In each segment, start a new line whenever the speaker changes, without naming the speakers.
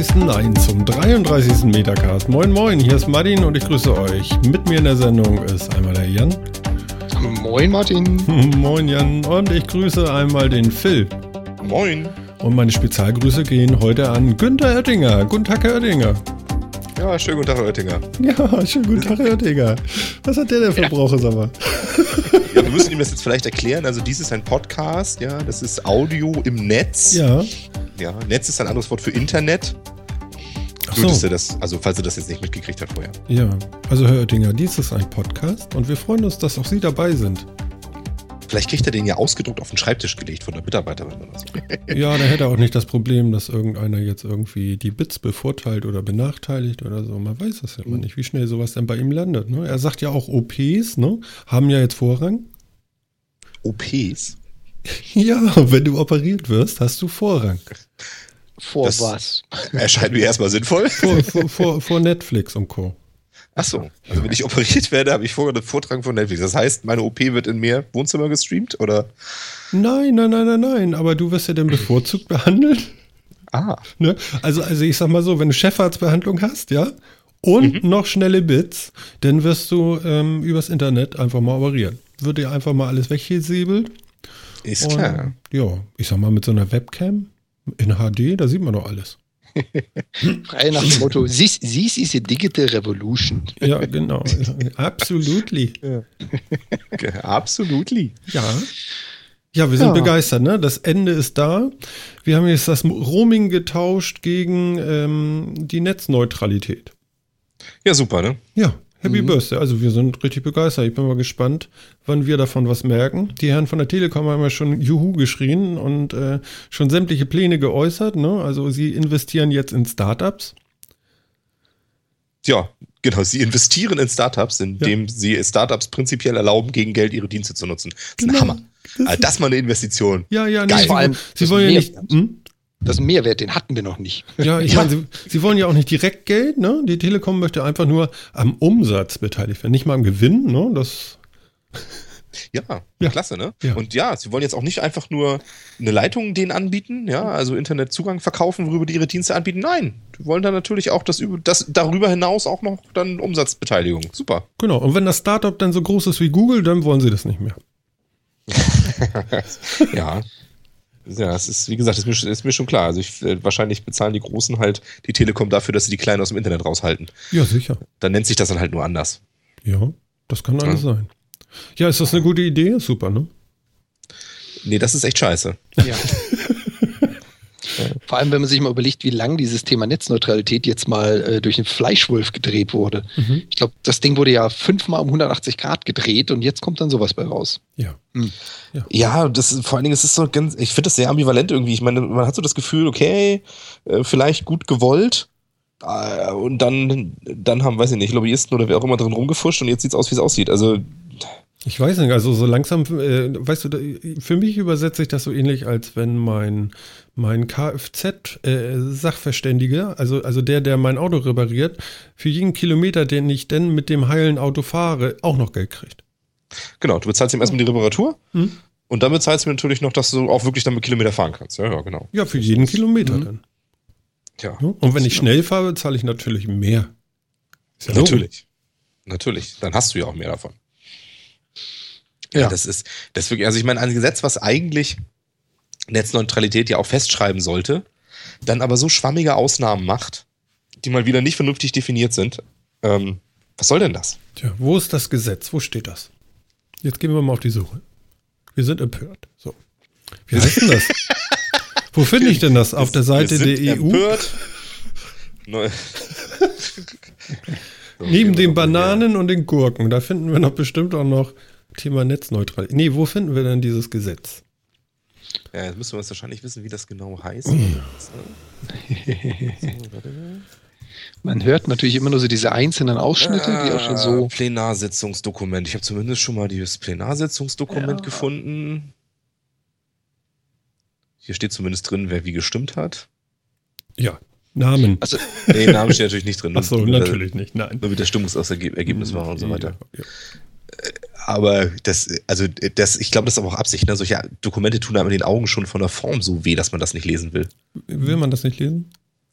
herzlich willkommen zum 32. Nein, zum 33. Metacast. Moin, moin, hier ist Martin und ich grüße euch. Mit mir in der Sendung ist einmal der Jan.
Moin, Martin.
moin, Jan. Und ich grüße einmal den Phil.
Moin.
Und meine Spezialgrüße gehen heute an Günther Oettinger. Guten Tag, Herr Oettinger.
Ja, schönen guten Tag, Herr Oettinger.
Ja, schönen guten Tag, Herr Oettinger. Was hat der denn für Brauche, sag mal?
Ja, wir müssen ihm das jetzt vielleicht erklären. Also, dies ist ein Podcast, ja, das ist Audio im Netz.
Ja.
Ja, Netz ist ein anderes Wort für Internet.
Ach so.
das, also falls er das jetzt nicht mitgekriegt hat vorher.
Ja, also Herr Oettinger, dies ist ein Podcast und wir freuen uns, dass auch Sie dabei sind.
Vielleicht kriegt er den ja ausgedruckt auf den Schreibtisch gelegt von der Mitarbeiterin oder so.
Ja, da hätte er auch nicht das Problem, dass irgendeiner jetzt irgendwie die Bits bevorteilt oder benachteiligt oder so. Man weiß das ja immer nicht, wie schnell sowas denn bei ihm landet. Ne? Er sagt ja auch, OPs ne, haben ja jetzt Vorrang.
OPs?
Ja, wenn du operiert wirst, hast du Vorrang.
Vor
Das-
was?
Erscheint mir erstmal sinnvoll.
Vor, vor, vor, vor Netflix und Co.
Achso, also wenn ich operiert werde, habe ich vorher einen Vortrag von Netflix. Das heißt, meine OP wird in mehr Wohnzimmer gestreamt, oder?
Nein, nein, nein, nein, nein, aber du wirst ja dann bevorzugt behandelt.
Ah.
Ne? Also, also ich sag mal so, wenn du Chefarztbehandlung hast, ja, und noch schnelle Bits, dann wirst du ähm, übers Internet einfach mal operieren. Wird dir einfach mal alles weggesäbelt.
Ist
Und,
klar.
Ja, ich sag mal, mit so einer Webcam in HD, da sieht man doch alles.
Frei nach dem Motto, this, this is a digital revolution.
Ja, genau. Absolutely.
Absolutely.
Ja. Ja, wir sind
Ja.
begeistert, ne? Das Ende ist da. Wir haben jetzt das Roaming getauscht gegen ähm, die Netzneutralität.
Ja, super, ne?
Ja, Happy Birthday. Also wir sind richtig begeistert. Ich bin mal gespannt, wann wir davon was merken. Die Herren von der Telekom haben ja schon Juhu geschrien und äh, schon sämtliche Pläne geäußert. Ne? Also sie investieren jetzt in Startups.
Ja, genau. Sie investieren in Startups, indem sie Startups prinzipiell erlauben, gegen Geld ihre Dienste zu nutzen. Das ist
Genau.
ein Hammer.
Das
Also das ist mal eine Investition.
Ja, ja, nee,
Geil.
sie,
Vor allem,
sie wollen ja nicht. Hm?
Das ist ein Mehrwert, den hatten wir noch nicht.
Ja, ich meine, sie, sie wollen ja auch nicht direkt Geld, ne? Die Telekom möchte einfach nur am Umsatz beteiligt werden, nicht mal am Gewinn, ne? Das.
Ja,
Ja.
klasse, ne?
Ja.
Und ja, sie wollen jetzt auch nicht einfach nur eine Leitung denen anbieten, ja, also Internetzugang verkaufen, worüber die ihre Dienste anbieten. Nein, die wollen dann natürlich auch das, über- das darüber hinaus auch noch dann Umsatzbeteiligung. Super.
Genau. Und wenn das Startup dann so groß ist wie Google, dann wollen sie das nicht mehr.
ja. Ja, es ist, wie gesagt, ist mir, schon- ist mir schon klar. Also ich, äh, wahrscheinlich bezahlen die Großen halt die Telekom dafür, dass sie die Kleinen aus dem Internet raushalten.
Ja, sicher.
Dann nennt sich das dann halt nur anders.
Ja, das kann alles sein. Ja, ist das eine gute Idee? Super, ne?
Nee, das ist echt scheiße.
Ja. Vor allem, wenn man sich mal überlegt, wie lang dieses Thema Netzneutralität jetzt mal äh, durch den Fleischwolf gedreht wurde.
Mhm.
Ich glaube, das Ding wurde ja fünfmal um 180 Grad gedreht und jetzt kommt dann sowas bei raus.
Ja.
Ja, das ist, vor allen Dingen, es ist so ganz, ich finde das sehr ambivalent irgendwie. Ich meine, man hat so das Gefühl, okay, äh, vielleicht gut gewollt. äh, Und dann, dann haben, weiß ich nicht, Lobbyisten oder wer auch immer drin rumgefuscht und jetzt sieht's aus, wie es aussieht. Also,
Ich weiß nicht, also so langsam, äh, weißt du, für mich übersetze ich das so ähnlich, als wenn mein, mein Kfz-Sachverständiger, also, also der, der mein Auto repariert, für jeden Kilometer, den ich denn mit dem heilen Auto fahre, auch noch Geld kriegt.
genau, du bezahlst ihm erstmal die Reparatur
Hm?
und dann bezahlst du ihm natürlich noch, dass du auch wirklich damit Kilometer fahren kannst. Ja, ja, genau.
Ja, für jeden Kilometer dann.
Ja?
Und wenn ich schnell fahre, zahle ich natürlich mehr. Ja
natürlich. Natürlich. Dann hast du ja auch mehr davon. Ja,
Ja.
das ist, das ist wirklich, also ich meine, ein Gesetz, was eigentlich Netzneutralität ja auch festschreiben sollte, dann aber so schwammige Ausnahmen macht, die mal wieder nicht vernünftig definiert sind. Ähm, was soll denn das?
Tja, wo ist das Gesetz? Wo steht das? Jetzt gehen wir mal auf die Suche. Wir sind empört. So. Wie heißt denn das? Wo finde ich denn das? Auf der Seite der E EU?
Empört. Neu So,
Neben den. Bananen und den Gurken, da finden wir noch bestimmt auch noch Thema Netzneutralität. Nee, wo finden wir denn dieses Gesetz?
Ja, jetzt müssen wir uns wahrscheinlich wissen, wie das genau heißt.
Man hört natürlich immer nur so diese einzelnen Ausschnitte, die auch schon
Ah,
so.
Plenarsitzungsdokument. Ich habe zumindest schon mal dieses Plenarsitzungsdokument
Ja.
gefunden. Hier steht zumindest drin, wer wie gestimmt hat.
Ja, Namen.
Also,
Nee, Name steht natürlich nicht drin.
Ach so,
Nur, äh,
natürlich nicht, nein.
Nur wie das Stimmungsergebnis war und so weiter.
Ja,
Aber das, also das, ich glaube, das ist aber auch Absicht. Ne? Solche Dokumente tun einem in den Augen schon von der Form so weh, dass man das nicht lesen will.
Will man das nicht lesen?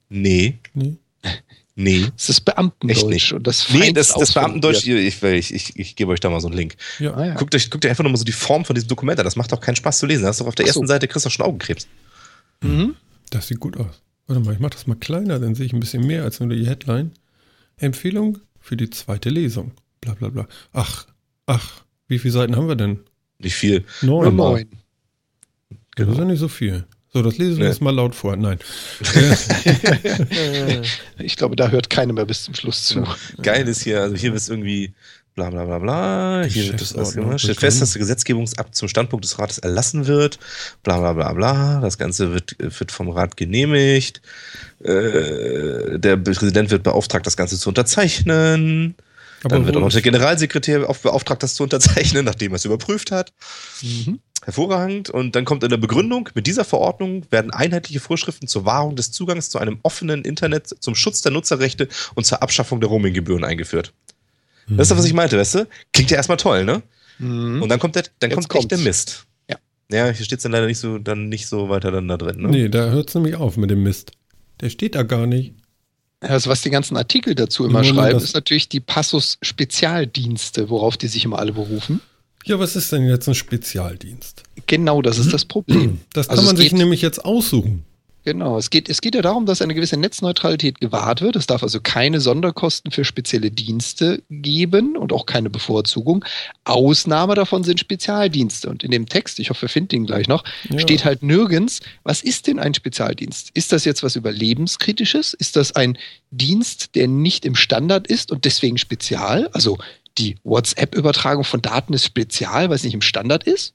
Nee.
Nee.
Nee.
Das ist Beamtendeutsch.
Echt nicht.
Und das
Nee, das, das Beamtendeutsch, ich, ich, ich, ich gebe euch da mal so einen Link.
Ja.
Ah, ja.
Guckt, euch, guckt euch einfach nochmal so die Form von diesem Dokument an. Das macht doch keinen Spaß zu lesen. Das ist doch auf der
so.
ersten Seite kriegst du schon Augenkrebs.
Mhm.
Das sieht gut aus. Warte mal, ich mach das mal kleiner, dann sehe ich ein bisschen mehr als nur die Headline. Empfehlung für die zweite Lesung. Bla bla bla. Ach, ach, wie viele Seiten haben wir denn?
Nicht viel.
Nur
Neun.
neun.
Das ist ja nicht so viel. So, das lesen wir
Nee.
jetzt mal laut vor. Nein.
Ich glaube, da hört keiner mehr bis zum Schluss zu.
Geil ist hier, also hier ist irgendwie bla bla bla bla. Hier wird das alles
Geschäftsordnung
gemacht. Steht fest, dass der Gesetzgebungsakt zum Standpunkt des Rates erlassen wird. Bla bla bla bla. Das Ganze wird, wird vom Rat genehmigt. Äh, der Präsident wird beauftragt, das Ganze zu unterzeichnen. Dann wird auch noch der Generalsekretär auf- beauftragt, das zu unterzeichnen, nachdem er es überprüft hat.
Mhm.
Hervorragend. Und dann kommt in der Begründung, mit dieser Verordnung werden einheitliche Vorschriften zur Wahrung des Zugangs zu einem offenen Internet, zum Schutz der Nutzerrechte und zur Abschaffung der Roaminggebühren eingeführt. Das ist das, was ich meinte, weißt du? Klingt ja erstmal toll, ne?
Mhm.
Und dann kommt der, dann
Jetzt
kommt echt der. Mist.
Ja.
Ja, hier steht es dann leider nicht so, dann nicht so weiter dann da drin, ne?
Nee, da hört es nämlich auf mit dem Mist. Der steht da gar nicht.
Also was die ganzen Artikel dazu immer
Nur
schreiben, ist natürlich die Passus-Spezialdienste, worauf die sich immer alle berufen.
Ja, was ist denn jetzt ein Spezialdienst?
Genau, das ist das Problem.
Das kann
Also
man sich nämlich jetzt aussuchen.
Genau, es geht, es geht ja darum, dass eine gewisse Netzneutralität gewahrt wird. Es darf also keine Sonderkosten für spezielle Dienste geben und auch keine Bevorzugung. Ausnahme davon sind Spezialdienste. Und in dem Text, ich hoffe, wir finden ihn gleich noch,
Ja.
steht halt nirgends, was ist denn ein Spezialdienst? Ist das jetzt was Überlebenskritisches? Ist das ein Dienst, der nicht im Standard ist und deswegen spezial? Also die WhatsApp-Übertragung von Daten ist spezial, weil es nicht im Standard ist?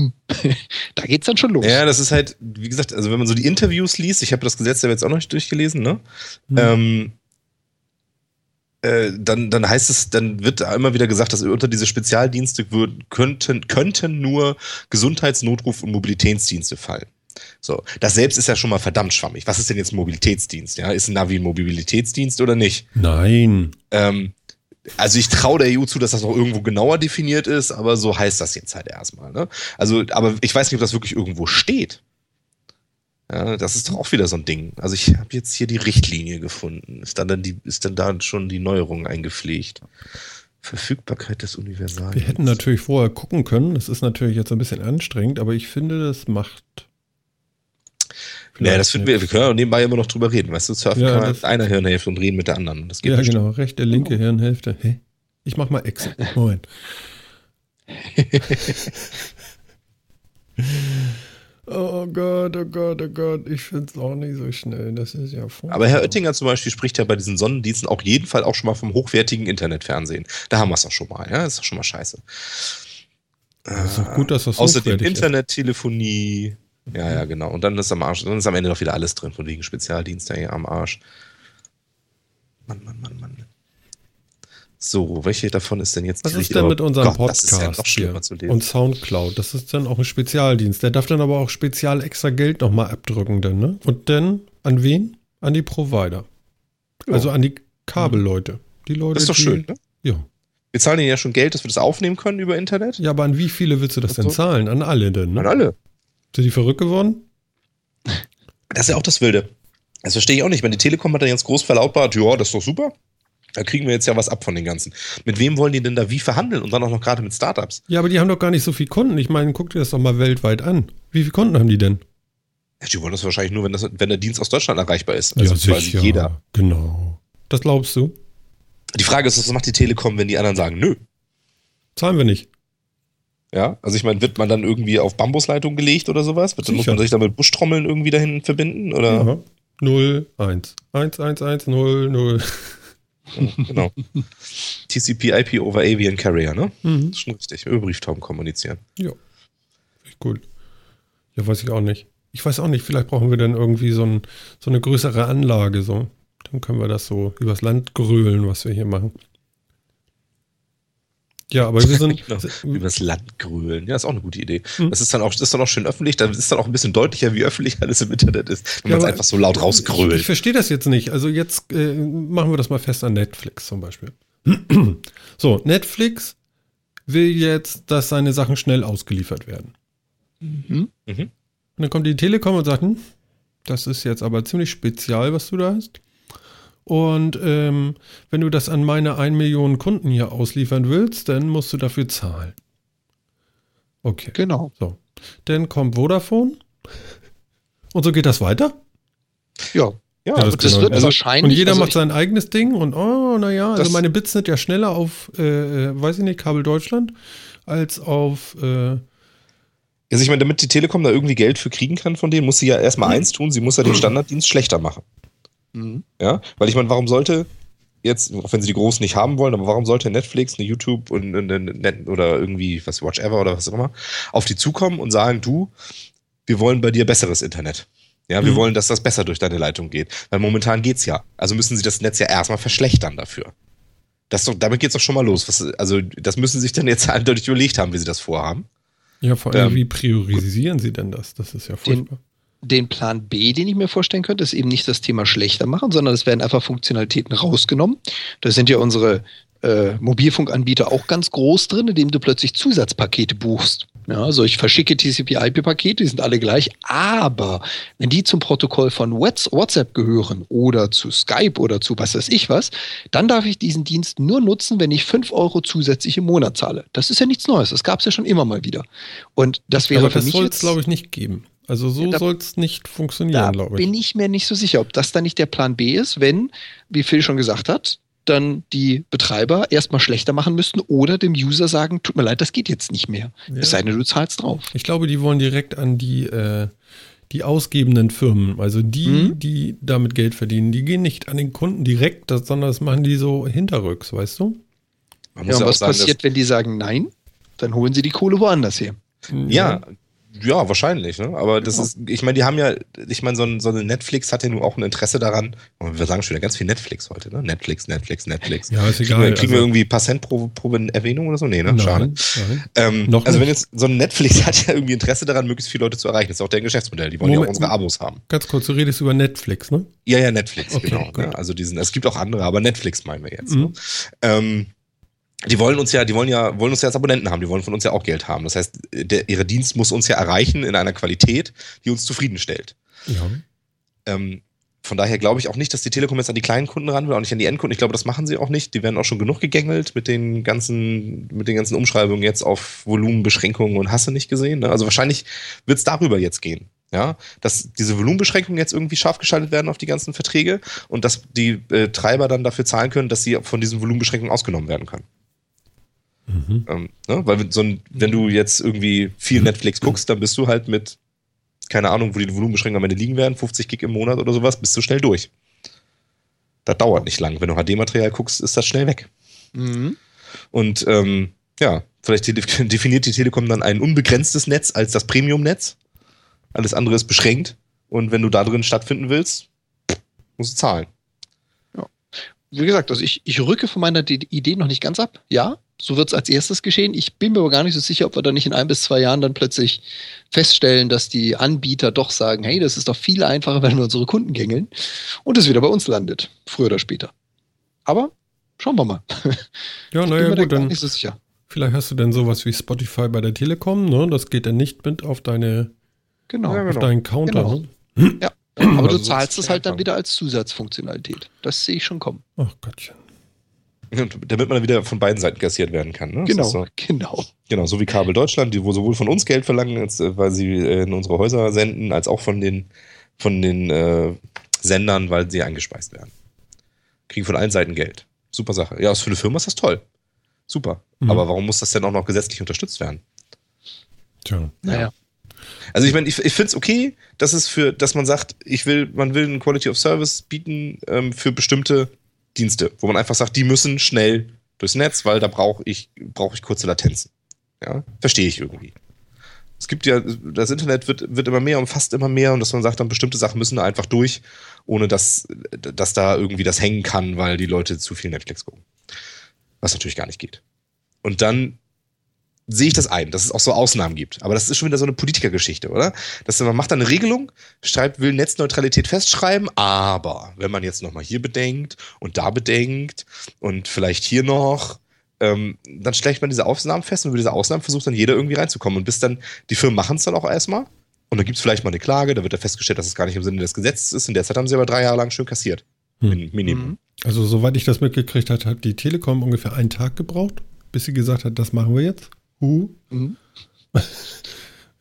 Hm. da geht's dann schon los.
Ja, das ist halt, wie gesagt, also wenn man so die Interviews liest, ich habe das Gesetz ja jetzt auch noch nicht durchgelesen, ne?
Hm.
Ähm, äh, dann, dann heißt es, dann wird da immer wieder gesagt, dass unter diese Spezialdienste würden, könnten, könnten nur Gesundheitsnotruf und Mobilitätsdienste fallen. So, das selbst ist ja schon mal verdammt schwammig. Was ist denn jetzt ein Mobilitätsdienst? Ja, ist ein Navi ein Mobilitätsdienst oder nicht?
Nein.
Ähm, also ich traue der EU zu, dass das noch irgendwo genauer definiert ist, aber so heißt das jetzt halt erstmal. Ne? Also, aber ich weiß nicht, ob das wirklich irgendwo steht. Ja, das ist doch auch wieder so ein Ding. Also ich habe jetzt hier die Richtlinie gefunden. Ist dann, dann die, ist dann da schon die Neuerung eingepflegt? Verfügbarkeit des Universals.
Wir hätten natürlich vorher gucken können. Das ist natürlich jetzt ein bisschen anstrengend, aber ich finde, das macht.
Nee, das finden wir, wir können ja nebenbei immer noch drüber reden. Weißt du, surfen
Ja,
kann man
das-
mit einer Hirnhälfte und reden mit der anderen. Das geht
Ja,
bestimmt.
genau. Rechte, linke Hirnhälfte. Hä? Ich mach mal Excel. Moment. oh Gott, oh Gott, oh Gott. Ich finde es auch nicht so schnell. Das ist ja vor.
Aber Herr Oettinger zum Beispiel spricht ja bei diesen Sonnendiensten auf jeden Fall auch schon mal vom hochwertigen Internetfernsehen. Da haben wir es doch schon mal, ja. Das ist doch schon mal scheiße.
ist doch gut, dass das
Außerdem. Internettelefonie. Ja, ja, genau. Und dann ist am Arsch, dann ist am Ende doch wieder alles drin, von wegen Spezialdienste hier am Arsch. Mann, Mann, Mann, Mann. So, welche davon ist denn jetzt
Was ist denn mit
Oh
unserem
Gott, Das ist ja
Podcast
noch schlimmer
hier
zu lesen.
und Soundcloud? Das ist dann auch ein Spezialdienst. Der darf dann aber auch spezial extra Geld nochmal abdrücken, dann, ne? Und dann an wen? An die Provider.
Ja.
Also an die Kabelleute. Die Leute,
das ist doch
die,
schön, ne?
Ja.
Wir zahlen ihnen ja schon Geld, dass wir das aufnehmen können über Internet.
Ja, aber an wie viele willst du das
Ach
denn
so.
zahlen? An alle denn,
An
ne?
alle.
Sind die verrückt geworden?
Das ist ja auch das Wilde. Das verstehe ich auch nicht. Wenn die Telekom hat dann jetzt groß verlautbart, ja, das ist doch super. Da kriegen wir jetzt ja was ab von den ganzen. Mit wem wollen die denn da wie verhandeln? Und dann auch noch gerade mit Startups.
Ja, aber die haben doch gar nicht so viele Kunden. Ich meine, guck dir das doch mal weltweit an. Wie viele Kunden haben die denn?
Ja, die wollen das wahrscheinlich nur, wenn, das, wenn der Dienst aus Deutschland erreichbar ist. Also quasi jeder.
Genau. Das glaubst du?
Die Frage ist, was macht die Telekom, wenn die anderen sagen, nö?
Zahlen wir nicht.
Ja, also ich meine, wird man dann irgendwie auf Bambusleitung gelegt oder sowas? Wird, dann muss man sich da mit Buschtrommeln irgendwie dahin verbinden? Oder?
Ja. 0, 1. 1, 1, 1, 0, 0.
genau. TCP IP over Avian Carrier, ne?
Mhm.
Das ist schon richtig. Über Brieftauben kommunizieren.
Ja. Echt gut. Ja, weiß ich auch nicht. Ich weiß auch nicht, vielleicht brauchen wir dann irgendwie so, ein, so eine größere Anlage. So. Dann können wir das so übers Land grölen, was wir hier machen. Ja, aber wir sind.
Genau. Übers Land grölen. Ja, ist auch eine gute Idee.
Mhm.
Das ist dann auch, das ist dann auch schön öffentlich. Da ist dann auch ein bisschen deutlicher, wie öffentlich alles im Internet ist, wenn
Ja,
man es einfach so laut
Ich,
rausgrölt.
ich verstehe das jetzt nicht. Also jetzt äh, machen wir das mal fest an Netflix zum Beispiel. so, Netflix will jetzt, dass seine Sachen schnell ausgeliefert werden.
Mhm.
Mhm.
Und dann kommt die Telekom und sagt, hm, Das ist jetzt aber ziemlich spezial, was du da hast. Und ähm, wenn du das an meine 1 Million Kunden hier ausliefern willst, dann musst du dafür zahlen. Okay.
Genau.
So. Dann kommt Vodafone. Und so geht das weiter?
Ja.
Ja,
das, das
genau.
wird
also,
wahrscheinlich.
Und jeder
also
macht sein eigenes Ding und oh, naja, also meine Bits sind ja schneller auf, äh, äh, weiß ich nicht, Kabel Deutschland als auf, äh,
Also ich meine, damit die Telekom da irgendwie Geld für kriegen kann von denen, muss sie ja erstmal eins tun, sie muss ja den Standarddienst schlechter machen.
Mhm.
Ja, weil ich meine, warum sollte jetzt, auch wenn sie die Großen nicht haben wollen, aber warum sollte Netflix, eine YouTube und eine, Net- oder irgendwie was Watch Ever oder was auch immer auf die zukommen und sagen, du, wir wollen bei dir besseres Internet. Ja, wir
Mhm.
wollen, dass das besser durch deine Leitung geht. Weil momentan geht's ja. Also müssen sie das Netz ja erstmal verschlechtern dafür. Das doch, damit geht's doch schon mal los. Was, also, das müssen sie sich dann jetzt eindeutig überlegt haben, wie sie das vorhaben.
ja, vor allem,
Ähm,
wie priorisieren sie denn das? Das ist ja furchtbar.
Den Plan B, den ich mir vorstellen könnte, ist eben nicht das Thema schlechter machen, sondern es werden einfach Funktionalitäten rausgenommen. Da sind ja unsere äh, Mobilfunkanbieter auch ganz groß drin, indem du plötzlich Zusatzpakete buchst. Ja, also ich verschicke TCP-IP-Pakete, die sind alle gleich, aber wenn die zum Protokoll von Whats- WhatsApp gehören oder zu Skype oder zu was weiß ich was, dann darf ich diesen Dienst nur nutzen, wenn ich 5 Euro zusätzlich im Monat zahle. Das ist ja nichts Neues, das gab es ja schon immer mal wieder. Und das wäre
Aber
für
das
mich
soll es, glaube ich, nicht geben. Also so
Ja,
soll es nicht funktionieren, glaube
bin
ich.
ich mir nicht so sicher, ob das dann nicht der Plan B ist, wenn, wie Phil schon gesagt hat, dann die Betreiber erstmal schlechter machen müssten oder dem User sagen, tut mir leid, das geht jetzt nicht mehr.
Ja.
Es sei denn, du zahlst drauf.
Ich glaube, die wollen direkt an die, äh, die ausgebenden Firmen, also die,
Mhm.
die damit Geld verdienen, die gehen nicht an den Kunden direkt, das, sondern das machen die so hinterrücks, weißt du?
Man
Ja,
muss
und was
sagen,
passiert, wenn die sagen nein? Dann holen sie die Kohle woanders her.
Ja, ja, wahrscheinlich. Ne? Aber das
Genau.
ist, ich meine, die haben ja, ich meine, so, ein, so eine Netflix hat ja nun auch ein Interesse daran. Und wir sagen schon wieder ganz viel Netflix heute, ne? Netflix, Netflix, Netflix.
Ja, ist
Kriegen,
egal.
wir, kriegen wir
also-
irgendwie ein paar Cent pro, pro Erwähnung oder so? Nee, ne?
Nein,
Schade.
nein.
Ähm,
Noch
also, wenn jetzt so ein Netflix hat ja irgendwie Interesse daran, möglichst viele Leute zu erreichen. Das ist auch deren Geschäftsmodell. Die wollen ja
Moment.
auch unsere Abos haben.
Ganz kurz, du redest über Netflix, ne?
Ja, ja, Netflix,
Okay,
genau. Ne? Also diesen, es gibt auch andere, aber Netflix meinen wir jetzt.
Mhm.
Ne? Ähm, die wollen uns ja, die wollen ja, wollen uns ja als Abonnenten haben, die wollen von uns ja auch Geld haben. Das heißt, der, ihre Dienst muss uns ja erreichen in einer Qualität, die uns zufriedenstellt.
Ja.
Ähm, von daher glaube ich auch nicht, dass die Telekom jetzt an die kleinen Kunden ran will, auch nicht an die Endkunden. Ich glaube, das machen sie auch nicht. Die werden auch schon genug gegängelt mit den ganzen, mit den ganzen Umschreibungen jetzt auf Volumenbeschränkungen und Hasse nicht gesehen. Ne? Also wahrscheinlich wird es darüber jetzt gehen. Ja, dass diese Volumenbeschränkungen jetzt irgendwie scharf geschaltet werden auf die ganzen Verträge und dass die äh, Treiber dann dafür zahlen können, dass sie von diesen Volumenbeschränkungen ausgenommen werden können.
Mhm.
Ähm, ne? Weil wenn so ein, wenn du jetzt irgendwie viel Netflix guckst, dann bist du halt mit, keine Ahnung, wo die Volumenbeschränkungen am Ende liegen werden, 50 Gig im Monat oder sowas, bist du schnell durch. Das dauert nicht lang. Wenn du HD-Material guckst, ist das schnell weg.
Mhm.
Und ähm, ja, vielleicht de- definiert die Telekom dann ein unbegrenztes Netz als das Premium-Netz. Alles andere ist beschränkt. Und wenn du da drin stattfinden willst, musst du zahlen.
Wie gesagt, also ich, ich rücke von meiner Idee noch nicht ganz ab. Ja, so wird es als erstes geschehen. Ich bin mir aber gar nicht so sicher, ob wir da nicht in ein bis zwei Jahren dann plötzlich feststellen, dass die Anbieter doch sagen, hey, das ist doch viel einfacher, wenn wir unsere Kunden gängeln und es wieder bei uns landet, früher oder später. Aber schauen wir mal.
Ja, naja,
mir da
gut,
gar
dann
nicht so sicher.
vielleicht hast du dann sowas wie Spotify bei der Telekom, ne? Das geht dann nicht mit auf deine,
Genau.
Auf
genau.
deinen Counter,
Genau.
ne?
Ja. Aber
Also
du zahlst
ist
es halt dann wieder als Zusatzfunktionalität. Das sehe ich schon kommen.
Ach Gottchen.
Damit man dann wieder von beiden Seiten kassiert werden kann. Ne?
Genau,
So,
genau.
genau, so wie Kabel Deutschland, die wo sowohl von uns Geld verlangen, als, äh, weil sie äh, in unsere Häuser senden, als auch von den, von den äh, Sendern, weil sie eingespeist werden. Kriegen von allen Seiten Geld. Super Sache. Ja, für eine Firma ist das toll. Super.
Mhm.
Aber warum muss das denn auch noch gesetzlich unterstützt werden?
Tja.
Naja.
Also ich meine, ich, ich finde es okay, dass es für, dass man sagt, ich will, man will ein Quality of Service bieten ähm, für bestimmte Dienste, wo man einfach sagt, die müssen schnell durchs Netz, weil da brauche ich, brauche ich kurze Latenzen. Ja, verstehe ich irgendwie. Es gibt ja, das Internet wird, wird immer mehr, umfasst immer mehr und dass man sagt, dann bestimmte Sachen müssen da einfach durch, ohne dass, dass da irgendwie das hängen kann, weil die Leute zu viel Netflix gucken. Was natürlich gar nicht geht. Und dann sehe ich das ein, dass es auch so Ausnahmen gibt. Aber das ist schon wieder so eine Politikergeschichte, oder? Dass man macht da eine Regelung, schreibt, will Netzneutralität festschreiben, aber wenn man jetzt nochmal hier bedenkt und da bedenkt und vielleicht hier noch, ähm, dann schlägt man diese Ausnahmen fest und über diese Ausnahmen versucht dann jeder irgendwie reinzukommen. Und bis dann, die Firmen machen es dann auch erstmal Und dann gibt es vielleicht mal eine Klage, da wird da festgestellt, dass es gar nicht im Sinne des Gesetzes ist. In der Zeit haben sie aber drei Jahre lang schön kassiert.
Hm.
Minimum.
Mhm.
Also, soweit ich das mitgekriegt habe, hat die Telekom ungefähr einen Tag gebraucht, bis sie gesagt hat, das machen wir jetzt. Uh.
Mhm.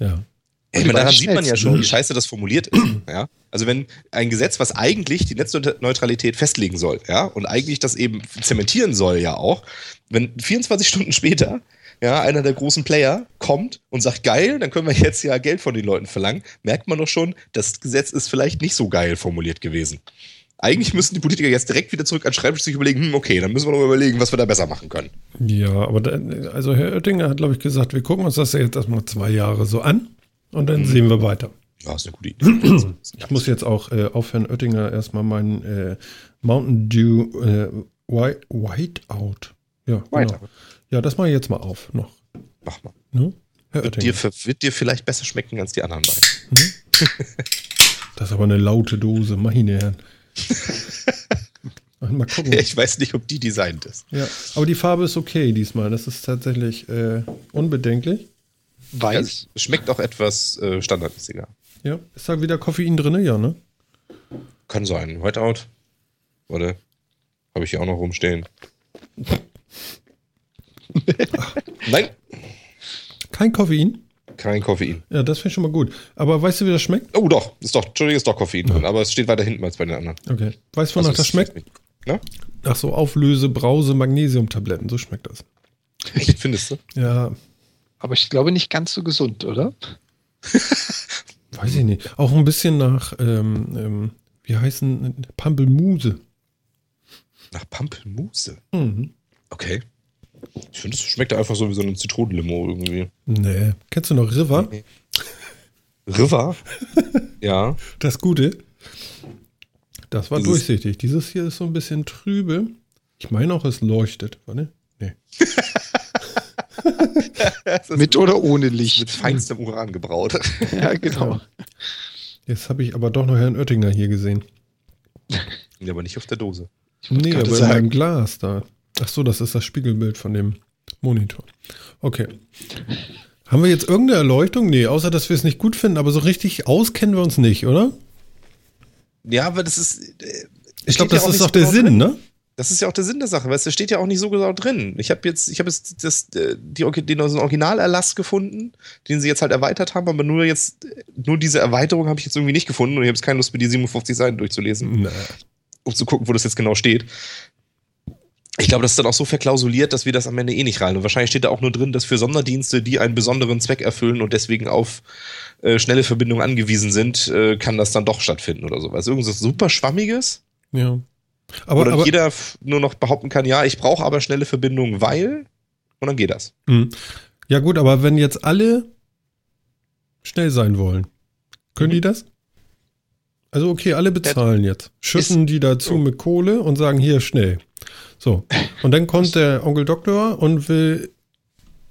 Ja.
Ich
Die
meine, daran sieht man ja schon, wie scheiße das formuliert ist. Ja? Also wenn ein Gesetz, was eigentlich die Netzneutralität festlegen soll, ja, und eigentlich das eben zementieren soll ja auch, wenn 24 Stunden später ja, einer der großen Player kommt und sagt, geil, dann können wir jetzt ja Geld von den Leuten verlangen, merkt man doch schon, das Gesetz ist vielleicht nicht so geil formuliert gewesen. Eigentlich müssten die Politiker jetzt direkt wieder zurück an Schreibtisch sich überlegen, hm, okay, dann müssen wir noch überlegen, was wir da besser machen können.
Ja, aber da, also Herr Oettinger hat, glaube ich, gesagt, wir gucken uns das ja jetzt erstmal zwei Jahre so an und dann sehen wir weiter.
Ja, ist eine gute Idee.
Ich muss jetzt auch äh, auf Herrn Oettinger erstmal meinen äh, Mountain Dew äh, White, Whiteout. Ja, genau. Ja, das mache ich jetzt mal auf noch.
Mach mal.
Ne? Herr
Wird
Oettinger.
dir, wird dir vielleicht besser schmecken als die anderen beiden.
Das ist aber eine laute Dose, meine Herren. Mal gucken.
Ich weiß nicht, ob die designt ist.
Ja, aber die Farbe ist okay diesmal. Das ist tatsächlich äh, unbedenklich.
Weiß.
Es schmeckt auch etwas äh, standardmäßiger.
Ja, ist da wieder Koffein drin? Ja, ne?
Kann sein. Whiteout. Warte. Habe ich hier auch noch rumstehen. Nein,
Kein Koffein?
Kein Koffein.
Ja, das finde ich schon mal gut. Aber weißt du, wie das schmeckt?
Oh, doch. Ist doch, Entschuldigung, ist doch Koffein drin, aber es steht weiter hinten als bei den anderen.
Okay. Weißt du, wonach
Also
das schmeckt?
Ne?
Nach so Auflöse, Brause, Magnesiumtabletten. So schmeckt das.
Echt, findest du?
Ja,
Aber ich glaube nicht ganz so gesund, oder?
weiß ich nicht. Auch ein bisschen nach, ähm, ähm, wie heißen, Pampelmuse.
Nach Pampelmuse.
Mhm.
Okay. Ich finde, es schmeckt einfach so wie so eine Zitronenlimo irgendwie.
Nee. Kennst du noch River?
River? ja.
Das Gute. Das war
Dieses-
durchsichtig. Dieses hier ist so ein bisschen trübe. Ich meine auch, es leuchtet. Warte. Nee.
Mit oder ohne
Mit
Licht.
feinstem Uran gebraut.
Ja, genau.
Jetzt habe ich aber doch noch Herrn Oettinger hier gesehen.
ja, aber nicht auf der Dose.
Nee, aber in
sagen.
meinem Glas da. Ach so, das ist das Spiegelbild von dem Monitor. Okay. Haben wir jetzt irgendeine Erleuchtung? Nee, außer dass wir es nicht gut finden, aber so richtig auskennen wir uns nicht, oder?
Ja, aber das ist. äh,
Ich glaube,
steht ja
das
auch
ist doch
so
der
genau
Sinn,
drin.
ne?
Das ist ja auch der Sinn der Sache, weil es steht ja auch nicht so genau drin. Ich habe jetzt, ich habe jetzt das, äh, die, den Originalerlass gefunden, den sie jetzt halt erweitert haben, aber nur jetzt, äh, nur diese Erweiterung habe ich jetzt irgendwie nicht gefunden und ich habe jetzt keine Lust, mir die 57 Seiten durchzulesen,
Na,
um zu gucken, wo das jetzt genau steht. Ich glaube, das ist dann auch so verklausuliert, dass wir das am Ende eh nicht rein. Und wahrscheinlich steht da auch nur drin, dass für Sonderdienste, die einen besonderen Zweck erfüllen und deswegen auf äh, schnelle Verbindungen angewiesen sind, äh, kann das dann doch stattfinden oder sowas. Irgendwas super Schwammiges,
ja. Aber,
dann
aber
jeder nur noch behaupten kann, ja, ich brauche aber schnelle Verbindungen, weil, und dann geht das.
Hm. ja gut, aber wenn jetzt alle schnell sein wollen, können die das? Also okay, alle bezahlen jetzt. Schütten die dazu mit Kohle und sagen hier schnell. So. Und dann kommt der Onkel Doktor und will,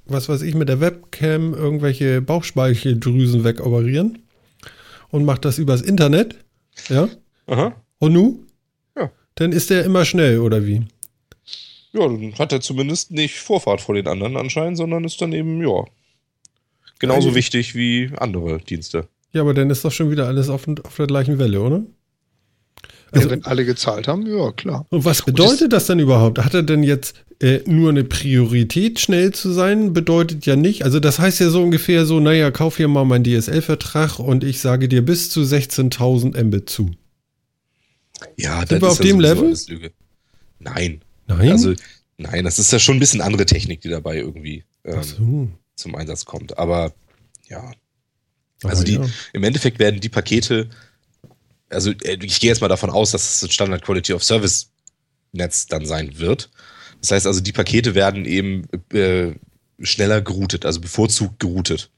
was weiß ich, mit der Webcam irgendwelche Bauchspeicheldrüsen wegoperieren und macht das übers Internet. Ja.
Aha.
Und nu?
Ja.
Dann ist der immer schnell, oder wie?
Ja, dann hat er zumindest nicht Vorfahrt vor den anderen anscheinend, sondern ist dann eben, ja, genauso
Eigentlich-
wichtig wie andere Dienste.
Ja, aber dann ist doch schon wieder alles auf, auf der gleichen Welle, oder? Also,
wenn alle gezahlt haben, ja, klar.
und was bedeutet das denn überhaupt? Hat er denn jetzt äh, nur eine Priorität, schnell zu sein? Bedeutet ja nicht. Also, das heißt ja so ungefähr so: naja, kauf hier mal meinen DSL-Vertrag und ich sage dir bis zu 16.000 Mbit zu.
Ja,
Sind wir auf dem Level?
Lüge. Nein.
Nein?
Also, nein, das ist ja schon ein bisschen andere Technik, die dabei irgendwie ähm,
so.
zum Einsatz kommt. Aber ja,
Aber
Also die,
ja.
im Endeffekt werden die Pakete, also äh, ich gehe jetzt mal davon aus, dass es ein Standard Quality of Service Netz dann sein wird. Das heißt also, die Pakete werden eben äh, schneller geroutet, also bevorzugt geroutet.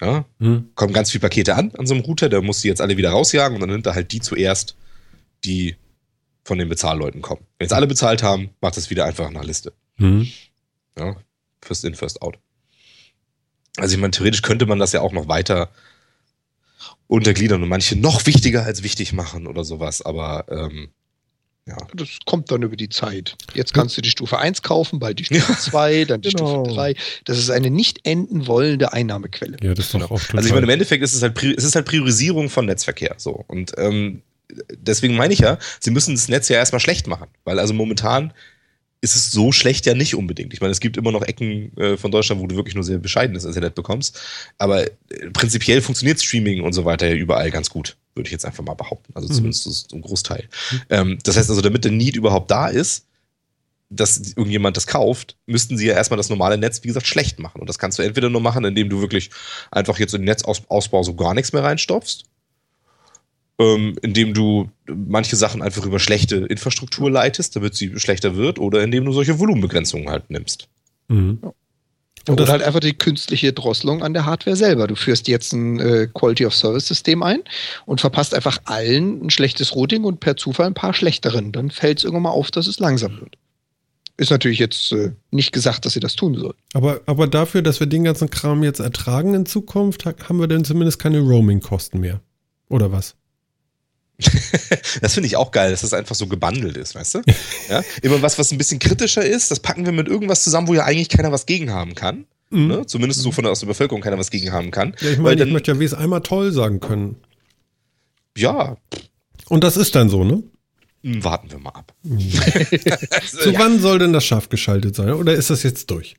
Ja,
Hm.
kommen ganz viele Pakete an an so einem Router, der muss die jetzt alle wieder rausjagen und dann nimmt er halt die zuerst, die von den Bezahlleuten kommen. Wenn jetzt alle bezahlt haben, macht das wieder einfach nach Liste.
Hm.
Ja, first in, first out. Also ich meine, theoretisch könnte man das ja auch noch weiter untergliedern und manche noch wichtiger als wichtig machen oder sowas, aber ähm,
Ja. Das kommt dann über die Zeit. Jetzt kannst du die Stufe 1 kaufen, bald die Stufe 2, dann die genau. Stufe 3. Das ist eine nicht enden wollende Einnahmequelle.
Ja, das ist doch genau. auch total. Also ich meine, im Endeffekt ist es halt, es ist halt Priorisierung von Netzverkehr. So. Und ähm, deswegen meine ich ja, sie müssen das Netz ja erstmal schlecht machen. Weil also momentan ist es so schlecht ja nicht unbedingt. Ich meine, es gibt immer noch Ecken äh, von Deutschland, wo du wirklich nur sehr bescheidenes Internet bekommst. Aber äh, prinzipiell funktioniert Streaming und so weiter ja überall ganz gut, würde ich jetzt einfach mal behaupten. Also mhm. zumindest ein Großteil. Mhm. Ähm, das heißt also, damit der Need überhaupt da ist, dass irgendjemand das kauft, müssten sie ja erstmal das normale Netz, wie gesagt, schlecht machen. Und das kannst du entweder nur machen, indem du wirklich einfach jetzt in den Netzausbau so gar nichts mehr reinstopfst ähm, indem du manche Sachen einfach über schlechte Infrastruktur leitest, damit sie schlechter wird, oder indem du solche Volumenbegrenzungen halt nimmst.
Mhm. Und Oder halt einfach die künstliche Drosselung an der Hardware selber. Du führst jetzt ein äh, Quality of Service System ein und verpasst einfach allen ein schlechtes Routing und per Zufall ein paar schlechteren. Dann fällt es irgendwann mal auf, dass es langsam wird. Ist natürlich jetzt äh, nicht gesagt, dass sie das tun soll.
Aber, aber dafür, dass wir den ganzen Kram jetzt ertragen in Zukunft, haben wir denn zumindest keine Roaming-Kosten mehr. Oder was?
das finde ich auch geil, dass das einfach so gebundelt ist, weißt du? Ja? Immer was, was ein bisschen kritischer ist, das packen wir mit irgendwas zusammen, wo ja eigentlich keiner was gegen haben kann. Mhm. Ne? Zumindest so von der, aus der Bevölkerung keiner was gegen haben kann.
Ja, ich meine, ich möchte ja wie es einmal toll sagen können.
Ja.
Und das ist dann so, ne?
Hm, warten wir mal ab.
Zu ja. wann soll denn das scharf geschaltet sein? Oder ist das jetzt durch?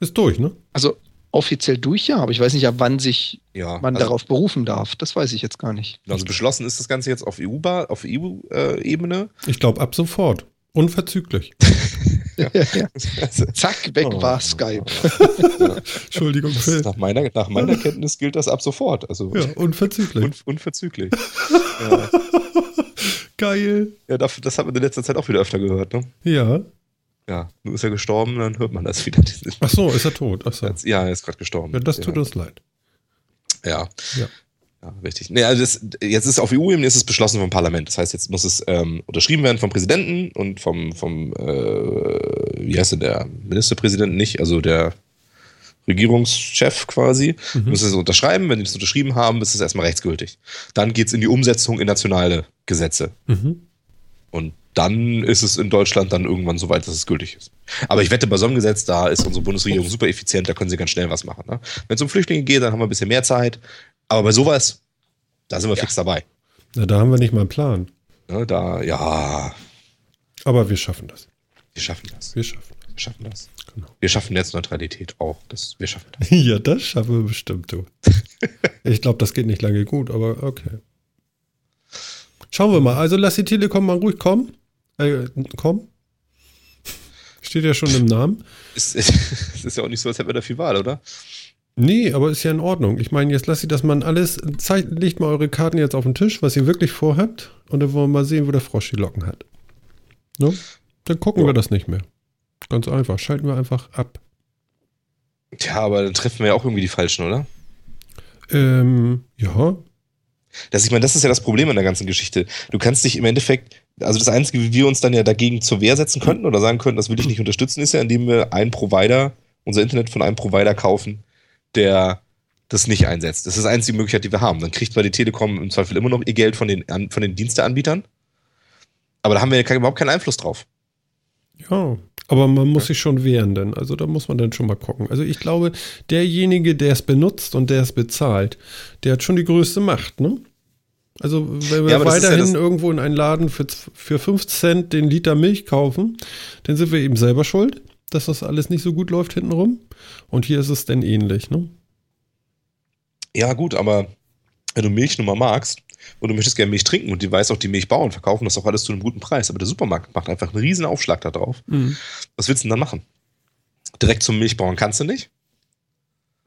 Ist durch, ne?
Also offiziell durch, ja, aber ich weiß nicht, ab wann sich ja, man also, darauf berufen darf. Das weiß ich jetzt gar nicht.
Also beschlossen ist das Ganze jetzt auf EU-Ebene? Auf EU, äh,
ich glaube ab sofort. Unverzüglich.
ja. Ja, Zack, weg oh. war Skype.
Entschuldigung, Phil.
Nach meiner, nach meiner Kenntnis gilt das ab sofort. Also,
ja, unverzüglich. Un,
unverzüglich.
Geil.
Ja, das, das hat man in letzter Zeit auch wieder öfter gehört, ne?
Ja.
Ja, nun ist er gestorben, dann hört man das wieder.
Ach so, ist er tot? Ach so.
Ja, er ist gerade gestorben. Ja,
das tut ja. uns leid.
Ja. Ja. Ja, richtig. Nee, also das, jetzt ist auf EU-Ebene ist es beschlossen vom Parlament. Das heißt, jetzt muss es ähm, unterschrieben werden vom Präsidenten und vom, vom äh, wie heißt denn der Ministerpräsident nicht, also der Regierungschef quasi, mhm. müssen es unterschreiben. Wenn die das unterschrieben haben, ist es erstmal rechtsgültig. Dann geht es in die Umsetzung in nationale Gesetze. Mhm. Und dann ist es in Deutschland dann irgendwann so weit, dass es gültig ist. Aber ich wette, bei so einem Gesetz, da ist unsere Bundesregierung super effizient, da können sie ganz schnell was machen. Ne? Wenn es um Flüchtlinge geht, dann haben wir ein bisschen mehr Zeit. Aber bei sowas, da sind wir ja. fix dabei.
Na, da haben wir nicht mal einen Plan.
Ja, da, ja.
Aber wir schaffen das.
Wir schaffen das.
Wir schaffen das.
Wir schaffen das. Genau. Wir schaffen Netzneutralität auch. Das, wir schaffen das.
ja, das schaffen wir bestimmt, du. ich glaube, das geht nicht lange gut, aber okay. Schauen wir mal. Also lass die Telekom mal ruhig kommen. Äh, komm. Steht ja schon im Namen.
Es ist, ist, ist ja auch nicht so, als hätten wir da viel Wahl, oder?
Nee, aber ist ja in Ordnung. Ich meine, jetzt lasst ihr das mal alles, zeigt, legt mal eure Karten jetzt auf den Tisch, was ihr wirklich vorhabt. Und dann wollen wir mal sehen, wo der Frosch die Locken hat. Ne? Dann gucken ja. wir das nicht mehr. Ganz einfach. Schalten wir einfach ab.
Tja, aber dann treffen wir ja auch irgendwie die Falschen, oder?
Ähm, ja.
Das, ich meine, das ist ja das Problem an der ganzen Geschichte. Du kannst dich im Endeffekt, also das Einzige, wie wir uns dann ja dagegen zur Wehr setzen könnten oder sagen könnten, das will ich nicht unterstützen, ist ja, indem wir einen Provider, unser Internet von einem Provider kaufen, der das nicht einsetzt. Das ist die einzige Möglichkeit, die wir haben. Dann kriegt zwar die Telekom im Zweifel immer noch ihr Geld von den, von den Diensteanbietern, aber da haben wir überhaupt keinen Einfluss drauf.
Ja, aber man muss sich schon wehren, denn also da muss man dann schon mal gucken. Also ich glaube, derjenige, der es benutzt und der es bezahlt, der hat schon die größte Macht, ne? Also wenn wir ja, weiterhin ja irgendwo in einen Laden für, für 5 Cent den Liter Milch kaufen, dann sind wir eben selber schuld, dass das alles nicht so gut läuft hintenrum. Und hier ist es dann ähnlich, ne?
Ja gut, aber wenn du Milch nun mal magst, und du möchtest gerne Milch trinken und die weiß auch, die Milchbauern verkaufen das auch alles zu einem guten Preis. Aber der Supermarkt macht einfach einen riesen Aufschlag da drauf. Mhm. Was willst du denn dann machen? Direkt zum Milchbauern kannst du nicht.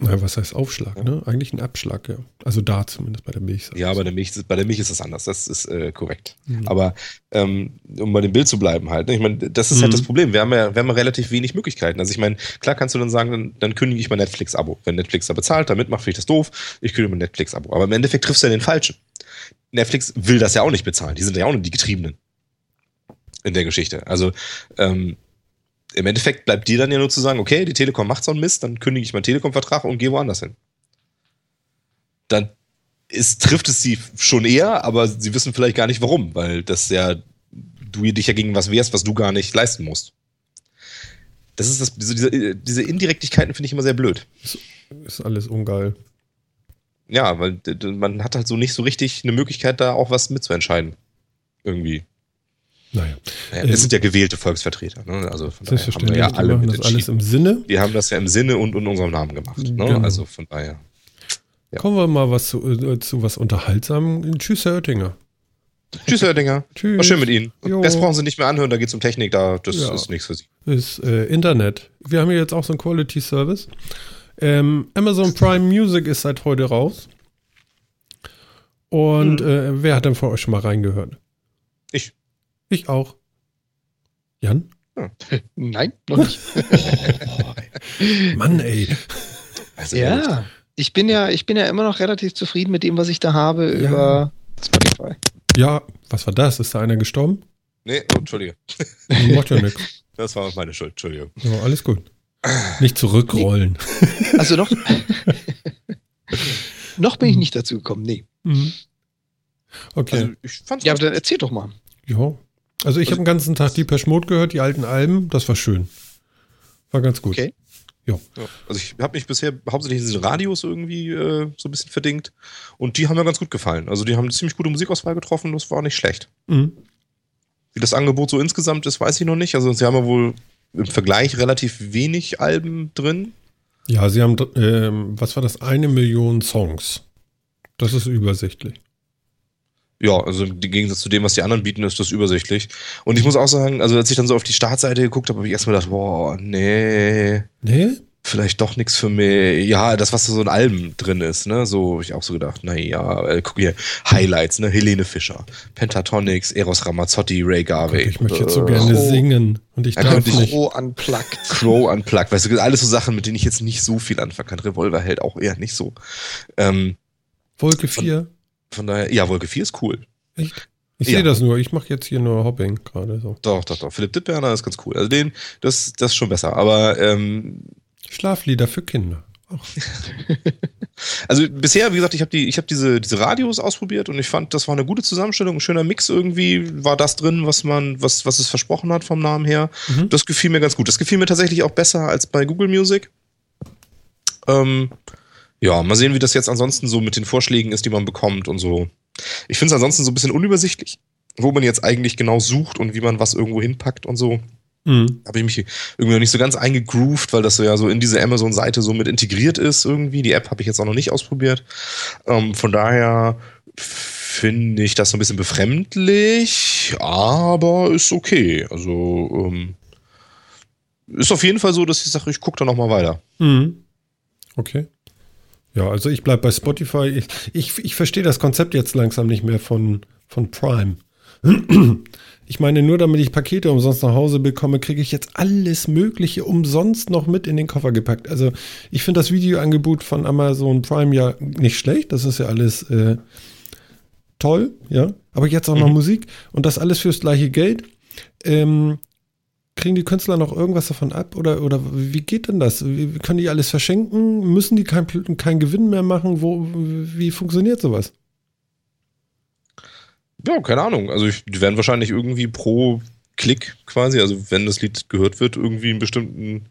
Na, was heißt Aufschlag, ja. ne? Eigentlich ein Abschlag, ja. Also da zumindest bei der Milch.
Ja, bei der Milch, bei der Milch ist das anders, das ist äh, korrekt. Mhm. Aber ähm, um bei dem Bild zu bleiben halt, ne? ich meine, das ist halt mhm. halt das Problem. Wir haben, ja, wir haben ja relativ wenig Möglichkeiten. Also ich meine, klar kannst du dann sagen, dann, dann kündige ich mein Netflix-Abo. Wenn Netflix da bezahlt, damit macht, finde ich das doof, ich kündige mein Netflix-Abo. Aber im Endeffekt triffst du ja den Falschen. Netflix will das ja auch nicht bezahlen. Die sind ja auch nur die Getriebenen in der Geschichte. Also ähm, im Endeffekt bleibt dir dann ja nur zu sagen, okay, die Telekom macht so einen Mist, dann kündige ich meinen Telekom-Vertrag und gehe woanders hin. Dann ist, trifft es sie schon eher, aber sie wissen vielleicht gar nicht warum, weil das ja du dich ja gegen was wehrst, was du gar nicht leisten musst. Das ist das, diese, diese, Indirektigkeiten finde ich immer sehr blöd.
Ist, alles ungeil.
Ja, weil man hat halt so nicht so richtig eine Möglichkeit, da auch was mitzuentscheiden. Irgendwie.
Naja,
Naja,
Ähm,
das sind ja gewählte Volksvertreter. Ne? Also von daher haben wir ja alle
machen
mit
das alles im Sinne.
Wir haben das ja im Sinne und in unserem Namen gemacht. Ne?
Genau.
Also von daher. Ja.
Kommen wir mal was zu, äh, zu was Unterhaltsamem. Tschüss, Herr Oettinger.
Tschüss, Herr Dinger.
Tschüss.
War schön mit Ihnen.
Jo.
Das brauchen Sie nicht mehr anhören, da geht es um Technik, da, das
Ja.
ist nichts für Sie.
ist äh, Internet. Wir haben hier jetzt auch so einen Quality Service. Ähm, Amazon Prime Music ist seit heute raus. Und äh, wer hat denn von euch schon mal reingehört?
Ich.
Ich auch. Jan?
Nein, noch nicht.
Mann, ey.
Also,
ja, ich bin ja, ich bin ja immer noch relativ zufrieden mit dem, was ich da habe
Ja.
über Spotify.
Ja, was war das? Ist da einer gestorben?
Nee, oh, Entschuldige.
Macht ja nichts.
Das war meine Schuld, Entschuldigung.
Ja, alles gut. Nicht zurückrollen.
Also noch, noch bin ich nicht dazu gekommen. Nee.
Mhm. Okay.
Also ich fand's
Ja, aber dann erzähl doch mal.
ja. Also ich habe den ganzen Tag die Mode gehört, die alten Alben. Das war schön. War ganz gut.
Okay.
Ja, also ich habe mich bisher hauptsächlich in diesen Radios irgendwie äh, so ein bisschen verdingt und die haben mir ganz gut gefallen. Also die haben eine ziemlich gute Musikauswahl getroffen, das war nicht schlecht.
Mhm.
Wie das Angebot so insgesamt ist, weiß ich noch nicht. Also sie haben ja wohl im Vergleich relativ wenig Alben drin.
Ja, sie haben, ähm, was war das? Eine Million Songs. Das ist übersichtlich.
Ja, also im Gegensatz zu dem, was die anderen bieten, ist das übersichtlich. Und ich muss auch sagen, also als ich dann so auf die Startseite geguckt habe, habe ich erstmal gedacht, boah, nee,
Nee?
vielleicht doch nichts für mich. Ja, das, was so in Alben drin ist, ne, so hab ich auch so gedacht, naja, äh, guck hier, Highlights, ne, Helene Fischer, Pentatonics, Eros Ramazzotti, Ray Garvey.
ich möchte jetzt so
äh,
gerne
oh.
singen und ich
Ja,
darf nicht.
Pro unplugged.
Crow Unplugged, weißt du, alles so Sachen, mit denen ich jetzt nicht so viel anfangen kann. Revolver hält auch eher nicht so. Ähm,
Wolke 4.
von daher, ja, Wolke 4 ist cool.
Echt? Ich
Ja.
sehe das nur. Ich mache jetzt hier nur Hopping gerade so.
Doch, doch, doch. Philipp Dittberner ist ganz cool. Also den, das, das ist schon besser. Aber ähm,
Schlaflieder für Kinder.
also bisher, wie gesagt, ich habe die, ich habe diese, diese Radios ausprobiert und ich fand, das war eine gute Zusammenstellung, ein schöner Mix irgendwie. War das drin, was man, was, was es versprochen hat vom Namen her.
Mhm.
Das gefiel mir ganz gut. Das gefiel mir tatsächlich auch besser als bei Google Music. Ähm, ja, mal sehen, wie das jetzt ansonsten so mit den Vorschlägen ist, die man bekommt und so. Ich finde es ansonsten so ein bisschen unübersichtlich, wo man jetzt eigentlich genau sucht und wie man was irgendwo hinpackt und so.
Mhm.
habe ich mich irgendwie noch nicht so ganz eingegroovt, weil das so ja so in diese Amazon-Seite so mit integriert ist irgendwie. Die App habe ich jetzt auch noch nicht ausprobiert. Ähm, von daher finde ich das so ein bisschen befremdlich, aber ist okay. Also ähm, ist auf jeden Fall so, dass ich sage, ich gucke da noch mal weiter.
Mhm. Okay. Ja, also ich bleibe bei Spotify. Ich, ich, ich verstehe das Konzept jetzt langsam nicht mehr von, von Prime. Ich meine, nur damit ich Pakete umsonst nach Hause bekomme, kriege ich jetzt alles Mögliche umsonst noch mit in den Koffer gepackt. Also ich finde das Videoangebot von Amazon Prime ja nicht schlecht. Das ist ja alles äh, toll, ja. Aber jetzt auch noch
Mhm.
Musik und das alles fürs gleiche Geld. Ähm, kriegen die Künstler noch irgendwas davon ab? Oder, oder wie geht denn das? Wie, können die alles verschenken? Müssen die keinen kein Gewinn mehr machen? Wo, wie funktioniert sowas?
Ja, keine Ahnung. Also ich, die werden wahrscheinlich irgendwie pro Klick quasi, also wenn das Lied gehört wird, irgendwie einen bestimmten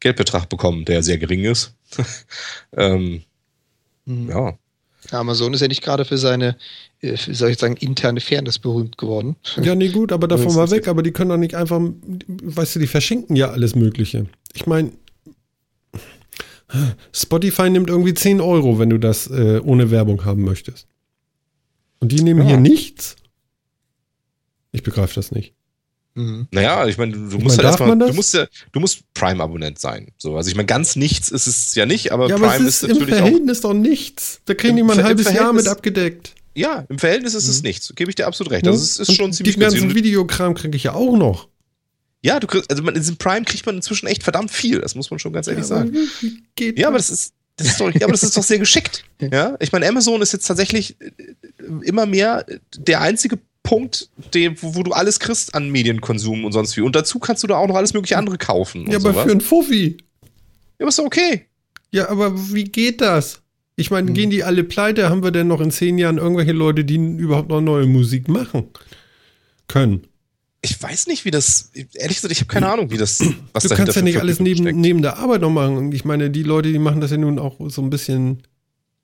Geldbetrag bekommen, der sehr gering ist. ähm,
Mhm.
ja.
Amazon ist ja nicht gerade für seine, äh, für, soll ich sagen, interne Fairness berühmt geworden.
Ja, nee, gut, aber davon mal weg. Aber die können doch nicht einfach, weißt du, die verschenken ja alles Mögliche. Ich meine, Spotify nimmt irgendwie 10 Euro, wenn du das äh, ohne Werbung haben möchtest. Und die nehmen
Ja.
hier nichts? Ich begreife das nicht.
Mhm.
Naja, ich meine, du, du
Ich
musst
meine,
halt erstmal, du musst ja, du musst Prime-Abonnent sein. So, also ich meine, ganz nichts ist es ja nicht, aber
Ja, aber
Prime
es ist,
ist,
im
natürlich auch.
Verhältnis doch nichts. Da kriegen
Im
die mal ein
im
halbes Jahr mit abgedeckt.
Ja, im Verhältnis ist es
Mhm.
nichts. Gebe ich dir absolut recht. Das ist, ist
Und
schon ziemlich
Den ganzen Videokram kriege ich ja auch noch.
Ja, du kriegst, also man, in diesem Prime kriegt man inzwischen echt verdammt viel. Das muss man schon ganz ehrlich
Ja, aber
sagen.
geht
Ja, aber das ist, das ist doch, ja, aber das ist doch sehr geschickt. Ja, ich meine, Amazon ist jetzt tatsächlich äh, immer mehr der einzige Punkt, den, wo, wo du alles kriegst an Medienkonsum und sonst wie. Und dazu kannst du da auch noch alles mögliche andere kaufen.
Ja, aber
sowas.
für einen Fuffi.
ja, aber ist doch okay.
Ja, aber wie geht das? Ich meine,
Hm.
gehen die alle pleite? Haben wir denn noch in zehn Jahren irgendwelche Leute, die überhaupt noch neue Musik machen können?
Ich weiß nicht, wie das, ehrlich gesagt, ich habe keine Ahnung, wie das,
was Du kannst ja nicht alles neben, neben der Arbeit noch machen. Ich meine, die Leute, die machen das ja nun auch so ein bisschen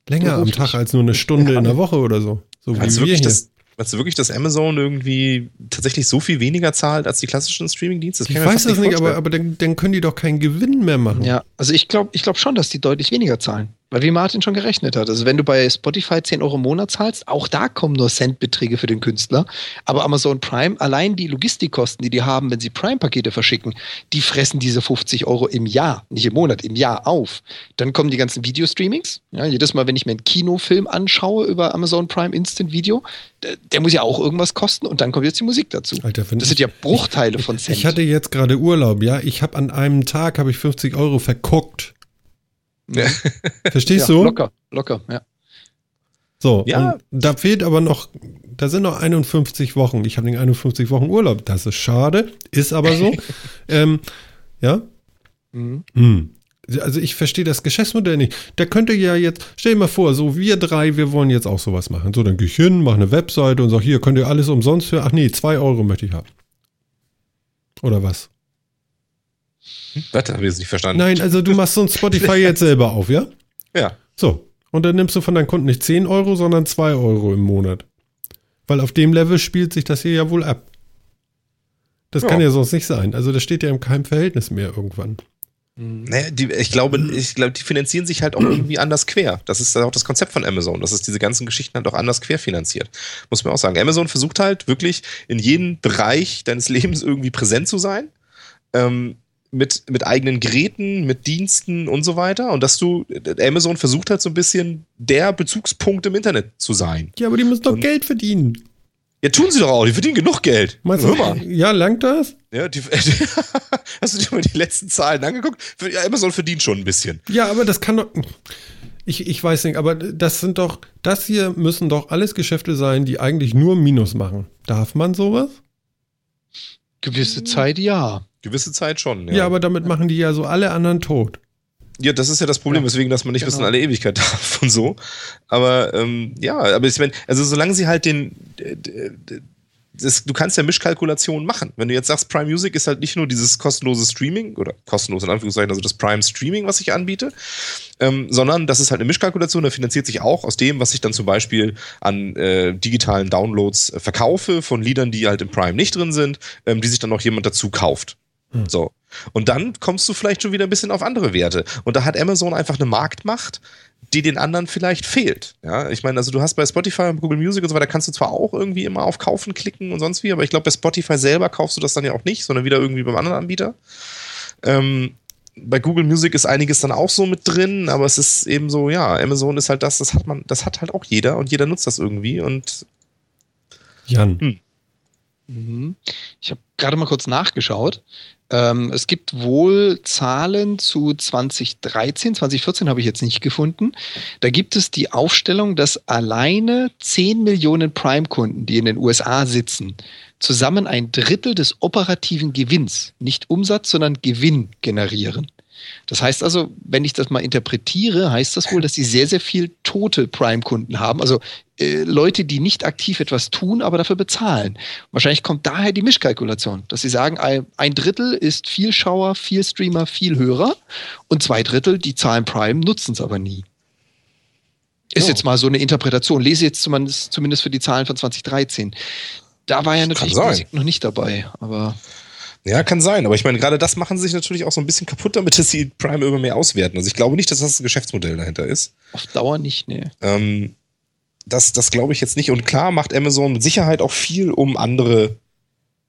länger am Tag als nur eine Stunde in der Woche oder so. So
wie wir hier. Das, Meinst du wirklich, dass Amazon irgendwie tatsächlich so viel weniger zahlt als die klassischen Streaming-Dienste?
Ich weiß das nicht, aber, aber dann, dann, können die doch keinen Gewinn mehr machen.
Ja, also ich glaube ich glaub schon, dass die deutlich weniger zahlen. Weil wie Martin schon gerechnet hat, also wenn du bei Spotify 10 Euro im Monat zahlst, auch da kommen nur Centbeträge für den Künstler. Aber Amazon Prime, allein die Logistikkosten, die die haben, wenn sie Prime-Pakete verschicken, die fressen diese 50 Euro im Jahr, nicht im Monat, im Jahr auf. Dann kommen die ganzen Videostreamings. Ja, jedes Mal, wenn ich mir einen Kinofilm anschaue über Amazon Prime Instant Video, der, der muss ja auch irgendwas kosten und dann kommt jetzt die Musik dazu.
Alter, das sind ja Bruchteile von Cent. Ich hatte jetzt gerade Urlaub, ja. Ich habe an einem Tag habe ich 50 Euro verguckt. Ja. Verstehst ja, du?
Locker, locker, ja.
So, ja. und da fehlt aber noch, da sind noch 51 Wochen. Ich habe den 51 Wochen Urlaub. Das ist schade, ist aber so. ähm, ja? Mhm. Hm. Also ich verstehe das Geschäftsmodell nicht. Da könnte ja jetzt, stell dir mal vor, so wir drei, wir wollen jetzt auch sowas machen. So, dann gehe ich hin, mache eine Webseite und sage, hier könnt ihr alles umsonst für, ach nee, zwei Euro möchte ich haben. Oder was?
Was? Habe ich jetzt nicht verstanden.
Nein, also du machst so ein Spotify jetzt selber auf, ja?
Ja.
So. Und dann nimmst du von deinen Kunden nicht 10 Euro, sondern 2 Euro im Monat. Weil auf dem Level spielt sich das hier ja wohl ab. Das ja. kann ja sonst nicht sein. Also das steht ja in keinem Verhältnis mehr irgendwann.
Naja, die, ich glaube, ich glaube, die finanzieren sich halt auch irgendwie anders quer. Das ist auch das Konzept von Amazon, dass es diese ganzen Geschichten halt auch anders quer finanziert. Muss man auch sagen. Amazon versucht halt wirklich in jedem Bereich deines Lebens irgendwie präsent zu sein. Ähm, mit, mit eigenen Geräten, mit Diensten und so weiter. Und dass du, Amazon versucht halt so ein bisschen der Bezugspunkt im Internet zu sein.
Ja, aber die müssen doch und, Geld verdienen.
Ja, tun sie doch auch, die verdienen genug Geld.
Meinst du, mal. Ja, langt das?
Ja, die, hast du dir mal die letzten Zahlen angeguckt? Ja, Amazon verdient schon ein bisschen.
Ja, aber das kann doch. Ich, ich weiß nicht, aber das sind doch, das hier müssen doch alles Geschäfte sein, die eigentlich nur Minus machen. Darf man sowas?
Gewisse Zeit ja.
Gewisse Zeit schon,
ja. Ja, aber damit machen die ja so alle anderen tot.
Ja, das ist ja das Problem, ja. weswegen, dass man nicht genau. bis in alle Ewigkeit darf und so. Aber ähm, ja, aber ich meine, also solange sie halt den, das, du kannst ja Mischkalkulationen machen. Wenn du jetzt sagst, Prime Music ist halt nicht nur dieses kostenlose Streaming oder kostenlos in Anführungszeichen, also das Prime Streaming, was ich anbiete, ähm, sondern das ist halt eine Mischkalkulation, da finanziert sich auch aus dem, was ich dann zum Beispiel an äh, digitalen Downloads äh, verkaufe von Liedern, die halt im Prime nicht drin sind, ähm, die sich dann noch jemand dazu kauft. Hm. So. Und dann kommst du vielleicht schon wieder ein bisschen auf andere Werte. Und da hat Amazon einfach eine Marktmacht, die den anderen vielleicht fehlt. Ja, ich meine, also du hast bei Spotify und Google Music und so weiter, kannst du zwar auch irgendwie immer auf Kaufen klicken und sonst wie, aber ich glaube, bei Spotify selber kaufst du das dann ja auch nicht, sondern wieder irgendwie beim anderen Anbieter. Ähm, bei Google Music ist einiges dann auch so mit drin, aber es ist eben so, ja, Amazon ist halt das, das hat man, das hat halt auch jeder und jeder nutzt das irgendwie und
Jan. Hm.
Mhm. Ich habe gerade mal kurz nachgeschaut. Ähm, es gibt wohl Zahlen zu 2013, 2014 habe ich jetzt nicht gefunden. Da gibt es die Aufstellung, dass alleine 10 Millionen Prime-Kunden, die in den USA sitzen, zusammen ein Drittel des operativen Gewinns, nicht Umsatz, sondern Gewinn generieren. Das heißt also, wenn ich das mal interpretiere, heißt das wohl, dass sie sehr, sehr viel tote Prime-Kunden haben. Also äh, Leute, die nicht aktiv etwas tun, aber dafür bezahlen. Wahrscheinlich kommt daher die Mischkalkulation, dass sie sagen, ein Drittel ist viel Schauer, viel Streamer, viel Hörer und zwei Drittel, die zahlen Prime, nutzen es aber nie. Ist oh. jetzt mal so eine Interpretation. Lese jetzt zumindest, zumindest für die Zahlen von 2013. Da war ja natürlich noch nicht dabei, aber.
Ja, kann sein, aber ich meine, gerade das machen sie sich natürlich auch so ein bisschen kaputt, damit dass sie Prime immer mehr auswerten. Also ich glaube nicht, dass das ein Geschäftsmodell dahinter ist.
Auf Dauer nicht, nee.
Ähm, das das glaube ich jetzt nicht. Und klar macht Amazon mit Sicherheit auch viel, um andere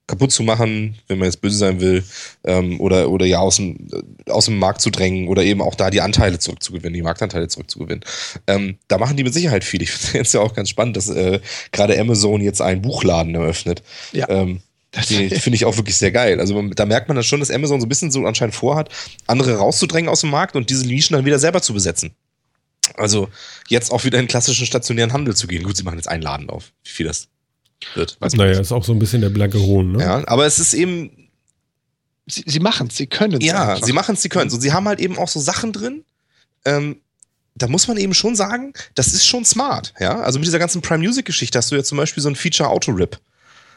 kaputt zu machen, wenn man jetzt böse sein will, ähm, oder, oder ja aus dem, aus dem Markt zu drängen oder eben auch da die Anteile zurückzugewinnen, die Marktanteile zurückzugewinnen. Ähm, da machen die mit Sicherheit viel. Ich finde es ja auch ganz spannend, dass äh, gerade Amazon jetzt einen Buchladen eröffnet.
Ja.
Ähm, das finde ich auch wirklich sehr geil. Also da merkt man dann schon, dass Amazon so ein bisschen so anscheinend vorhat, andere rauszudrängen aus dem Markt und diese Nischen dann wieder selber zu besetzen. Also jetzt auch wieder in den klassischen stationären Handel zu gehen. Gut, sie machen jetzt einen Laden auf. Wie viel das wird.
Weiß naja, ist auch so ein bisschen der blanke Hohn, ne?
Ja, aber es ist eben.
Sie, sie machen es, sie können es.
Ja, einfach. sie machen es, sie können es. Und sie haben halt eben auch so Sachen drin, ähm, da muss man eben schon sagen, das ist schon smart, ja. Also mit dieser ganzen Prime Music Geschichte hast du ja zum Beispiel so ein Feature Auto Rip,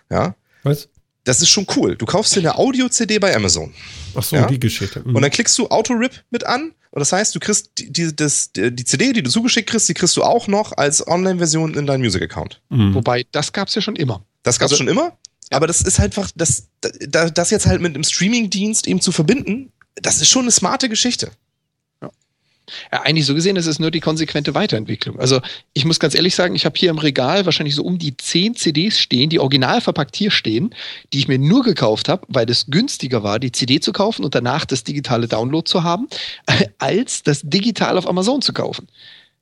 ja.
Was?
Das ist schon cool. Du kaufst dir eine Audio-CD bei Amazon.
Ach so,
Ja.
die Geschichte. Mhm.
Und dann klickst du Auto-Rip mit an. Und das heißt, du kriegst die, die, das, die CD, die du zugeschickt kriegst, die kriegst du auch noch als Online-Version in deinen Music-Account.
Mhm.
Wobei, das gab es ja schon immer.
Das gab's
Also-
schon immer. Aber das ist einfach, das, da- das jetzt halt mit einem Streaming-Dienst eben zu verbinden, das ist schon eine smarte Geschichte.
Ja, eigentlich so gesehen, es ist nur die konsequente Weiterentwicklung. Also ich muss ganz ehrlich sagen, ich habe hier im Regal wahrscheinlich so um die 10 CDs stehen, die original verpackt hier stehen, die ich mir nur gekauft habe, weil es günstiger war, die CD zu kaufen und danach das digitale Download zu haben, als das digital auf Amazon zu kaufen.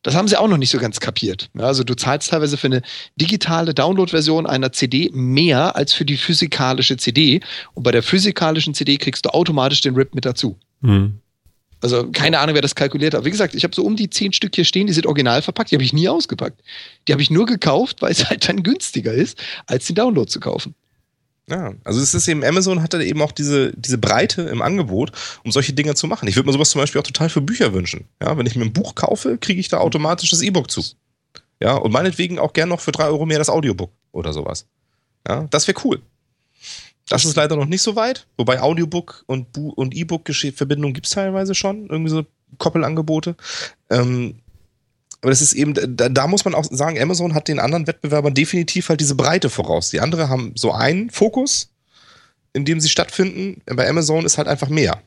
Das haben sie auch noch nicht so ganz kapiert. Also du zahlst teilweise für eine digitale Download-Version einer CD mehr als für die physikalische CD. Und bei der physikalischen CD kriegst du automatisch den RIP mit dazu.
Mhm.
Also keine Ahnung, wer das kalkuliert hat. Wie gesagt, ich habe so um die zehn Stück hier stehen, die sind original verpackt, die habe ich nie ausgepackt. Die habe ich nur gekauft, weil es halt dann günstiger ist, als den Download zu kaufen.
Ja, also es ist eben, Amazon hat da eben auch diese, diese Breite im Angebot, um solche Dinge zu machen. Ich würde mir sowas zum Beispiel auch total für Bücher wünschen. Ja, wenn ich mir ein Buch kaufe, kriege ich da automatisch das E-Book zu. Ja, und meinetwegen auch gern noch für drei Euro mehr das Audiobook oder sowas. Ja, das wäre cool. Das ist leider noch nicht so weit, wobei Audiobook und, Bu und E-Book-Verbindung gibt es teilweise schon, irgendwie so Koppelangebote. Ähm, aber das ist eben, da, da muss man auch sagen, Amazon hat den anderen Wettbewerbern definitiv halt diese Breite voraus. Die anderen haben so einen Fokus, in dem sie stattfinden. Bei Amazon ist halt einfach mehr.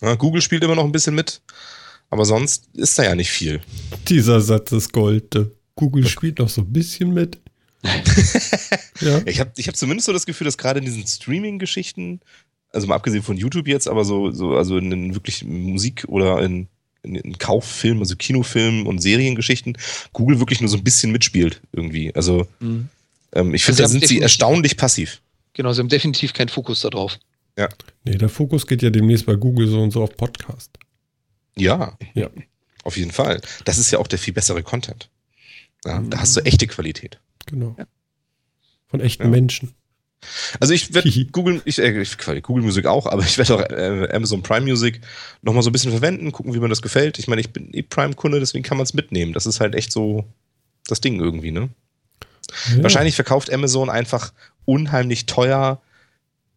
Ja, Google spielt immer noch ein bisschen mit, aber sonst ist da ja nicht viel.
Dieser Satz ist Gold. Google spielt noch so ein bisschen mit. ja.
Ich habe ich hab zumindest so das Gefühl, dass gerade in diesen Streaming-Geschichten, also mal abgesehen von YouTube jetzt, aber so, so also in den wirklich Musik oder in, in, in Kauffilmen, also Kinofilmen und Seriengeschichten, Google wirklich nur so ein bisschen mitspielt irgendwie. Also ähm, ich finde,
Also
da sind sie erstaunlich passiv.
Genau, sie haben definitiv keinen Fokus darauf.
Nee, der Fokus geht ja demnächst bei Google so und so auf Podcast.
Ja,
Ja.
auf jeden Fall. Das ist ja auch der viel bessere Content. Ja, da hast du echte Qualität.
Genau. Von echten
Ja.
Menschen.
Also ich werde. Google, ich, äh, ich- Google Music auch, aber ich werde auch äh, Amazon Prime Music nochmal so ein bisschen verwenden, gucken, wie mir das gefällt. Ich meine, ich bin eh Prime-Kunde, deswegen kann man es mitnehmen. Das ist halt echt so das Ding irgendwie, ne?
Ja.
Wahrscheinlich verkauft Amazon einfach unheimlich teuer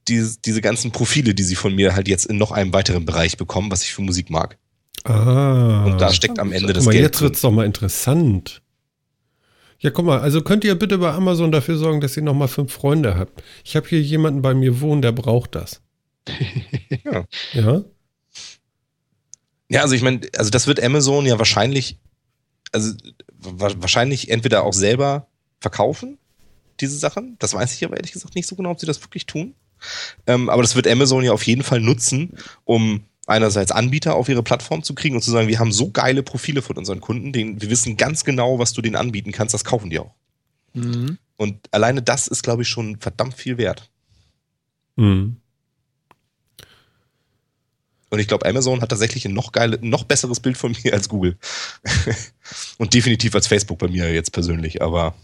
diese, diese ganzen Profile, die sie von mir halt jetzt in noch einem weiteren Bereich bekommen, was ich für Musik mag.
Ah.
Und da steckt am Ende
Guck
das
mal,
Geld
jetzt
drin.
wird's doch mal interessant. Ja, guck mal, also könnt ihr bitte bei Amazon dafür sorgen, dass ihr noch mal fünf Freunde habt. Ich habe hier jemanden bei mir wohnen, der braucht das.
Ja.
Ja?
Ja, also ich meine, also das wird Amazon ja wahrscheinlich, also wa wahrscheinlich entweder auch selber verkaufen, diese Sachen. Das weiß ich aber ehrlich gesagt nicht so genau, ob sie das wirklich tun. Ähm, aber das wird Amazon ja auf jeden Fall nutzen, um einerseits Anbieter auf ihre Plattform zu kriegen und zu sagen, wir haben so geile Profile von unseren Kunden, denen, wir wissen ganz genau, was du denen anbieten kannst, das kaufen die auch.
Mhm.
Und alleine das ist, glaube ich, schon verdammt viel wert.
Mhm.
Und ich glaube, Amazon hat tatsächlich ein noch geile, noch besseres Bild von mir als Google. und definitiv als Facebook bei mir jetzt persönlich, aber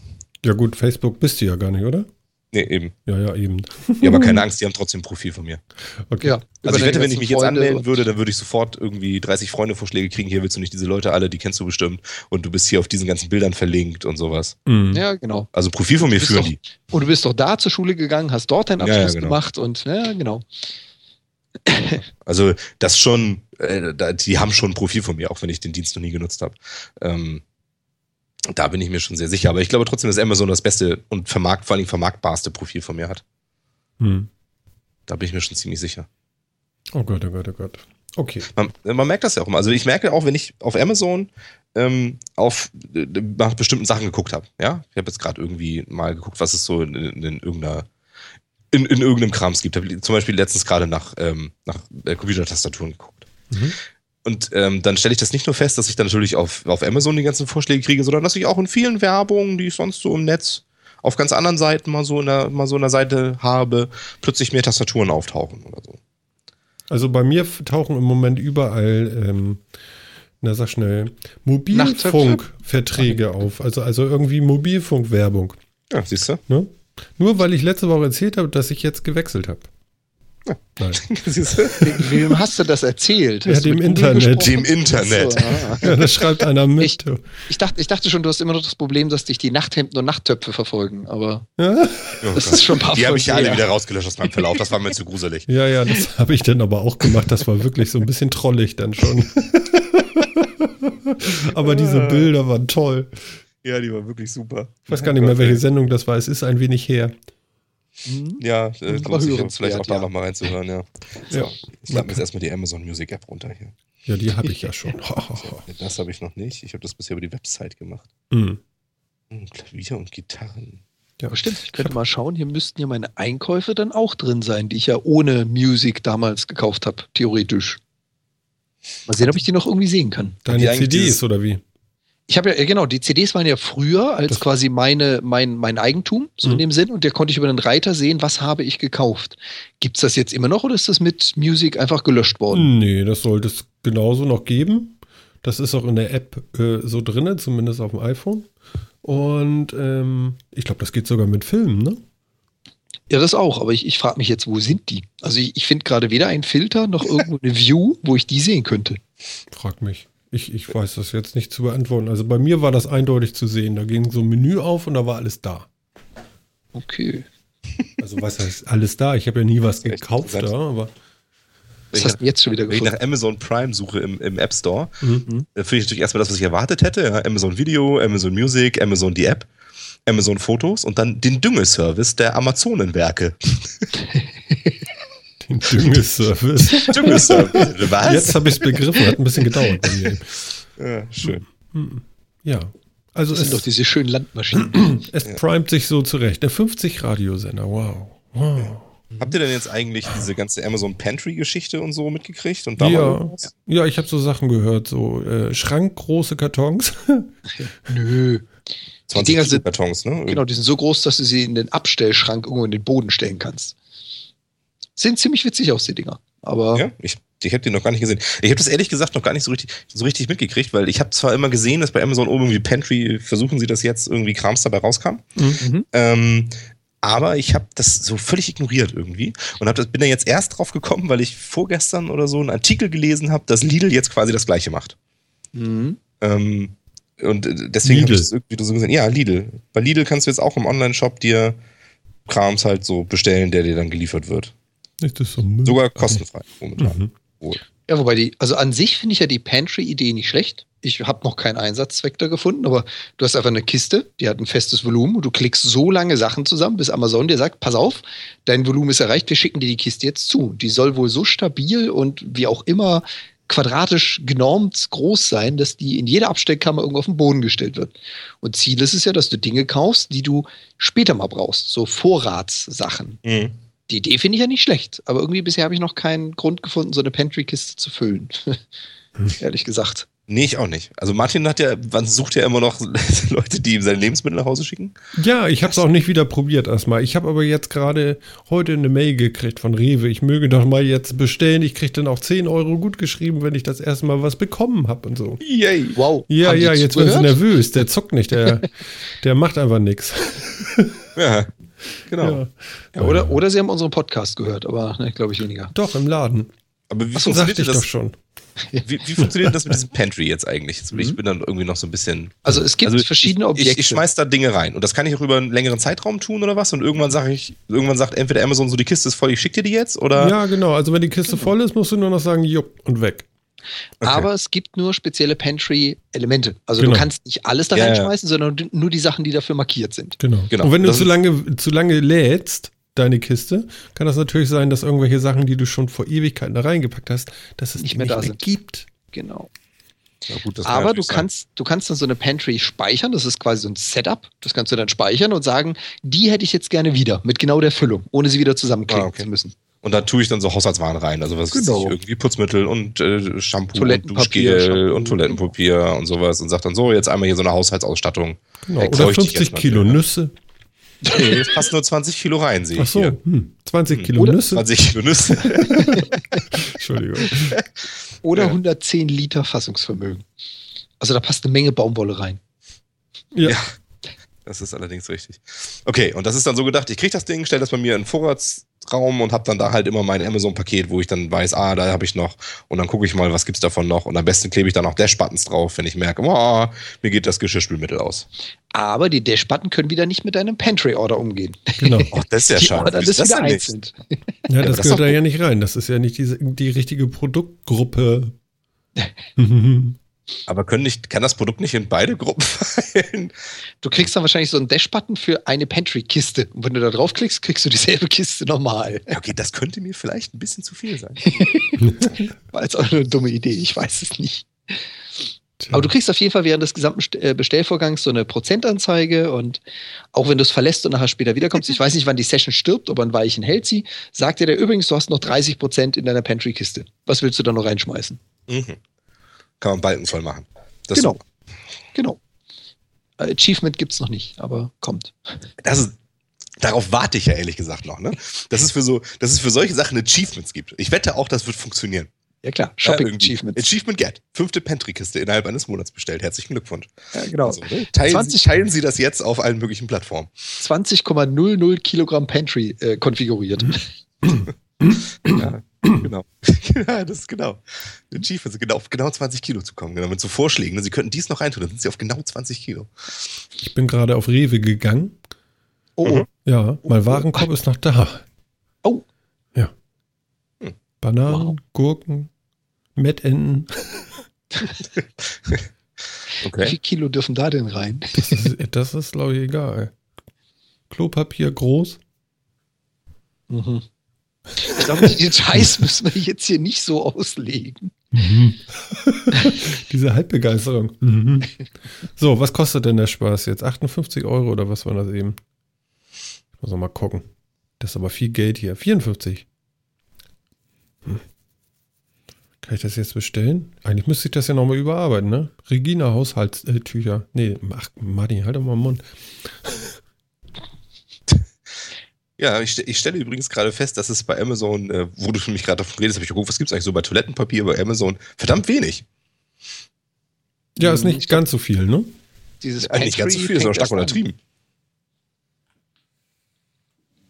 Ja gut, Facebook bist du ja gar nicht, oder?
Nee, eben.
Ja, ja, eben.
Ja, aber keine Angst, die haben trotzdem ein Profil von mir.
Okay.
Ja,
Also ich wette, wenn ich mich jetzt
Freunde
anmelden
und-
würde, dann würde ich sofort irgendwie 30 Freunde-Vorschläge kriegen. Hier willst du nicht diese Leute alle, die kennst du bestimmt. Und du bist hier auf diesen ganzen Bildern verlinkt und sowas.
Mhm.
Ja, genau.
Also ein Profil von mir führen
doch-
die.
Und du bist doch da zur Schule gegangen, hast dort deinen
Ja, ja,
Abschluss
genau.
gemacht und ja, genau.
Also das schon, äh, die haben schon ein Profil von mir, auch wenn ich den Dienst noch nie genutzt habe. Ähm, da bin ich mir schon sehr sicher. Aber ich glaube trotzdem, dass Amazon das beste und vermarkt, vor allem vermarktbarste Profil von mir hat.
Mhm.
Da bin ich mir schon ziemlich sicher.
Oh Gott, oh Gott, oh Gott. Okay.
Man, man merkt das ja auch immer. Also ich merke auch, wenn ich auf Amazon ähm, auf äh, nach bestimmten Sachen geguckt habe. Ja, ich habe jetzt gerade irgendwie mal geguckt, was es so in, in, in irgendeiner in, in irgendeinem Krams gibt. Hab zum Beispiel letztens gerade nach ähm, nach äh, Computertastaturen geguckt.
Mhm.
Und ähm, dann stelle ich das nicht nur fest, dass ich dann natürlich auf, auf Amazon die ganzen Vorschläge kriege, sondern dass ich auch in vielen Werbungen, die ich sonst so im Netz auf ganz anderen Seiten mal so in der, mal so in der Seite habe, plötzlich mehr Tastaturen auftauchen oder so.
Also bei mir tauchen im Moment überall, ähm, na sag schnell? Mobilfunkverträge auf. Also, also irgendwie Mobilfunkwerbung.
Ja, siehst du?
Ne? Nur weil ich letzte Woche erzählt habe, dass ich jetzt gewechselt habe. Nein.
Wem, hast du das erzählt?
Ja, dem Internet.
Dem Internet.
So, ah.
Ja, das schreibt einer mit.
Ich- Ich dachte, ich dachte schon, du hast immer noch das Problem, dass dich die Nachthemden und Nachttöpfe verfolgen, aber
Ja,
Oh
das
Gott.
ist schon ein paar
Die habe ich ja alle wieder rausgelöscht aus meinem Verlauf. Das war mir zu gruselig.
ja, ja, das habe ich dann aber auch gemacht. Das war wirklich so ein bisschen trollig dann schon. aber diese Bilder waren toll.
Ja, die war wirklich super.
Ich weiß gar nicht mehr, welche Sendung das war. Es ist ein wenig her.
Mhm.
Ja, äh, lohnt sich vielleicht auch da
ja.
nochmal reinzuhören, ja. So,
Ja.
ich lade mir jetzt erstmal die Amazon Music App runter hier.
Ja, die habe ich ja schon.
Das habe ich noch nicht. Ich habe das bisher über die Website gemacht.
Hm.
Hm, Klavier und Gitarren.
Ja.
Aber stimmt, ich könnte mal schauen, hier müssten ja meine Einkäufe dann auch drin sein, die ich ja ohne Music damals gekauft habe, theoretisch. Mal sehen, ob ich die noch irgendwie sehen kann.
Deine CDs oder wie?
Ich habe ja, ja, genau, die CDs waren ja früher als
Das-
quasi meine, mein, mein Eigentum, so in
Mhm.
dem Sinn, und der konnte ich über den Reiter sehen, was habe ich gekauft. Gibt's das jetzt immer noch oder ist das mit Music einfach gelöscht worden?
Nee, das sollte es genauso noch geben. Das ist auch in der App äh, so drinne, zumindest auf dem iPhone. Und ähm, ich glaube, das geht sogar mit Filmen, ne?
Ja, das auch, aber ich, ich frage mich jetzt, wo sind die? Also ich, ich finde gerade weder einen Filter noch irgendwo eine View, wo ich die sehen könnte.
Frag mich. Ich, ich weiß das jetzt nicht zu beantworten. Also bei mir war das eindeutig zu sehen. Da ging so ein Menü auf und da war alles da.
Okay.
Also was heißt alles da? Ich habe ja nie was gekauft da, aber
Was
Wenn
hast du denn jetzt schon wieder
Wenn ich
gefunden?
nach Amazon Prime suche im, im App Store,
Mhm.
dann finde ich natürlich erstmal das, was ich erwartet hätte. Ja, Amazon Video, Amazon Music, Amazon die App, Amazon Fotos und dann den Düngeservice der Amazonenwerke.
den Düngeservice.
Düngeservice. Was?
Jetzt habe ich es begriffen, hat ein bisschen gedauert bei mir.
Ja, schön.
Ja. Also
Das sind doch
es,
diese schönen Landmaschinen.
es primet sich so zurecht. Der 50 Radiosender, wow. Wow.
Habt ihr denn jetzt eigentlich diese ganze Amazon Pantry-Geschichte und so mitgekriegt? Und da
Ja, ja, ich habe so Sachen gehört, so äh, schrankgroße Kartons.
Nö.
20
Dinger
Kilo
sind-
Kartons, ne?
Genau, die sind so groß, dass du sie in den Abstellschrank irgendwo in den Boden stellen kannst. Sehen ziemlich witzig aus, die Dinger. Aber
Ja, ich, ich habe die noch gar nicht gesehen. Ich habe das ehrlich gesagt noch gar nicht so richtig, so richtig mitgekriegt, weil ich habe zwar immer gesehen, dass bei Amazon oben irgendwie Pantry versuchen sie das jetzt irgendwie Krams dabei rauskam.
Mhm.
Ähm, aber ich habe das so völlig ignoriert irgendwie und hab das, bin da jetzt erst drauf gekommen, weil ich vorgestern oder so einen Artikel gelesen habe, dass Lidl jetzt quasi das gleiche macht.
Mhm.
Ähm, und äh, deswegen habe ich das irgendwie so gesehen. Ja, Lidl. Bei Lidl kannst du jetzt auch im Online-Shop dir Krams halt so bestellen, der dir dann geliefert wird.
Nicht das so Müll.
Sogar kostenfrei momentan.
Mhm.
Wohl.
Ja, wobei die, also an sich finde ich ja die Pantry-Idee nicht schlecht. Ich habe noch keinen Einsatzzweck da gefunden, aber du hast einfach eine Kiste, die hat ein festes Volumen und du klickst so lange Sachen zusammen, bis Amazon dir sagt, pass auf, dein Volumen ist erreicht, wir schicken dir die Kiste jetzt zu. Die soll wohl so stabil und wie auch immer quadratisch genormt groß sein, dass die in jeder Abstellkammer irgendwo auf den Boden gestellt wird. Und Ziel ist es ja, dass du Dinge kaufst, die du später mal brauchst, so Vorratssachen.
Mhm.
Die Idee finde ich ja nicht schlecht, aber irgendwie bisher habe ich noch keinen Grund gefunden, so eine Pantry-Kiste zu füllen. Ehrlich gesagt.
Nee, ich auch nicht. Also Martin hat ja, man sucht ja immer noch Leute, die ihm seine Lebensmittel nach Hause schicken.
Ja, ich habe es auch nicht wieder probiert erstmal. Ich habe aber jetzt gerade heute eine Mail gekriegt von Rewe. Ich möge doch mal jetzt bestellen. Ich kriege dann auch 10 Euro gut geschrieben, wenn ich das erste Mal was bekommen habe und so.
Yay.
Wow.
Ja,
Haben
ja, jetzt wird sie
zugehört?
nervös. Der zuckt nicht, der, der macht einfach nichts.
Ja, genau.
Ja.
Ja, oder, oder sie haben unseren Podcast gehört, aber ne, glaube ich weniger.
Doch, im Laden.
Aber wie
Ach so,
funktioniert das?
doch schon.
Wie, wie funktioniert das mit diesem Pantry jetzt eigentlich? Ich bin dann irgendwie noch so ein bisschen.
Also es gibt
Also
verschiedene
ich,
Objekte.
Ich, ich schmeiß da Dinge rein und das kann ich auch über einen längeren Zeitraum tun oder was? Und irgendwann sage ich, irgendwann sagt entweder Amazon so, die Kiste ist voll, ich schicke dir die jetzt oder.
Ja, genau. Also wenn die Kiste voll ist, musst du nur noch sagen, jupp, und weg.
Okay.
Aber es gibt nur spezielle Pantry-Elemente. Also
Genau.
du kannst nicht alles da
Ja, ja.
reinschmeißen, sondern nur die Sachen, die dafür markiert sind.
Genau.
Genau.
Und wenn du
Das
zu lange, zu lange lädst, deine Kiste, kann das natürlich sein, dass irgendwelche Sachen, die du schon vor Ewigkeiten da reingepackt hast, dass es
Nicht mehr
nicht
da
mehr
sind.
gibt.
Genau.
Ja, gut, das kann
Aber du
sein.
kannst, du kannst dann so eine Pantry speichern. Das ist quasi so ein Setup. Das kannst du dann speichern und sagen, die hätte ich jetzt gerne wieder mit genau der Füllung, ohne sie wieder zusammenklicken
Ah, okay.
zu müssen.
Und da tue ich dann so Haushaltswaren rein. Also was
Genau.
ich, irgendwie Putzmittel und äh, Shampoo und
Toilettenpapier,
Duschgel
Shampoo.
und Toilettenpapier und sowas und sagt dann so, jetzt einmal hier so eine Haushaltsausstattung.
Genau.
Ja,
Oder
bräuchte ich
50
jetzt
Kilo
ne?
Nüsse.
Nee, es passt nur 20 Kilo rein, sehe
Ach
ich
so,
hier.
hm, 20 Kilo
Oder
Nüsse.
20 Kilo Nüsse.
Entschuldigung.
Oder
Ja.
110 Liter Fassungsvermögen. Also da passt eine Menge Baumwolle rein.
Ja.
Ja. Das ist allerdings richtig. Okay, und das ist dann so gedacht, ich kriege das Ding, stelle das bei mir in den Raum und habe dann da halt immer mein Amazon-Paket, wo ich dann weiß, ah, da habe ich noch und dann gucke ich mal, was gibt's davon noch und am besten klebe ich dann auch Dash-Buttons drauf, wenn ich merke, oh, mir geht das Geschirrspülmittel aus.
Aber die Dash-Button können wieder nicht mit deinem Pantry-Order umgehen.
Genau.
Oh, das ist ja schade. Ist
das
das
wieder einzeln.
Ja, das
das
gehört da ja nicht rein. Das ist ja nicht die, die richtige Produktgruppe.
Aber können nicht, kann das Produkt nicht in beide Gruppen fallen?
Du kriegst dann wahrscheinlich so einen Dash-Button für eine Pantry-Kiste. Und wenn du da draufklickst, kriegst du dieselbe Kiste normal.
Ja, okay, das könnte mir vielleicht ein bisschen zu viel sein.
War jetzt auch nur eine dumme Idee, ich weiß es nicht.
Tja.
Aber du kriegst auf jeden Fall während des gesamten äh, Bestellvorgangs so eine Prozentanzeige und auch wenn du es verlässt und nachher später wiederkommst, ich weiß nicht, wann die Session stirbt, aber ein Weilchen hält sie, sagt dir der übrigens, du hast noch 30 Prozent in deiner Pantry-Kiste. Was willst du da noch reinschmeißen?
Mhm. Kann man Balken voll machen. Das
Genau. Genau. Äh, Achievement gibt's noch nicht, aber kommt.
das ist, darauf warte ich ja ehrlich gesagt noch, ne? Dass es für so, dass es für solche Sachen Achievements gibt. Ich wette auch, das wird funktionieren.
Ja klar,
Ja,
Shopping
irgendwie.
Achievements.
Achievement Get. Fünfte Pantry-Kiste innerhalb eines Monats bestellt. Herzlichen Glückwunsch.
Ja, genau.
Also, ne? teilen,
20
Sie, teilen Sie das jetzt auf allen möglichen Plattformen.
20,00 Kilogramm Pantry äh, konfiguriert.
Ja, genau. ja, das ist genau. Achievements, genau, auf genau 20 Kilo zu kommen. Genau, mit so Vorschlägen. Sie könnten dies noch reintun, dann sind Sie auf genau 20 Kilo.
Ich bin gerade auf Rewe gegangen.
Oh,
Mhm.
oh.
Ja, mein Warenkorb ist noch da.
Oh.
Ja.
Hm.
Bananen,
Wow.
Gurken, Mettenten.
Wie
Okay.
viel Kilo dürfen da denn rein?
Das ist, das ist glaube ich, egal. Klopapier groß.
Mhm. Ich glaube, die Details müssen wir jetzt hier nicht so auslegen.
Mhm. Diese Halbbegeisterung. Mhm. So, was kostet denn der Spaß jetzt? 58 Euro oder was war das eben? Ich muss noch mal gucken. Das ist aber viel Geld hier. 54. Hm. Kann ich das jetzt bestellen? Eigentlich müsste ich das ja nochmal überarbeiten, ne? Regina Haushaltstücher. Nee, ach, Martin, halt doch mal den Mund.
Ja, ich, ich stelle übrigens gerade fest, dass es bei Amazon, äh, wo du für mich gerade davon redest, habe ich geguckt, was gibt es eigentlich so bei Toilettenpapier bei Amazon? Verdammt wenig.
Ja, ist nicht ganz so viel, ne?
Dieses
Eigentlich nicht ganz so viel, sondern
fängt
stark
an.
untertrieben.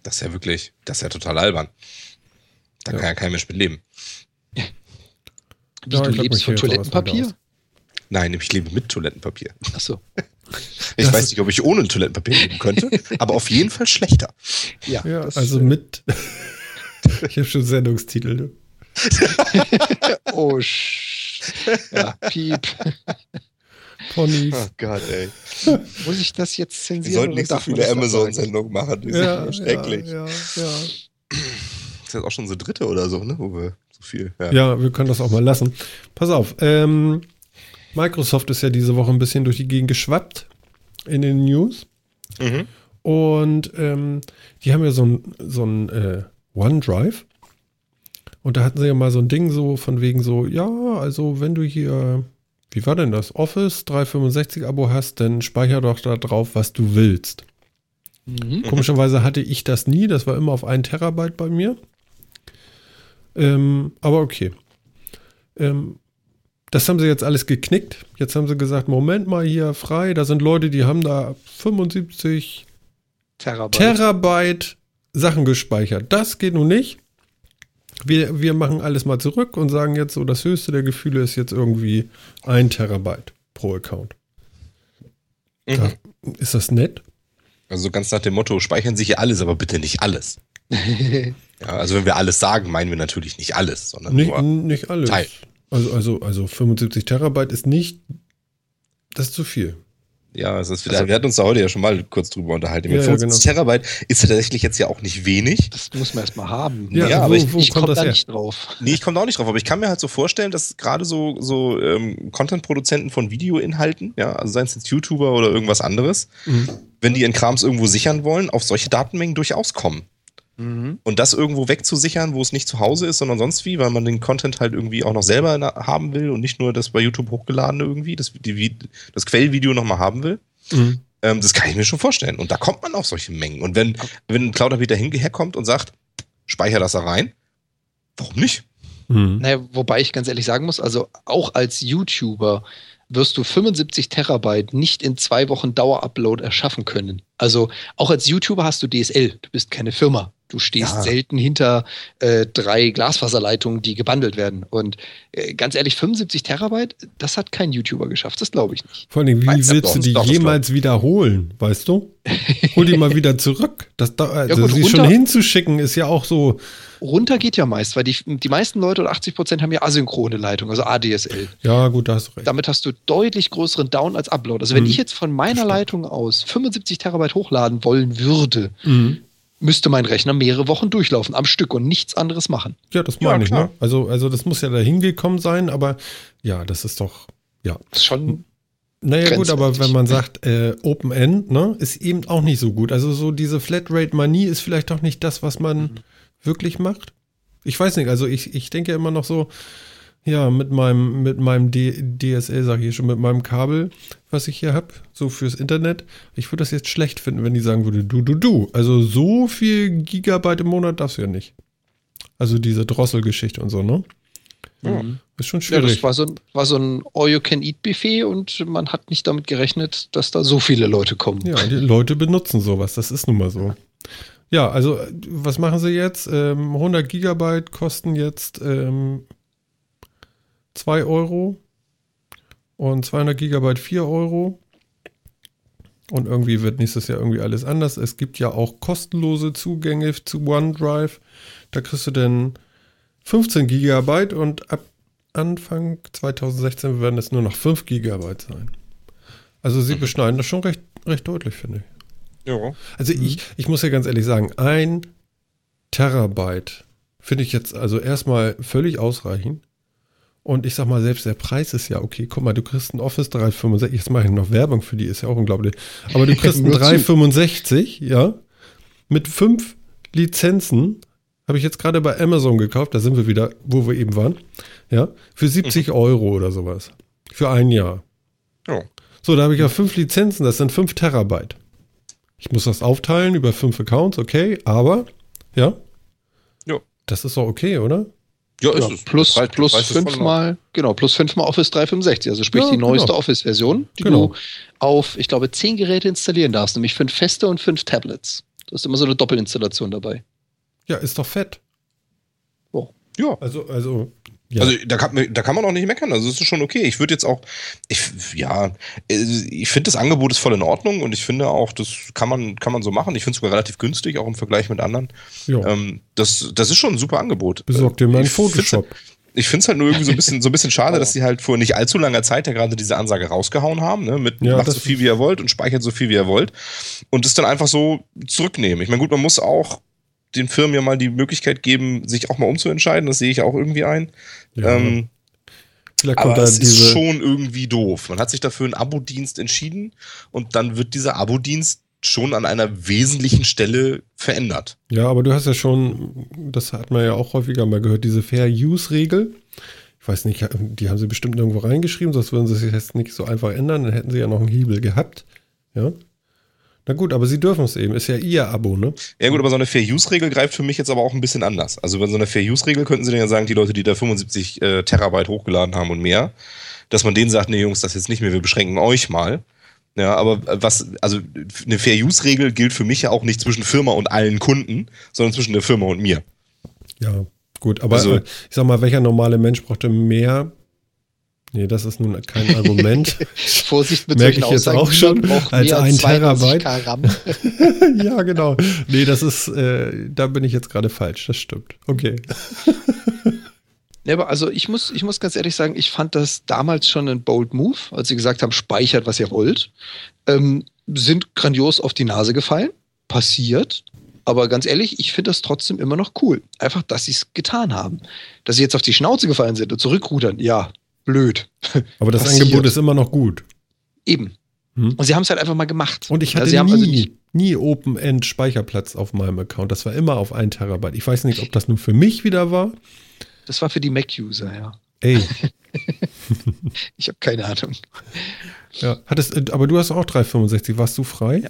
Das ist ja wirklich, das ist ja total albern. Da
Ja.
kann ja kein Mensch mit leben.
Wie,
Ja,
du lebst von
auch
Toilettenpapier?
Nein, ich lebe mit Toilettenpapier.
Achso.
Ich
Das
weiß nicht, ob ich ohne Toilettenpapier leben könnte, aber auf jeden Fall schlechter.
Ja,
Ja, also mit. ich habe schon Sendungstitel. Ne?
Oh, sch ja, piep.
Ponys.
Oh Gott, ey.
Muss ich das jetzt
Wir
zensieren?
sollten
oder
nicht so viele? Amazon-Sendungen machen. Die sind
Ja,
ja, schrecklich.
ja, ja,
ist jetzt auch schon so dritte oder so, ne? Wo wir so viel. Ja.
Ja, wir können das auch mal lassen. Pass auf, ähm, Microsoft ist ja diese Woche ein bisschen durch die Gegend geschwappt in den News.
Mhm.
Und ähm, die haben ja so ein, so ein äh, OneDrive. Und da hatten sie ja mal so ein Ding so von wegen so, ja, also wenn du hier, wie war denn das, Office 365 Abo hast, dann speicher doch da drauf, was du willst.
Mhm.
Komischerweise hatte ich das nie, das war immer auf einen Terabyte bei mir. Ähm, aber okay. Ähm, das haben sie jetzt alles geknickt. Jetzt haben sie gesagt, Moment mal hier frei, da sind Leute, die haben da 75
Terabyte.
Terabyte Sachen gespeichert. Das geht nun nicht. Wir, wir machen alles mal zurück und sagen jetzt so, das höchste der Gefühle ist jetzt irgendwie ein Terabyte pro Account.
Mhm.
Ja. Ist das nett?
Also so ganz nach dem Motto, speichern Sie hier alles, aber bitte nicht alles. Ja, also wenn wir alles sagen, meinen wir natürlich nicht alles, sondern
Nicht,
nur.
nicht alles.
Teil.
Also, also, also 75 Terabyte ist nicht, das ist zu viel.
Ja, es ist wieder, wir hatten uns da heute ja schon mal kurz drüber unterhalten.
Ja, ja,
50 Terabyte ist ja tatsächlich jetzt ja auch nicht wenig.
Das muss man erstmal haben.
Ja,
Ja,
wo,
aber ich-
wo
ich komme
das
da
her?
nicht drauf.
Nee, ich komme da auch nicht drauf, aber ich kann mir halt so vorstellen, dass gerade so, so ähm, Content-Produzenten von Videoinhalten, ja, also seien es jetzt YouTuber oder irgendwas anderes,
Mhm.
wenn die ihren Krams irgendwo sichern wollen, auf solche Datenmengen durchaus kommen.
Mhm.
Und das irgendwo wegzusichern, wo es nicht zu Hause ist, sondern sonst wie, weil man den Content halt irgendwie auch noch selber haben will und nicht nur das bei YouTube hochgeladene irgendwie, das, die, das Quellvideo nochmal haben will.
Mhm.
Ähm, das kann ich mir schon vorstellen. Und da kommt man auf solche Mengen. Und wenn, wenn ein Cloud-Anbieter herkommt und sagt, speicher das da rein, warum nicht?
Mhm.
Naja, wobei ich ganz ehrlich sagen muss, also auch als YouTuber wirst du 75 Terabyte nicht in zwei Wochen Dauerupload erschaffen können. Also auch als YouTuber hast du DSL, du bist keine Firma. Du stehst
Ja.
selten hinter äh, drei Glasfaserleitungen, die gebundelt werden. Und äh, ganz ehrlich, 75 Terabyte, das hat kein YouTuber geschafft, das glaube ich nicht.
Vor allem, wie
Meinst
willst du die
Doch,
jemals wiederholen, weißt du? Hol die mal wieder zurück. Das, da, also
gut,
sie schon
runter-
hinzuschicken, ist ja auch so,
Runter geht ja meist, weil die, die meisten Leute oder 80 Prozent haben ja asynchrone Leitung, also ADSL.
ja gut, da hast du recht.
Damit hast du deutlich größeren Down als Upload. Also wenn
Mhm.
ich jetzt von meiner Leitung aus 75 Terabyte hochladen wollen würde,
Mhm.
Müsste mein Rechner mehrere Wochen durchlaufen am Stück und nichts anderes machen.
Ja, das
Ja,
meine ich,
klar.
ne? Also, also das muss ja dahin gekommen sein, aber ja, das ist doch, ja.
Das ist schon
Naja, gut, aber wenn man sagt, äh, Open End, ne, ist eben auch nicht so gut. Also so diese Flatrate-Manie ist vielleicht doch nicht das, was man
Mhm.
wirklich macht. Ich weiß nicht, also ich, ich denke immer noch so, ja, mit meinem, mit meinem D DSL, sag ich hier schon, mit meinem Kabel, was ich hier habe, so fürs Internet. Ich würde das jetzt schlecht finden, wenn die sagen würde, du, du, du. Also so viel Gigabyte im Monat darfst du ja nicht. Also diese Drosselgeschichte und so, ne?
Mhm.
Ist schon
Ja,
schwierig.
das war so, ein- war so ein All-You-Can-Eat-Buffet und man hat nicht damit gerechnet, dass da so viele Leute kommen.
Ja, die Leute benutzen sowas, das ist nun mal so. Ja, also was machen sie jetzt? Ähm, 100 Gigabyte kosten jetzt ähm, 2 Euro und 200 Gigabyte 4 Euro. Und irgendwie wird nächstes Jahr irgendwie alles anders. Es gibt ja auch kostenlose Zugänge zu OneDrive. Da kriegst du dann 15 Gigabyte und ab Anfang 2016 werden es nur noch 5 Gigabyte sein. Also sie beschneiden das schon recht, recht deutlich, finde ich.
Ja.
Also ich, ich muss ja ganz ehrlich sagen, ein Terabyte finde ich jetzt also erstmal völlig ausreichend. Und ich sag mal, selbst der Preis ist ja okay. Guck mal, du kriegst ein Office 365, jetzt mache ich noch Werbung für die, ist ja auch unglaublich. Aber du kriegst ein
Nur zu.
365, ja, mit fünf Lizenzen, habe ich jetzt gerade bei Amazon gekauft, da sind wir wieder, wo wir eben waren, ja, für 70 Euro oder sowas. Für ein Jahr.
Ja.
So, da habe ich ja fünf Lizenzen, das sind fünf Terabyte. Ich muss das aufteilen über fünf Accounts, okay, aber, ja.
Ja.
Das ist doch okay, oder?
Ja,
Ja, plus,
Preis-
plus
Preis ist voll in
fünfmal, genau, plus fünfmal Office 365, also sprich
Ja,
die neueste
genau.
Office-Version, die
Genau.
du auf, ich glaube, zehn Geräte installieren darfst, nämlich fünf feste und fünf Tablets. Du hast immer so eine Doppelinstallation dabei.
Ja, ist doch fett.
Ja.
Also, also, ja.
Also da kann, da kann man auch nicht meckern. Also es ist schon okay. Ich würde jetzt auch, ich, ja, äh, ich finde das Angebot ist voll in Ordnung und ich finde auch, das kann man, kann man so machen. Ich finde es sogar relativ günstig, auch im Vergleich mit anderen. Ähm, das, das ist schon ein super Angebot.
Besorg dir mal einen Photoshop.
Ich finde es halt nur irgendwie so ein bisschen, so ein bisschen schade, dass sie halt vor nicht allzu langer Zeit ja gerade diese Ansage rausgehauen haben, ne? Mit
Ja,
macht so viel wie ihr wollt und speichert so viel wie ihr wollt. Und es dann einfach so zurücknehmen. Ich meine, gut, man muss auch den Firmen ja mal die Möglichkeit geben, sich auch mal umzuentscheiden. Das sehe ich auch irgendwie ein.
Ja.
Ähm,
Vielleicht
aber es ist schon irgendwie doof. Man hat sich dafür einen Abo-Dienst entschieden und dann wird dieser Abo-Dienst schon an einer wesentlichen Stelle verändert.
Ja, aber du hast ja schon, das hat man ja auch häufiger mal gehört, diese Fair-Use-Regel. Ich weiß nicht, die haben sie bestimmt irgendwo reingeschrieben, sonst würden sie sich jetzt nicht so einfach ändern, dann hätten sie ja noch einen Hebel gehabt. Ja. Na gut, aber sie dürfen es eben, ist ja ihr Abo, ne?
Ja gut, aber so eine Fair-Use-Regel greift für mich jetzt aber auch ein bisschen anders. Also bei so einer Fair-Use-Regel könnten sie dann ja sagen, die Leute, die da 75 äh, Terabyte hochgeladen haben und mehr, dass man denen sagt, nee Jungs, das jetzt nicht mehr, wir beschränken euch mal. Ja, aber was, also eine Fair-Use-Regel gilt für mich ja auch nicht zwischen Firma und allen Kunden, sondern zwischen der Firma und mir.
Ja, gut, aber
Also-
ich sag mal, welcher normale Mensch brauchte mehr? Nee, das ist nun kein Argument.
Vorsicht mit
Merke
solchen
ich jetzt auch schon, als ein
32
Terabyte. Ja, genau. Nee, das ist, äh, da bin ich jetzt gerade falsch, das stimmt. Okay.
Ja, aber also ich muss, ich muss ganz ehrlich sagen, ich fand das damals schon ein bold Move, als sie gesagt haben, speichert, was ihr wollt. Ähm, sind grandios auf die Nase gefallen. Passiert. Aber ganz ehrlich, ich finde das trotzdem immer noch cool. Einfach, dass sie es getan haben. Dass sie jetzt auf die Schnauze gefallen sind und zurückrudern, ja, blöd.
Aber das
Passiert.
Angebot ist immer noch gut.
Eben.
Hm?
Und sie haben es halt einfach mal gemacht.
Und ich
Ja,
hatte
sie haben also
nie,
nicht-
nie Open-End-Speicherplatz auf meinem Account. Das war immer auf ein Terabyte. Ich weiß nicht, ob das nur für mich wieder war.
Das war für die Mac-User, ja.
Ey,
Ich habe keine Ahnung.
ja. Hattest, äh, aber du hast auch 365. Warst du frei?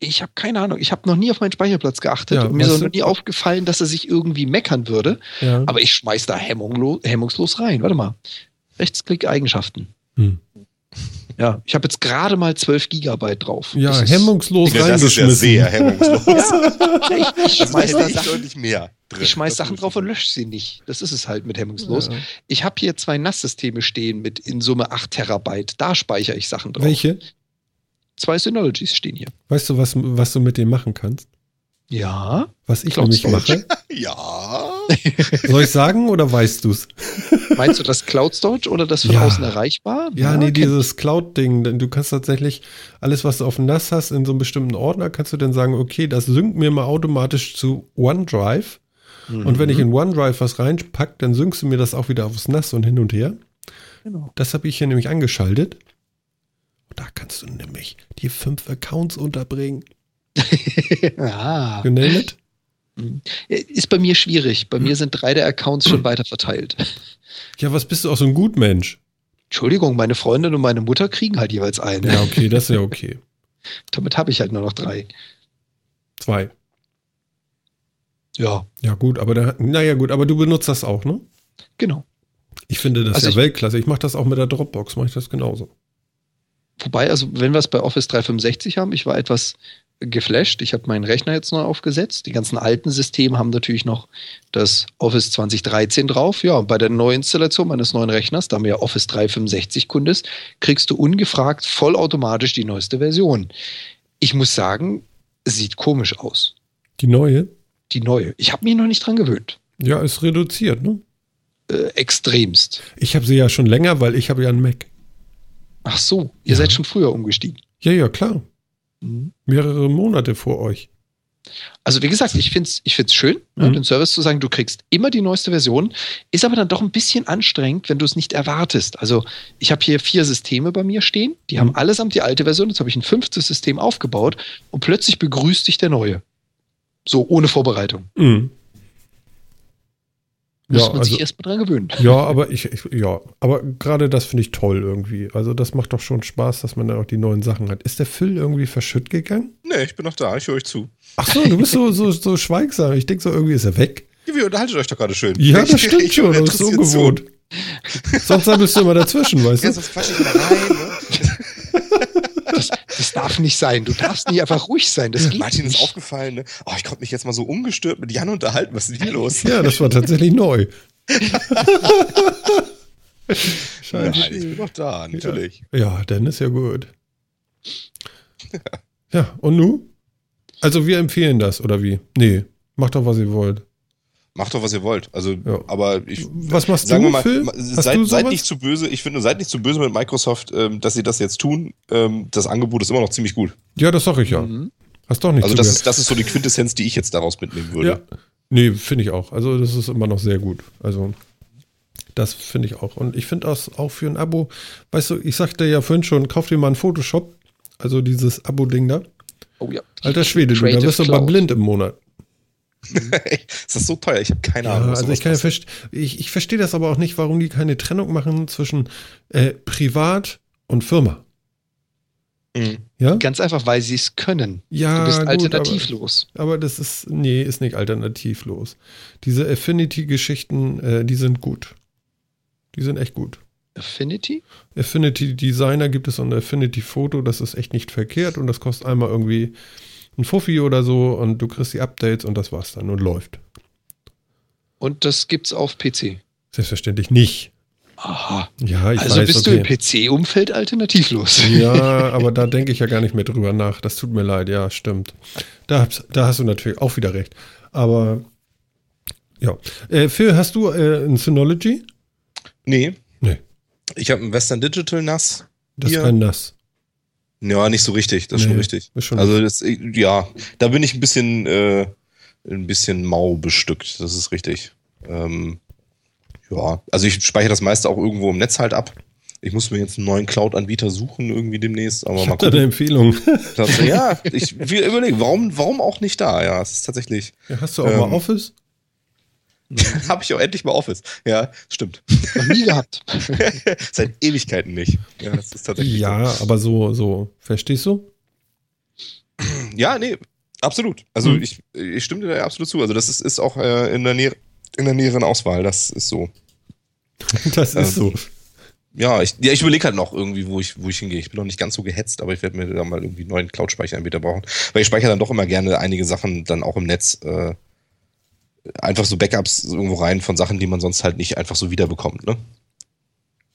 Ich habe keine Ahnung. Ich habe noch nie auf meinen Speicherplatz geachtet.
Ja,
mir ist noch nie aufgefallen, dass er sich irgendwie meckern würde.
Ja.
Aber ich schmeiß da hemmunglos, hemmungslos rein. Warte mal. Rechtsklick Eigenschaften.
Hm.
Ja, ich habe jetzt gerade mal 12 Gigabyte drauf.
Ja,
Das ist-
hemmungslos
Ja, das ist ja
reingeschmissen.
sehr hemmungslos.
Ja, ich, ich
Da
schmeiß da Sachen,
deutlich mehr drin.
ich schmeiß
Das
Sachen drauf und lösche sie nicht. Das ist es halt mit hemmungslos.
Ja.
Ich habe hier zwei NAS-Systeme stehen mit in Summe 8 Terabyte. Da speichere ich Sachen drauf.
Welche?
Zwei Synologies stehen hier.
Weißt du, was, was du mit dem machen kannst?
Ja.
Was ich
Cloud
nämlich mache?
Ja.
Soll ich sagen oder weißt du es?
Meinst du das Cloud Storage oder das von
Ja.
außen erreichbar?
Ja, nee,
kenn
dieses Cloud-Ding. denn Du kannst tatsächlich alles, was du auf dem NAS hast, in so einem bestimmten Ordner, kannst du dann sagen, okay, das synkt mir mal automatisch zu OneDrive.
ich.
Und wenn ich
Mhm.
in OneDrive was reinpack, dann synkst du mir das auch wieder aufs NAS und hin und her.
Genau.
Das habe ich hier nämlich angeschaltet. Da kannst du nämlich die fünf Accounts unterbringen.
ah.
You name it?
Ist bei mir schwierig. Bei mir sind drei der Accounts schon weiter verteilt.
Ja, was bist du auch so ein Gutmensch?
Entschuldigung, meine Freundin und meine Mutter kriegen halt jeweils einen.
Ja, okay, das ist ja okay.
Damit habe ich halt nur noch drei.
Zwei.
Ja,
Ja, gut, aber da, naja, gut, aber du benutzt das auch, ne?
genau.
Ich finde das
Also
ja
ich-
Weltklasse. Ich mache das auch mit der Dropbox, mache ich das genauso.
Wobei, also wenn wir es bei Office 365 haben, ich war etwas geflasht. Ich habe meinen Rechner jetzt neu aufgesetzt. Die ganzen alten Systeme haben natürlich noch das Office 2013 drauf. Ja, bei der Neuinstallation meines neuen Rechners, da mir ja Office 365 Kunde ist, kriegst du ungefragt vollautomatisch die neueste Version. Ich muss sagen, sieht komisch aus.
Die neue?
Die neue. Ich habe mich noch nicht dran gewöhnt.
Ja, ist reduziert, ne?
Äh, extremst.
Ich habe sie ja schon länger, weil ich habe ja einen Mac.
Ach so, ihr
Ja.
seid schon früher umgestiegen.
Ja, ja, klar.
Mhm.
Mehrere Monate vor euch.
Also wie gesagt, ich finde es ich find's schön,
Mhm.
den Service zu sagen, du kriegst immer die neueste Version, ist aber dann doch ein bisschen anstrengend, wenn du es nicht erwartest. Also ich habe hier vier Systeme bei mir stehen, die
Mhm.
haben allesamt die alte Version, jetzt habe ich ein fünftes System aufgebaut und plötzlich begrüßt dich der neue. So, ohne Vorbereitung.
Mhm.
Muss
Ja,
man
also,
sich erstmal dran gewöhnen.
ja, aber ich, ich ja, aber gerade das finde ich toll irgendwie. Also das macht doch schon Spaß, dass man da auch die neuen Sachen hat. Ist der Phil irgendwie verschütt gegangen?
Nee, ich bin noch da, ich höre euch zu.
Ach so, du bist so, so, so schweigsam. Ich denke so, irgendwie ist er weg.
Ja, Ihr unterhaltet euch doch gerade schön.
Ja,
Ich-
das stimmt
ich
schon. Das ist ungewohnt. Sonst bist du immer dazwischen, weißt
Ja,
du?
sonst quatsch ich mal rein. Ne?
Das, das darf nicht sein. Du darfst nicht einfach ruhig sein. Das geht
Martin ist
nicht.
aufgefallen, ne? Oh, ich konnte mich jetzt mal so ungestört mit Jan unterhalten. Was ist denn hier los?
Ja, das war tatsächlich neu.
Nein,
Scheiße.
ich bin doch da, natürlich.
Ja, dann ist ja gut. Ja, und nu? Also wir empfehlen das, oder wie? Nee, macht doch, was ihr wollt.
Macht doch, was ihr wollt. Also,
Ja.
aber ich.
Was machst
Sagen
du,
wir mal,
Phil?
seid, seid nicht zu böse. Ich finde, seid nicht zu böse mit Microsoft, ähm, dass sie das jetzt tun. Ähm, das Angebot ist immer noch ziemlich gut.
Ja, das sag ich ja.
Mhm.
Hast doch nicht
Also, das ist, das ist so die Quintessenz, die ich jetzt daraus mitnehmen würde.
Ja. Nee, finde ich auch. Also das ist immer noch sehr gut. Also das finde ich auch. Und ich finde das auch für ein Abo, weißt du, ich sagte ja vorhin schon, kauf dir mal einen Photoshop, also dieses Abo-Ding da.
Oh ja.
Alter Schwede, du, da wirst du mal blind im Monat.
ist das so teuer? Ich habe keine
Ja,
Ahnung.
also ich,
sowas
kann ja
kostet.
verst- ich, ich verstehe das aber auch nicht, warum die keine Trennung machen zwischen äh, Privat und Firma.
Mhm.
Ja?
Ganz einfach, weil sie es können.
Ja,
du bist
gut,
alternativlos.
Aber, aber das ist, nee, ist nicht alternativlos. Diese Affinity-Geschichten, äh, die sind gut. Die sind echt gut.
Affinity?
Affinity Designer gibt es und Affinity Photo, das ist echt nicht verkehrt und das kostet einmal irgendwie ein Fuffi oder so und du kriegst die Updates und das war's dann und läuft.
Und das gibt's auf PC.
Selbstverständlich nicht.
Aha.
Ja, ich
also
weiß,
bist
okay.
du im PC-Umfeld alternativlos.
Ja, aber da denke ich ja gar nicht mehr drüber nach. Das tut mir leid, ja, stimmt. Da, hast- da hast du natürlich auch wieder recht. Aber ja. Äh, Phil, hast du äh, ein Synology?
Nee.
Nee.
Ich habe ein Western Digital NAS.
Das
Hier.
ist kein Nass.
Ja, nicht so richtig. Das ist
Nee,
schon richtig.
ist schon
also das, ja, da bin ich ein bisschen, äh, ein bisschen mau bestückt. Das ist richtig. Ähm, ja, also ich speichere das meiste auch irgendwo im Netz halt ab. Ich muss mir jetzt einen neuen Cloud-Anbieter suchen irgendwie demnächst, aber
Ich
mal
habe da eine
gucken.
Empfehlung.
Ja, ich will überlegen, warum, warum auch nicht da? Ja, es ist tatsächlich.
Ja, hast du auch
Ähm,
mal Office?
Habe ich auch endlich mal Office. Ja, stimmt.
Noch nie gehabt.
Seit Ewigkeiten nicht. Ja, das ist tatsächlich.
Ja, aber so, so, verstehst du?
So. Ja, nee, absolut. Also
Mhm.
ich, ich stimme dir da absolut zu. Also das ist, ist auch äh, in, der Nähe, in der näheren Auswahl. Das ist so.
Das ist
Ähm,
so.
ja, ich, ja, ich überlege halt noch irgendwie, wo ich, wo ich hingehe. Ich bin noch nicht ganz so gehetzt, aber ich werde mir da mal irgendwie einen neuen Cloud-Speicheranbieter brauchen. Weil ich speichere dann doch immer gerne einige Sachen dann auch im Netz, äh, einfach so Backups irgendwo rein von Sachen, die man sonst halt nicht einfach so wiederbekommt, ne?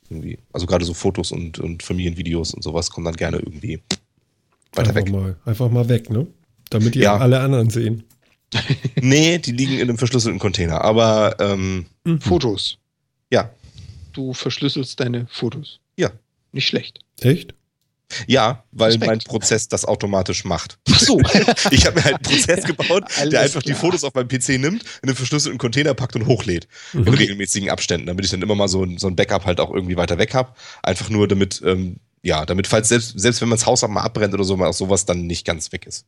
Irgendwie. Also gerade so Fotos und, und Familienvideos und sowas kommen dann gerne irgendwie weiter
einfach
weg.
Mal, einfach mal weg, ne? Damit ihr
Ja.
alle anderen sehen.
Nee, die liegen in einem verschlüsselten Container. Aber ähm,
Fotos.
ja,
Du verschlüsselst deine Fotos.
Ja.
Nicht schlecht.
Echt?
Ja, weil
Respekt.
mein Prozess das automatisch macht.
Ach so.
Ich habe mir halt einen Prozess gebaut,
Alles
der einfach die
klar.
Fotos auf meinem PC nimmt, in einen verschlüsselten Container packt und hochlädt. In regelmäßigen Abständen, damit ich dann immer mal so ein, so ein Backup halt auch irgendwie weiter weg habe. Einfach nur damit, ähm, ja, damit, falls selbst, selbst wenn man das Haus auch mal abbrennt oder so, mal auch sowas dann nicht ganz weg ist.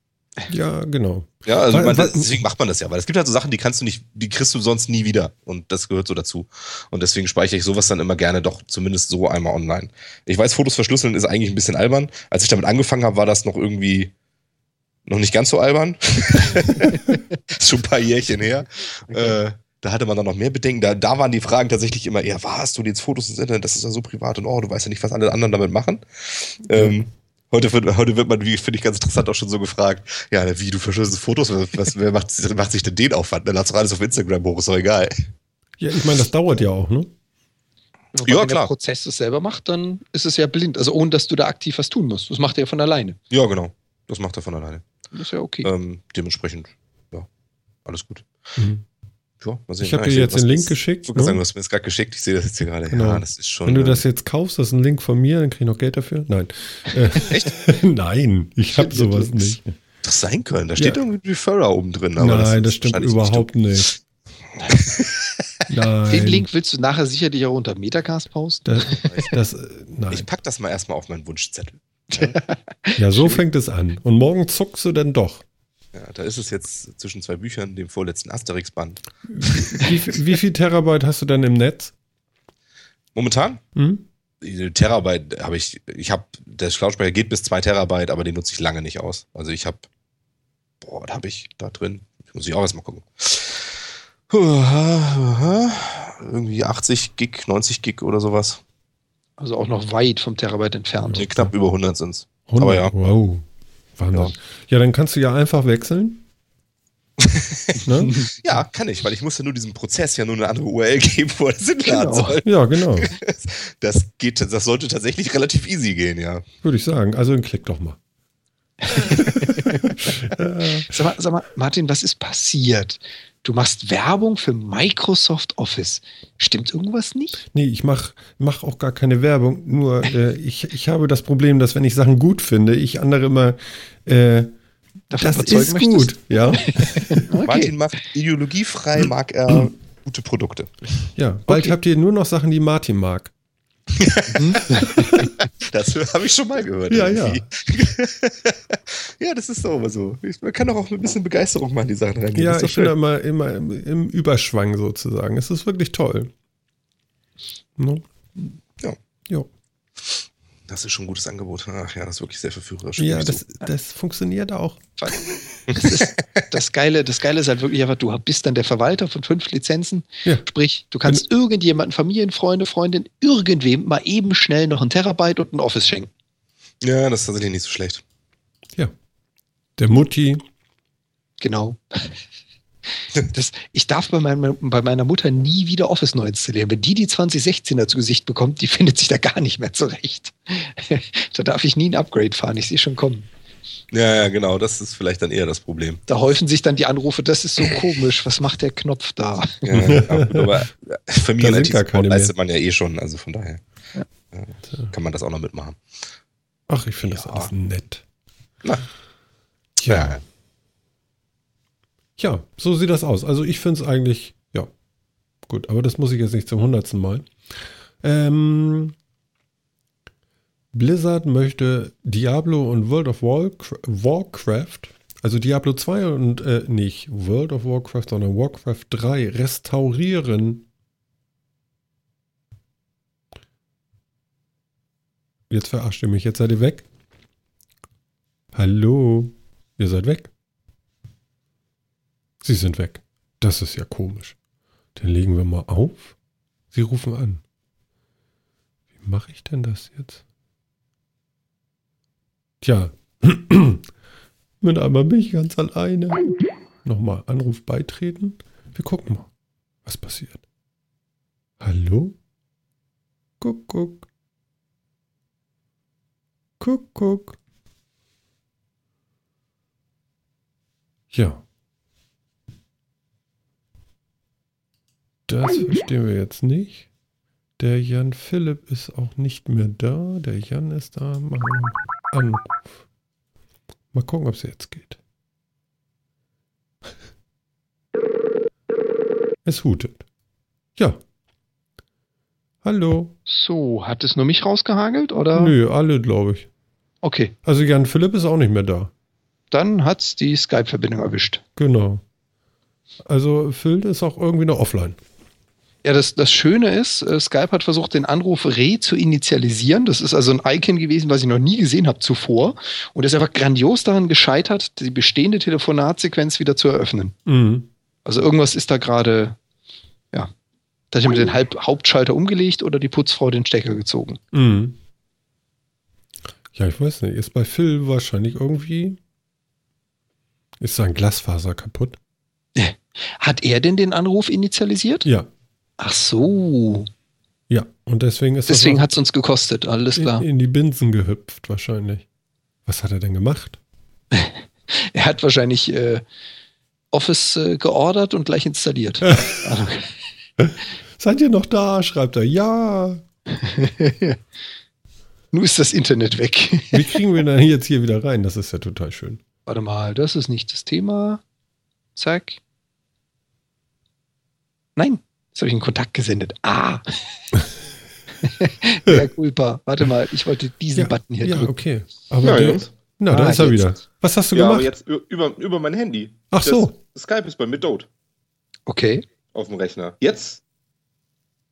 Ja, genau.
Ja, also
Weil-
man,
weil-
deswegen macht man das ja, weil es gibt halt so Sachen, die kannst du nicht, die kriegst du sonst nie wieder. Und das gehört so dazu. Und deswegen speichere ich sowas dann immer gerne doch zumindest so einmal online. Ich weiß, Fotos verschlüsseln ist eigentlich ein bisschen albern. Als ich damit angefangen habe, war das noch irgendwie noch nicht ganz so albern. schon ein paar Jährchen her. Äh, da hatte man dann noch mehr Bedenken. Da, da waren die Fragen tatsächlich immer eher, was, du lädst Fotos ins Internet, das ist ja so privat und oh, du weißt ja nicht, was alle anderen damit machen. Ähm, heute, wird, heute wird man, wie finde ich ganz interessant, auch schon so gefragt, ja, wie, du verschlüsselst Fotos, was, wer macht, macht sich denn den Aufwand? Dann lass doch alles auf Instagram hoch, ist doch egal.
Ja, ich meine, das dauert ja auch, ne?
Wobei,
Ja,
wenn
klar.
der Prozess es selber macht, dann ist es ja blind. Also ohne, dass du da aktiv was tun musst. Das macht er ja von alleine.
Ja, genau. Das macht er von alleine.
Das ist ja okay.
Ähm, dementsprechend, ja, alles gut.
Mhm.
Ja.
Ich habe
Ja,
dir jetzt den Link geschickt.
Ich wollte sagen, du
Ne?
hast mir das gerade geschickt. Ich sehe das jetzt hier gerade.
Genau.
Ja, das ist schon.
Wenn du
äh,
das jetzt kaufst, das ist ein Link von mir, dann krieg ich noch Geld dafür. Nein.
Echt?
Nein, ich habe sowas nicht.
das sein können. Da steht
Ja.
irgendwie Referrer oben drin. Aber
Nein,
ist
das stimmt überhaupt nicht. Nein.
Den Link willst du nachher sicherlich auch unter Metacast posten.
Das, das, nein.
Ich pack das mal erstmal auf meinen Wunschzettel.
Ja, so fängt es an. Und morgen zuckst du dann doch.
Ja, da ist es jetzt zwischen zwei Büchern, dem vorletzten Asterix-Band.
Wie, viel- wie viel Terabyte hast du denn im Netz?
Momentan?
Hm?
Die Terabyte habe ich, ich habe, der Cloud-Speicher geht bis zwei Terabyte, aber den nutze ich lange nicht aus. Also ich habe, boah, was habe ich da drin? Muss ich auch erstmal gucken. Irgendwie 80 Gig, 90 Gig oder sowas.
Also auch noch weit vom Terabyte entfernt.
Nee, knapp über 100 sind's.
100?
Aber ja.
Wow. Wahnsinn.
Ja.
Ja. dann kannst du ja einfach wechseln. ne?
Ja, kann ich, weil ich muss ja nur diesem Prozess ja nur eine andere URL geben, wo er das hinladen
Genau.
soll.
Ja, genau.
Das geht, das sollte tatsächlich relativ easy gehen, ja.
Würde ich sagen. Also dann klick doch mal.
Sag mal, sag mal, Martin, was ist passiert? Du machst Werbung für Microsoft Office. Stimmt irgendwas nicht?
Nee, ich mach, mach auch gar keine Werbung. Nur äh, ich, ich habe das Problem, dass wenn ich Sachen gut finde, ich andere immer, äh,
Davon
das
überzeugen
ist
möchtest?
gut. Ja,
Okay.
Martin macht ideologiefrei, mag er gute Produkte.
ja. Bald
Okay.
habt ihr nur noch Sachen, die Martin mag.
Das habe ich schon mal gehört.
Ja,
irgendwie. ja, das ist doch immer so. Man kann doch auch mit ein bisschen Begeisterung mal an die Sachen rangehen.
Ja, ich
doch
bin da
schön.
immer, immer im, im Überschwang sozusagen. Es ist wirklich toll. No?
Ja.
Jo.
Das ist schon ein gutes Angebot. Ach ja, das ist wirklich sehr verführerisch.
Ja, das, das funktioniert auch.
Das, ist, das, Geile, das Geile ist halt wirklich einfach, du bist dann der Verwalter von fünf Lizenzen.
Ja.
Sprich, du kannst irgendjemanden, Familien, Freunde, Freundin, irgendwem mal eben schnell noch ein Terabyte und ein Office schenken.
ja, das ist tatsächlich nicht so schlecht.
Ja. Der Mutti.
Genau. Das, ich darf bei, meinem, bei meiner Mutter nie wieder Office neu installieren. Wenn die die 2016er zu Gesicht bekommt, die findet sich da gar nicht mehr zurecht. da darf ich nie ein Upgrade fahren, ich sehe schon kommen.
Ja, ja, genau. Das ist vielleicht dann eher das Problem.
Da häufen sich dann die Anrufe, das ist so komisch, was macht der Knopf da?
Ja, ja, aber äh,
Da sind
familien
gar keine mehr.
leistet man ja eh schon. Also von daher äh, kann man das auch noch mitmachen.
Ach, ich finde das
Ja.
alles nett.
Na.
Tja. Ja, so sieht das aus. Also ich finde es eigentlich, ja, gut, aber das muss ich jetzt nicht zum hundertsten Mal. Ähm, Blizzard möchte Diablo und World of Warcra- Warcraft, also Diablo 2 und äh, nicht World of Warcraft, sondern Warcraft 3 restaurieren. Jetzt verarscht ihr mich, jetzt seid ihr weg. Hallo, ihr seid weg. Sie sind weg. Das ist ja komisch. Dann legen wir mal auf. Sie rufen an. Wie mache ich denn das jetzt? Tja, mit einmal bin ich ganz alleine. Nochmal Anruf beitreten. Wir gucken mal, was passiert. Hallo? Guck, guck. Guck, guck. Ja. Das verstehen wir jetzt nicht. Der Jan Philipp ist auch nicht mehr da. Der Jan ist da. Machen einen Anruf. Mal gucken, ob es jetzt geht. Es hutet. Ja. Hallo.
So, hat es nur mich rausgehagelt oder?
Nö, alle, glaube ich.
Okay,
Also Jan Philipp ist auch nicht mehr da.
dann hat es die Skype-Verbindung erwischt.
Genau. Also Phil ist auch irgendwie noch offline.
Ja, das, das Schöne ist, äh, Skype hat versucht, den Anruf re zu initialisieren. Das ist also ein Icon gewesen, was ich noch nie gesehen habe zuvor. Und ist einfach grandios daran gescheitert, die bestehende Telefonatsequenz wieder zu eröffnen.
Mhm.
Also irgendwas ist da gerade, ja, da hat jemand den Halb Hauptschalter umgelegt oder die Putzfrau den Stecker gezogen.
Mhm. Ja, ich weiß nicht. Ist bei Phil wahrscheinlich irgendwie. Ist sein Glasfaser kaputt?
Hat er denn den Anruf initialisiert?
Ja.
Ach so.
Ja. Und deswegen ist
Deswegen hat es uns gekostet, alles klar.
in, in die Binsen gehüpft, wahrscheinlich. Was hat er denn gemacht?
Er hat wahrscheinlich äh, Office äh, geordert und gleich installiert. Also,
Seid ihr noch da? Schreibt er. Ja.
Nun ist das Internet weg.
Wie kriegen wir denn jetzt hier wieder rein? Das ist ja total schön.
Warte mal, das ist nicht das Thema. Zack. Nein, jetzt habe ich einen Kontakt gesendet. Ah. ja, culpa. Warte mal, ich wollte diesen
Ja,
Button hier
ja
drücken.
okay. Aber
Ja,
der,
Jungs.
na, da
Ah,
ist er
jetzt.
wieder. Was hast du
Ja, aber
gemacht?
jetzt ü- über, über mein Handy.
Ach so.
Das Skype ist bei mir tot
Okay.
auf dem Rechner. Jetzt?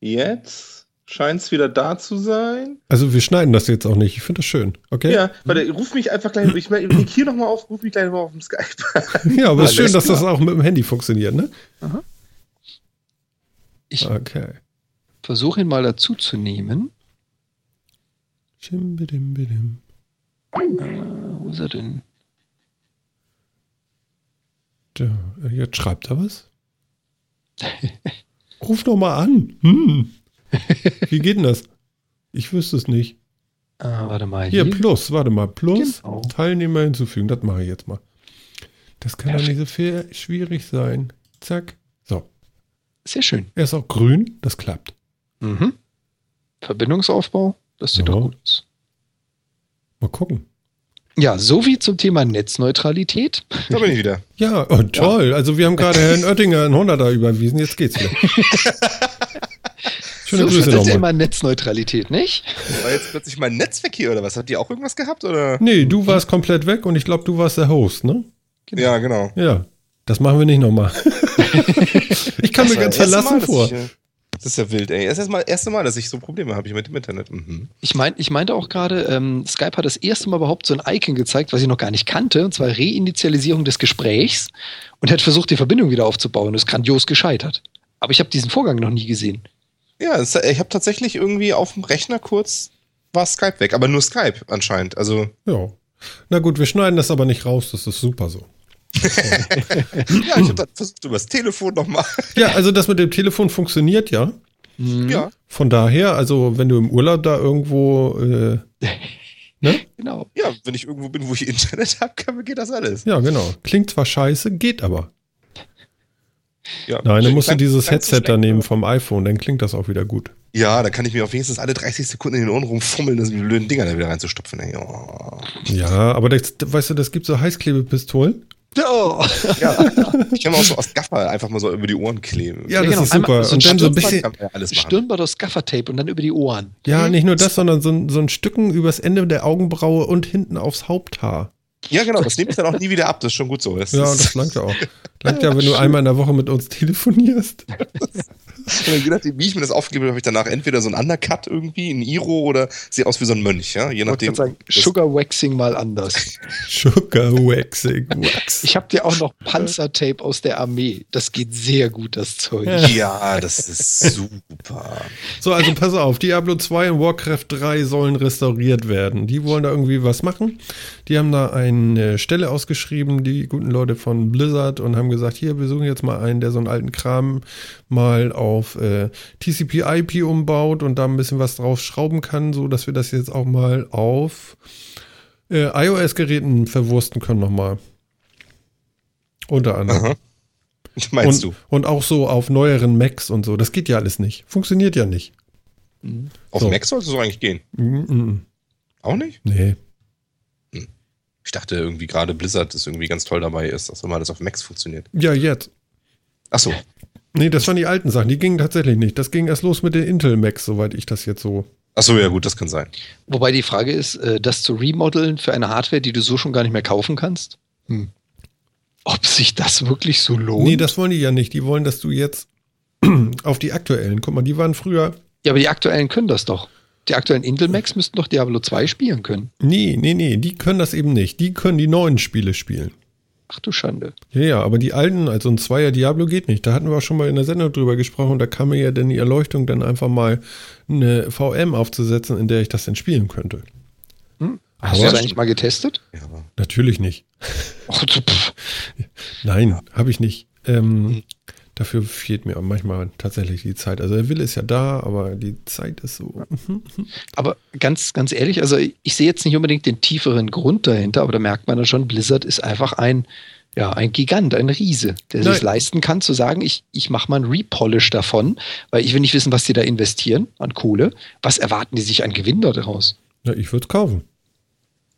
Jetzt scheint es wieder da zu sein.
Also wir schneiden das jetzt auch nicht. Ich finde das schön. Okay?
Ja, warte, ruf mich einfach gleich. Ich leg hier nochmal auf, ruf mich gleich mal auf dem Skype.
Ja, aber es ist schön, dass das auch mit dem Handy funktioniert, ne?
Ich
Okay.
versuche ihn mal dazu zu nehmen.
Schimbidimbidim.
Äh, wo ist er denn?
Da, jetzt schreibt er was. Ruf doch mal an. Hm. Wie geht denn das? Ich wüsste es nicht.
Ah, warte mal.
Hier, Plus, warte mal. Plus,
Genau.
Teilnehmer hinzufügen. Das mache ich jetzt mal. Das kann doch nicht so viel schwierig sein. Zack.
Sehr schön.
Er ist auch grün. Das klappt.
Mhm. Verbindungsaufbau, das sieht
Ja.
doch gut aus.
Mal gucken.
Ja, soviel zum Thema Netzneutralität.
Da bin ich wieder.
Ja, oh, toll. Also wir haben gerade Herrn Oettinger einen 100er überwiesen. Jetzt geht's wieder. Schöne
so
Grüße
zum
nochmal.
Thema Netzneutralität, nicht?
War jetzt plötzlich mein Netz weg hier oder was? Hat die auch irgendwas gehabt? Oder?
Nee, du warst komplett weg und ich glaube, du warst der Host, ne?
Ja, genau.
Ja. Das machen wir nicht nochmal. ich kann mir
Das
ganz verlassen
Mal,
vor.
Ich, äh, das ist ja wild, ey. Das ist das mal- erste Mal, dass ich so Probleme habe mit dem Internet. Mhm.
Ich, mein, ich meinte auch gerade, ähm, Skype hat das erste Mal überhaupt so ein Icon gezeigt, was ich noch gar nicht kannte, und zwar Reinitialisierung des Gesprächs und hat versucht, die Verbindung wieder aufzubauen. Das ist grandios gescheitert. Aber ich habe diesen Vorgang noch nie gesehen.
Ja, es, ich habe tatsächlich irgendwie auf dem Rechner kurz war Skype weg, aber nur Skype anscheinend. Also,
Ja. Na gut, wir schneiden das aber nicht raus. Das ist super so.
ja, ich habe dann versucht über das Telefon nochmal.
Ja, also das mit dem Telefon funktioniert ja.
Mhm.
Ja,
Von daher, also wenn du im Urlaub da irgendwo, äh, ne?
Genau.
ja, wenn ich irgendwo bin, wo ich Internet habe, geht das alles.
Ja, genau. Klingt zwar scheiße, geht aber.
Ja,
Nein, dann musst du dieses Headset da
schlecht,
nehmen
aber-
vom iPhone, dann klingt das auch wieder gut.
Ja, da kann ich mir auf wenigstens alle 30 Sekunden in den Ohren rumfummeln, das die blöden Dinger da wieder reinzustopfen. Ey. Oh.
Ja, aber das, weißt du, das gibt so Heißklebepistolen.
Oh.
Ja, ich kann mir auch so aus Gaffer einfach mal so über die Ohren kleben.
Ja,
Ja,
das
genau.
ist super.
So ein
und dann so ein bisschen,
kann man ja alles machen.
Stirnband aus Gaffertape und dann über die Ohren.
ja, nicht nur das, sondern so ein, so ein Stücken übers Ende der Augenbraue und hinten aufs Haupthaar.
Ja, genau, das nehme ich dann auch nie wieder ab, das ist schon gut so. Das
Ja,
ist,
das langt ja auch. Langt ja, wenn du einmal in der Woche mit uns telefonierst.
Und je nachdem, wie ich mir das aufgebe, habe ich danach entweder so ein Undercut irgendwie, ein Iro oder sehe aus wie so ein Mönch, ja. Je
Ich
nachdem.
gerade sagen, Sugar Waxing mal anders.
Sugar Waxing Wax.
Ich habe dir auch noch Panzertape aus der Armee. Das geht sehr gut, das Zeug.
Ja, das ist super.
So, also pass auf, Diablo 2 und Warcraft 3 sollen restauriert werden. Die wollen da irgendwie was machen. Die haben da eine Stelle ausgeschrieben, die guten Leute von Blizzard, und haben gesagt, hier, wir suchen jetzt mal einen, der so einen alten Kram mal auf äh, TCP/IP umbaut und da ein bisschen was drauf schrauben kann, so dass wir das jetzt auch mal auf äh, iOS-Geräten verwursten können nochmal. Unter anderem.
Aha. Meinst
und,
du?
und auch so auf neueren Macs und so. Das geht ja alles nicht. Funktioniert ja nicht.
Auf
so.
Mac sollte es so eigentlich gehen.
Mm -mm.
Auch nicht?
Nee.
Ich dachte irgendwie gerade Blizzard ist irgendwie ganz toll dabei ist, dass immer das auf Macs funktioniert.
Ja, jetzt.
Ach so.
Nee, das waren die alten Sachen. Die gingen tatsächlich nicht. Das ging erst los mit den Intel Macs, soweit ich das jetzt so.
Ach so, ja gut, das kann sein.
Wobei die Frage ist, äh, das zu remodeln für eine Hardware, die du so schon gar nicht mehr kaufen kannst? Hm. Ob sich das wirklich so lohnt?
Nee, das wollen die ja nicht. Die wollen, dass du jetzt auf die aktuellen. Guck mal, die waren früher.
ja, aber die aktuellen können das doch. Die aktuellen Intel Macs müssten doch Diablo 2 spielen können.
Nee, nee, nee, die können das eben nicht. Die können die neuen Spiele spielen.
Ach du Schande.
Ja, ja, aber die alten, also ein Zweier Diablo geht nicht. Da hatten wir auch schon mal in der Sendung drüber gesprochen. Da kam mir ja dann die Erleuchtung, dann einfach mal eine VM aufzusetzen, in der ich das dann spielen könnte.
Hm? Hast du das eigentlich mal getestet?
Ja.
Natürlich nicht. Nein, habe ich nicht. Ähm, dafür fehlt mir manchmal tatsächlich die Zeit. Also der Wille ist ja da, aber die Zeit ist so.
Aber ganz, ganz ehrlich, also ich, sehe jetzt nicht unbedingt den tieferen Grund dahinter, aber da merkt man dann schon, Blizzard ist einfach ein, ja, ein Gigant, ein Riese, der sich leisten kann, zu sagen, ich, ich mache mal ein Repolish davon, weil ich will nicht wissen, was die da investieren an Kohle. Was erwarten die sich an Gewinn daraus?
Ja, ich würde es kaufen.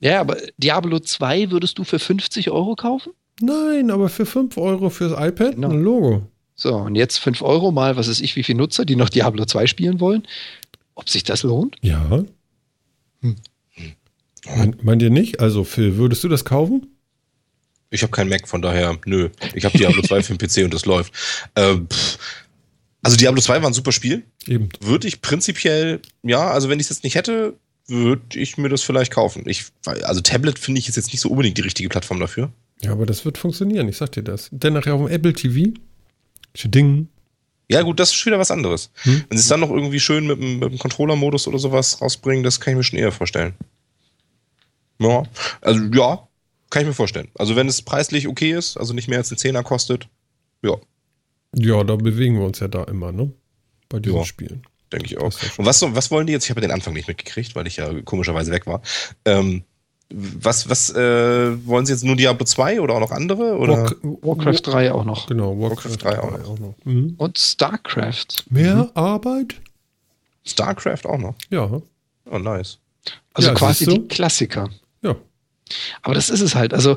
Ja, aber Diablo 2 würdest du für 50 Euro kaufen?
Nein, aber für 5 Euro fürs iPad
Genau.
ein Logo.
So, und jetzt 5 Euro mal, was weiß ich, wie viele Nutzer, die noch Diablo 2 spielen wollen. Ob sich das lohnt?
Ja.
Hm.
Meint, meint ihr nicht? Also, Phil, würdest du das kaufen?
Ich habe keinen Mac, von daher, nö. Ich habe Diablo 2 für den PC und das läuft. Ähm, also Diablo 2 war ein super Spiel.
Eben.
Würde ich prinzipiell, ja, also wenn ich es jetzt nicht hätte, würde ich mir das vielleicht kaufen. Ich, also Tablet finde ich ist jetzt nicht so unbedingt die richtige Plattform dafür.
Ja, aber das wird funktionieren, ich sag dir das. Denn nachher auf dem Apple TV. Ding.
Ja, gut, das ist schon wieder was anderes.
Hm?
Wenn sie es dann noch irgendwie schön mit, dem- mit dem Controller-Modus oder sowas rausbringen, das kann ich mir schon eher vorstellen. Ja, also ja, kann ich mir vorstellen. Also wenn es preislich okay ist, also nicht mehr als ein Zehner kostet, ja,
Ja, da bewegen wir uns ja da immer, ne? Bei diesen
Ja.
Spielen.
denke ich auch. Und was, was wollen die jetzt? Ich habe den Anfang nicht mitgekriegt, weil ich ja komischerweise weg war. Ähm, was was äh, wollen sie jetzt nur Diablo 2 oder auch noch andere? Oder?
Warc-
Warcraft 3 auch noch.
Genau, Warcraft,
Warcraft 3
3
auch
auch noch. Mhm.
Und StarCraft.
Mehr Arbeit?
StarCraft auch noch.
Ja.
Oh, nice.
Also
Ja,
quasi die Klassiker.
Ja.
Aber das ist es halt. Also,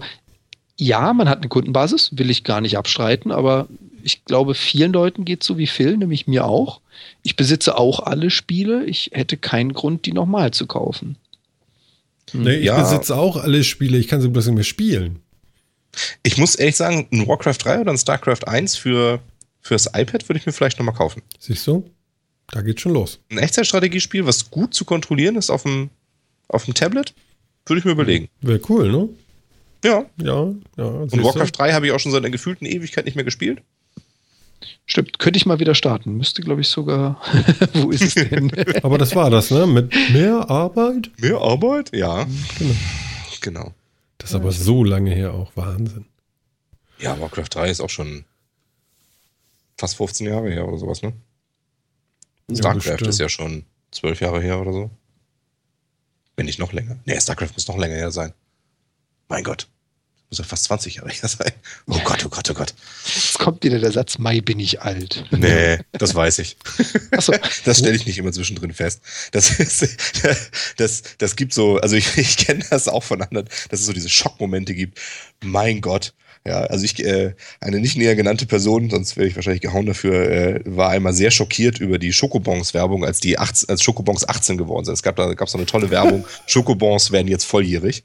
ja, man hat eine Kundenbasis, will ich gar nicht abstreiten, aber ich glaube, vielen Leuten geht so wie Phil, nämlich mir auch. Ich besitze auch alle Spiele. Ich hätte keinen Grund, die nochmal zu kaufen.
Nee, ich
Ja.
besitze auch alle Spiele, ich kann sie bloß nicht mehr spielen.
Ich muss ehrlich sagen, ein Warcraft 3 oder ein StarCraft 1 für fürs iPad würde ich mir vielleicht nochmal kaufen.
Siehst du? Da geht's schon los.
Ein Echtzeitstrategiespiel, was gut zu kontrollieren ist auf dem, auf dem Tablet, würde ich mir überlegen.
Wäre cool, ne?
Ja.
Ja, ja.
Und
siehst du?
Warcraft 3 habe ich auch schon seit einer gefühlten Ewigkeit nicht mehr gespielt.
Stimmt, könnte ich mal wieder starten. Müsste, glaube ich, sogar. Wo ist es denn?
Aber das war das, ne? Mit mehr Arbeit?
Mehr Arbeit? Ja.
Genau.
Genau.
Das ist aber so lange her auch. Wahnsinn.
Ja, Warcraft 3 ist auch schon fast 15 Jahre her oder sowas, ne?
Ja,
StarCraft
bestimmt.
ist ja schon 12 Jahre her oder so. Wenn nicht noch länger. Nee, StarCraft muss noch länger her sein. Mein Gott. Muss ja fast 20 Jahre her sein. Oh Gott, oh Gott, oh Gott.
Jetzt kommt wieder der Satz, Mai bin ich alt.
Nee, das weiß ich.
Achso,
Das stelle ich nicht immer zwischendrin fest. Das, ist, das, das gibt so, also ich, ich kenne das auch von anderen, dass es so diese Schockmomente gibt. Mein Gott, Ja, also ich, äh, eine nicht näher genannte Person, sonst wäre ich wahrscheinlich gehauen dafür, äh, war einmal sehr schockiert über die Schokobons-Werbung, als die 18, als Schokobons 18 geworden sind. Es gab da gab's so eine tolle Werbung, Schokobons werden jetzt volljährig.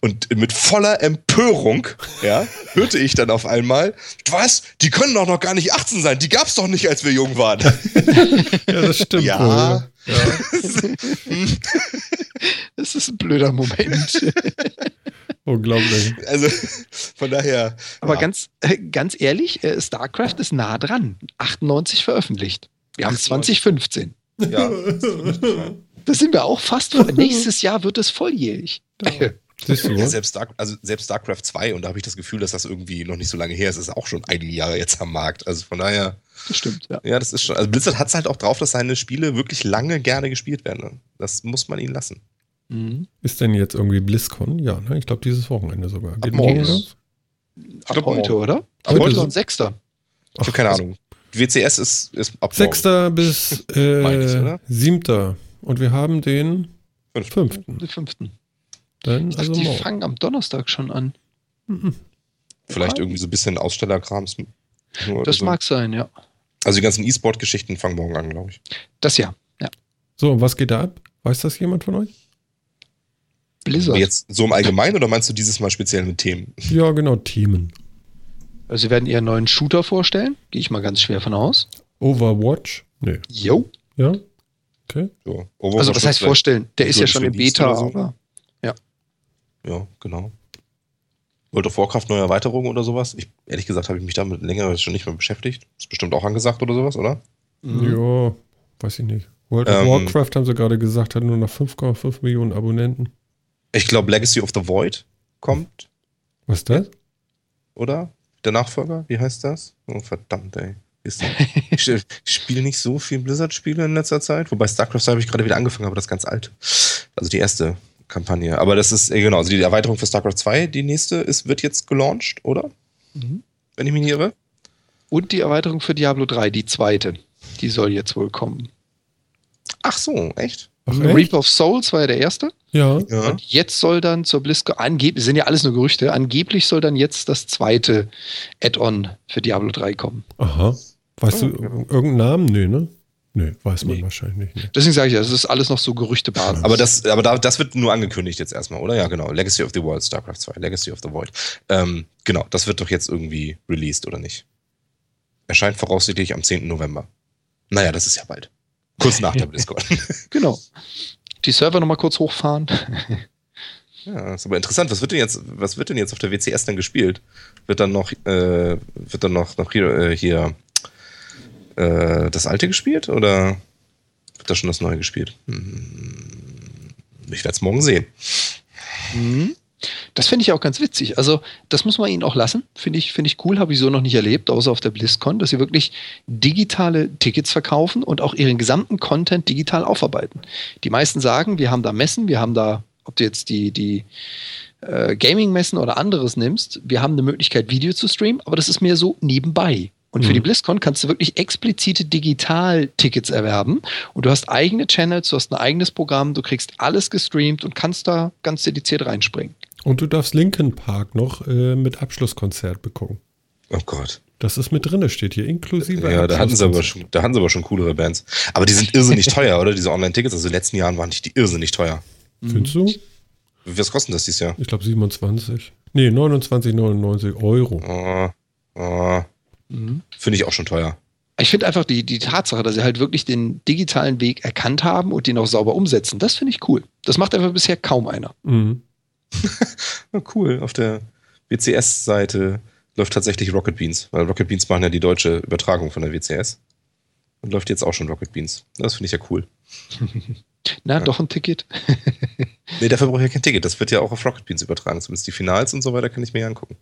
Und mit voller Empörung, ja, hörte ich dann auf einmal, was? Die können doch noch gar nicht 18 sein, die gab's doch nicht, als wir jung waren.
Ja, das stimmt.
Ja.
wohl.
Das ist ein blöder Moment.
Unglaublich.
Also von daher.
Aber
ja.
ganz, äh, ganz ehrlich, äh, StarCraft ist nah dran. 98 veröffentlicht. Wir haben
98.
2015.
Ja.
Da sind wir auch fast vor. Nächstes Jahr wird es volljährig.
Siehst du,
Ja, selbst, Star, also selbst StarCraft 2, und da habe ich das Gefühl, dass das irgendwie noch nicht so lange her ist, ist auch schon einige Jahre jetzt am Markt. Also von daher,
Das stimmt, ja.
ja, das ist schon. Also Blizzard hat es halt auch drauf, dass seine Spiele wirklich lange gerne gespielt werden. Ne? Das muss man ihnen lassen.
Mhm.
Ist denn jetzt irgendwie BlizzCon? Ja, ne? ich glaube dieses Wochenende sogar. Geht
morgen,
morgen los?
Ab heute,
morgen.
oder? Ab
Heute
heute und Sechster.
Ich habe keine Ahnung. WCS ist, ist ab morgen.
6. bis
Meine ich,
äh,
oder?
7. Und wir haben den
Fünf.
5.
Den fünften.
Dann
Ich
also
dachte, die fangen am Donnerstag schon an.
Mhm.
Vielleicht irgendwie so ein bisschen Ausstellerkrams.
Das
so.
mag sein, ja.
Also die ganzen E-Sport-Geschichten fangen morgen an, glaube ich.
Das ja. ja.
So, und was geht da ab? Weiß das jemand von euch?
Blizzard.
Jetzt so im Allgemeinen oder meinst du dieses Mal speziell mit Themen?
Ja, genau, Themen.
Also sie werden ihren neuen Shooter vorstellen. Gehe ich mal ganz schwer von aus.
Overwatch? Nee.
Jo.
Ja? Okay.
So,
Also was heißt vorstellen? Der ist ja schon
released
Beta,
so?
aber
Ja, genau. World of Warcraft neue Erweiterungen oder sowas? Ich, ehrlich gesagt habe ich mich damit länger schon nicht mehr beschäftigt. Ist bestimmt auch angesagt oder sowas, oder?
Mhm.
Ja, weiß ich nicht. World of
Ähm,
Warcraft haben sie gerade gesagt, hat nur noch 5,5 Millionen Abonnenten.
Ich glaube, Legacy of the Void kommt,
Was ist das?
oder? Der Nachfolger? Wie heißt das? Oh, verdammt, ey. Ist, ich spiele nicht so viel Blizzard-Spiele in letzter Zeit, wobei StarCraft 2 habe ich gerade wieder angefangen, aber das ganz alte. Also die erste Kampagne. Aber das ist, äh, genau, also die Erweiterung für StarCraft 2, die nächste, ist, wird jetzt gelauncht, oder?
Mhm.
Wenn ich mich nicht irre.
Und die Erweiterung für Diablo 3, die zweite. Die soll jetzt wohl kommen.
Ach so, echt?
Ach,
Reap
echt?
of Souls war ja der erste.
Ja.
Ja.
Und jetzt soll dann zur BlizzCon, angeblich, sind ja alles nur Gerüchte, angeblich soll dann jetzt das zweite Add-on für Diablo 3 kommen.
Aha. Weißt
Oh,
du
ja.
irgendeinen Namen? Nee, ne? Nee, weiß man
Nee.
wahrscheinlich nicht.
Deswegen sage ich ja, das ist alles noch so Gerüchtebasis.
Aber das, aber da, das wird nur angekündigt jetzt erstmal, oder? Ja, genau. Legacy of the World, StarCraft 2, Legacy of the Void. Ähm, genau, das wird doch jetzt irgendwie released, oder nicht? Erscheint voraussichtlich am 10. November. Naja, das ist ja bald. Kurz nach der BlizzCon.
Genau. Die Server nochmal kurz hochfahren.
ja, ist aber interessant. Was wird denn jetzt, was wird denn jetzt auf der WCS dann gespielt? Wird dann noch, äh, wird dann noch, noch hier, äh, hier äh, das alte gespielt oder wird da schon das neue gespielt? Hm, ich werde es morgen sehen.
Mhm. Das finde ich auch ganz witzig. Also, das muss man ihnen auch lassen. Finde ich, finde ich cool, habe ich so noch nicht erlebt, außer auf der BlizzCon, dass sie wirklich digitale Tickets verkaufen und auch ihren gesamten Content digital aufarbeiten. Die meisten sagen, wir haben da Messen, wir haben da, ob du jetzt die, die äh, Gaming-Messen oder anderes nimmst, wir haben eine Möglichkeit, Video zu streamen, aber das ist mehr so nebenbei. Und für
Mhm.
die BlizzCon kannst du wirklich explizite Digital-Tickets erwerben und du hast eigene Channels, du hast ein eigenes Programm, du kriegst alles gestreamt und kannst da ganz dediziert reinspringen.
Und du darfst Linkin Park noch äh, mit Abschlusskonzert bekommen.
Oh Gott.
Das ist mit drin, steht hier, inklusive
Ja, da hatten sie aber schon, da hatten sie aber schon coolere Bands. Aber die sind irrsinnig teuer, oder? Diese Online-Tickets. Also in den letzten Jahren waren die, die irrsinnig teuer.
Findest du?
Was kostet das dieses Jahr?
Ich glaube 27. Nee, 29,99 Euro.
Oh, oh,
Mhm.
Finde ich auch schon teuer.
Ich finde einfach die, die Tatsache, dass sie halt wirklich den digitalen Weg erkannt haben und den auch sauber umsetzen, das finde ich cool. Das macht einfach bisher kaum einer.
Mhm.
Cool. Auf der WCS-Seite läuft tatsächlich Rocket Beans, weil Rocket Beans machen ja die deutsche Übertragung von der WCS. Und läuft jetzt auch schon Rocket Beans. Das finde ich ja cool.
Na,
Ja.
doch ein Ticket.
Nee, dafür brauche ich ja kein Ticket. Das wird ja auch auf Rocket Beans übertragen. Zumindest die Finals und so weiter kann ich mir ja angucken.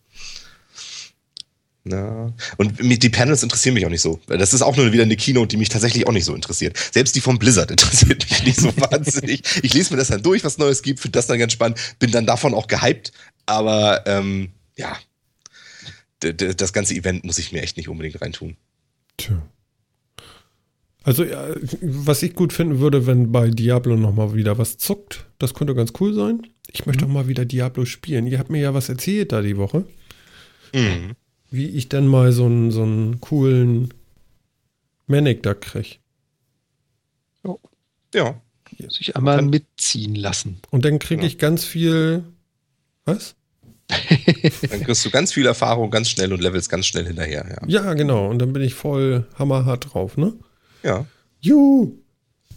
Ja. Und die Panels interessieren mich auch nicht so. Das ist auch nur wieder eine Keynote, die mich tatsächlich auch nicht so interessiert. Selbst die vom Blizzard interessiert mich nicht so wahnsinnig. Ich lese mir das dann durch, was Neues gibt, finde das dann ganz spannend, bin dann davon auch gehypt. Aber ähm, ja, das ganze Event muss ich mir echt nicht unbedingt reintun.
Tja. Also, was ich gut finden würde, wenn bei Diablo nochmal wieder was zuckt, das könnte ganz cool sein. Ich möchte auch mal wieder Diablo spielen. Ihr habt mir ja was erzählt da die Woche.
Mhm.
Wie ich dann mal so einen, so einen coolen Manic da krieg.
Ja.
Sich einmal
Dann-
mitziehen lassen.
Und dann kriege
Genau.
ich ganz viel. Was?
Dann kriegst du ganz viel Erfahrung ganz schnell und levelst ganz schnell hinterher. Ja.
Ja, genau. Und dann bin ich voll hammerhart drauf, ne?
ja.
Juhu!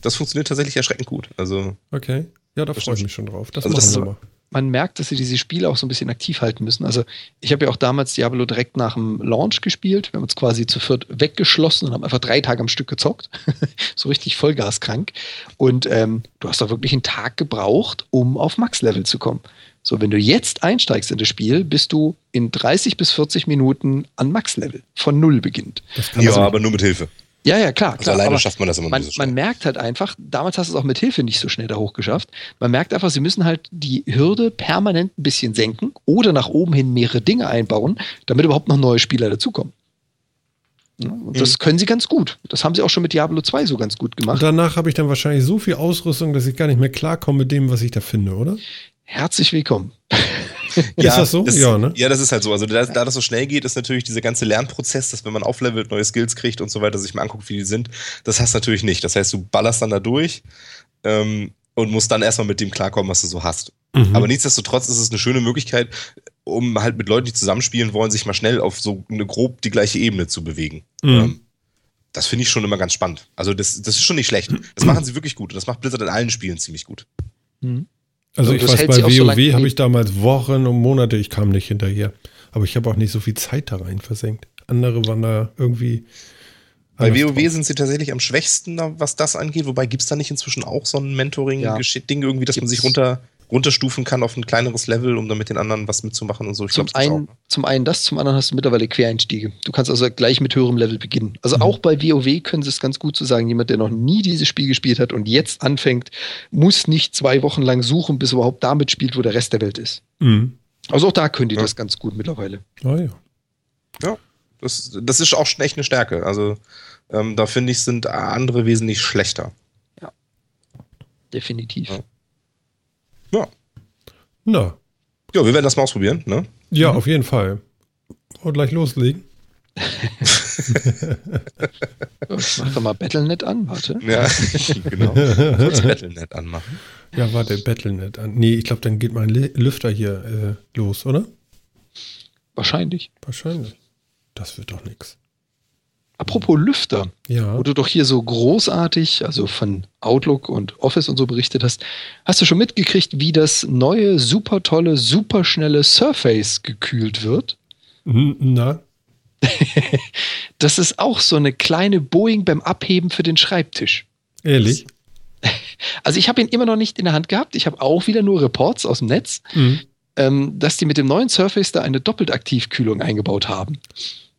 Das funktioniert tatsächlich erschreckend gut. Also,
Okay. Ja, da freue ich mich schon drauf. Das
Also
machen
das
wir mal.
Man merkt, dass sie diese Spiele auch so ein bisschen aktiv halten müssen. Also ich habe ja auch damals Diablo direkt nach dem Launch gespielt. Wir haben uns quasi zu viert weggeschlossen und haben einfach drei Tage am Stück gezockt. so richtig vollgaskrank. Und ähm, du hast doch wirklich einen Tag gebraucht, um auf Max-Level zu kommen. So, wenn du jetzt einsteigst in das Spiel, bist du in 30 bis 40 Minuten an Max-Level. Von null beginnt.
Das kann
ja,
man
aber nur mit Hilfe.
Ja, ja, klar.
Also
klar
alleine
aber-
schafft man das immer
man,
nicht so schnell.
man merkt halt einfach, damals hast du es auch mit Hilfe nicht so schnell da hochgeschafft. Man merkt einfach, sie müssen halt die Hürde permanent ein bisschen senken oder nach oben hin mehrere Dinge einbauen, damit überhaupt noch neue Spieler dazukommen. Und das können sie ganz gut. Das haben sie auch schon mit Diablo 2 so ganz gut
Und
gemacht.
danach habe ich dann wahrscheinlich so viel Ausrüstung, dass ich gar nicht mehr klarkomme mit dem, was ich da finde, oder?
Herzlich willkommen.
Ist das so? ja, ne?
Ja, das ist halt so. Also da, da das so schnell geht, ist natürlich dieser ganze Lernprozess, dass wenn man auflevelt, neue Skills kriegt und so weiter, sich mal anguckt, wie die sind. Das hast du natürlich nicht. Das heißt, du ballerst dann da durch ähm, und musst dann erstmal mit dem klarkommen, was du so hast.
Mhm.
Aber nichtsdestotrotz ist es eine schöne Möglichkeit, um halt mit Leuten, die zusammenspielen wollen, sich mal schnell auf so eine grob die gleiche Ebene zu bewegen.
Mhm.
Ähm, das finde ich schon immer ganz spannend. Also das, das ist schon nicht schlecht. Das machen sie wirklich gut. Und das macht Blizzard in allen Spielen ziemlich gut.
Also ich weiß, bei WoW habe ich damals Wochen und Monate, ich kam nicht hinterher. Aber ich habe auch nicht so viel Zeit da rein versenkt. Andere waren da irgendwie.
Bei WoW
drauf.
sind sie tatsächlich am schwächsten, da- was das angeht. Wobei gibt es da nicht inzwischen auch so ein
Ja.
Mentoring-Ding irgendwie, dass man
Gibt's.
sich runter, runterstufen kann auf ein kleineres Level, um dann mit den anderen was mitzumachen und so. Ich
Zum
glaub, das gibt's
einen, zum einen das, zum anderen hast du mittlerweile Quereinstiege. Du kannst also gleich mit höherem Level beginnen. Also
Mhm.
auch bei WoW können sie es ganz gut zu sagen, jemand, der noch nie dieses Spiel gespielt hat und jetzt anfängt, muss nicht zwei Wochen lang suchen, bis er überhaupt damit spielt, wo der Rest der Welt ist.
Mhm.
Also auch da können die
Ja.
das ganz gut mittlerweile.
Ah, ja.
auch. Das, das ist auch echt eine Stärke. Also ähm, da finde ich, sind andere wesentlich schlechter.
Definitiv.
Ja. Ja,
Na,
ja wir werden das mal ausprobieren. Ne?
ja, auf jeden Fall. Und gleich loslegen.
Ich mach doch mal Battlenet an, warte.
Ja, genau. Kurz Battlenet anmachen.
Ja, warte, Battlenet an. Nee, ich glaube, dann geht mein Lüfter hier äh, los, oder?
Wahrscheinlich.
Wahrscheinlich. Das wird doch nix.
Apropos Lüfter,
Ja.
wo du doch hier so großartig, also von Outlook und Office und so berichtet hast, hast du schon mitgekriegt, wie das neue, super tolle, super schnelle Surface gekühlt wird?
Na,
Das ist auch so eine kleine Boeing beim Abheben für den Schreibtisch.
ehrlich?
Also ich habe ihn immer noch nicht in der Hand gehabt. Ich habe auch wieder nur Reports aus dem Netz,
Mhm.
ähm, dass die mit dem neuen Surface da eine Doppeltaktivkühlung eingebaut haben.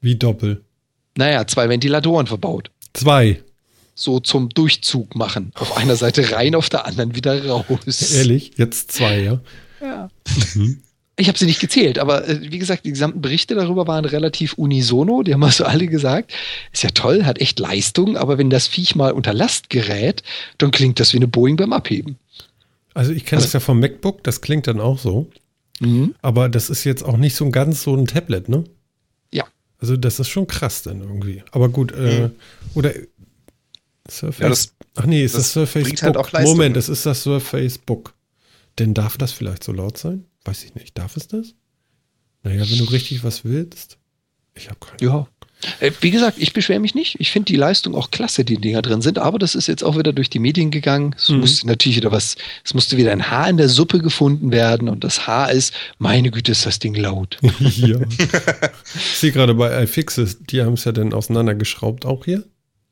Wie Doppel.
Naja, zwei Ventilatoren verbaut.
Zwei.
So zum Durchzug machen. Auf einer Seite rein, auf der anderen wieder raus.
Ehrlich? Jetzt zwei, ja?
Ja.
Mhm.
Ich habe sie nicht gezählt, aber äh, wie gesagt, die gesamten Berichte darüber waren relativ unisono. Die haben also alle gesagt, ist ja toll, hat echt Leistung, aber wenn das Viech mal unter Last gerät, dann klingt das wie eine Boeing beim Abheben.
Also ich kenne das ja vom MacBook, das klingt dann auch so.
Mhm.
Aber das ist jetzt auch nicht so ein ganz so ein Tablet, ne? Also das ist schon krass dann irgendwie. Aber gut, äh, oder Surface.
Ja, das-
ach nee, ist das,
das
Surface
bringt
Book.
halt auch Leistung.
Moment, es ist das Surface Book. Denn darf das vielleicht so laut sein? Weiß ich nicht. Darf es das? Naja, wenn du richtig was willst. Ich habe keine
Ja. Äh, Wie gesagt, ich beschwere mich nicht. Ich finde die Leistung auch klasse, die Dinger drin sind, aber das ist jetzt auch wieder durch die Medien gegangen. Es
Mhm.
musste natürlich wieder was, es musste wieder ein Haar in der Suppe gefunden werden und das Haar ist, meine Güte, ist das Ding laut.
ja. ich sehe gerade bei iFixes, die haben es ja dann auseinandergeschraubt, auch hier.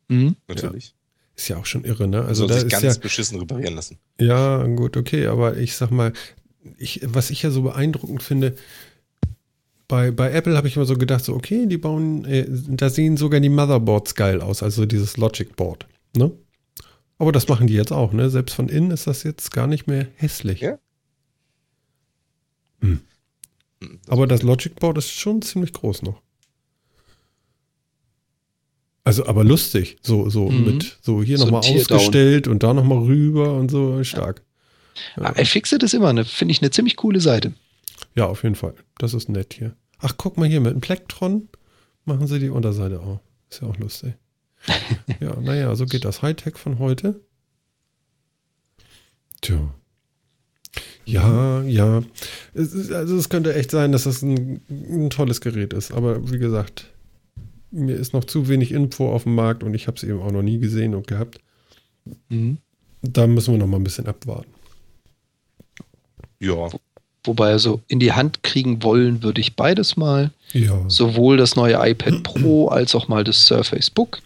Mhm.
Natürlich.
Ist ja auch schon irre, ne?
Also
Also da
sich
ist
ganz
ja,
beschissen reparieren lassen.
Ja, gut, okay, aber ich sag mal, ich, was ich ja so beeindruckend finde, bei, bei Apple habe ich immer so gedacht, so, okay, die bauen, äh, da sehen sogar die Motherboards geil aus, also dieses Logic Board, ne? Aber das machen die jetzt auch, ne? Selbst von innen ist das jetzt gar nicht mehr hässlich.
Ja.
Hm.
Hm,
Aber das Logic Board ist schon ziemlich groß noch. Also, aber lustig, so, so
Mhm.
mit, so hier
So
nochmal ausgestellt und da nochmal rüber und so, stark.
Ja. iFixit ist immer, eine, finde ich, eine ziemlich coole Seite.
Ja, auf jeden Fall. Das ist nett hier. Ach, guck mal hier, mit dem Plektron machen sie die Unterseite auch. Ist ja auch lustig. ja, naja, so geht das Hightech von heute. Tja. Ja, ja. Es ist, also es könnte echt sein, dass das ein, ein, tolles Gerät ist. Aber wie gesagt, mir ist noch zu wenig Info auf dem Markt und ich habe es eben auch noch nie gesehen und gehabt. Mhm. Da müssen wir noch mal ein bisschen abwarten.
Ja. Wobei also in die Hand kriegen wollen würde ich beides mal.
Ja.
Sowohl das neue iPad Pro als auch mal das Surface Book.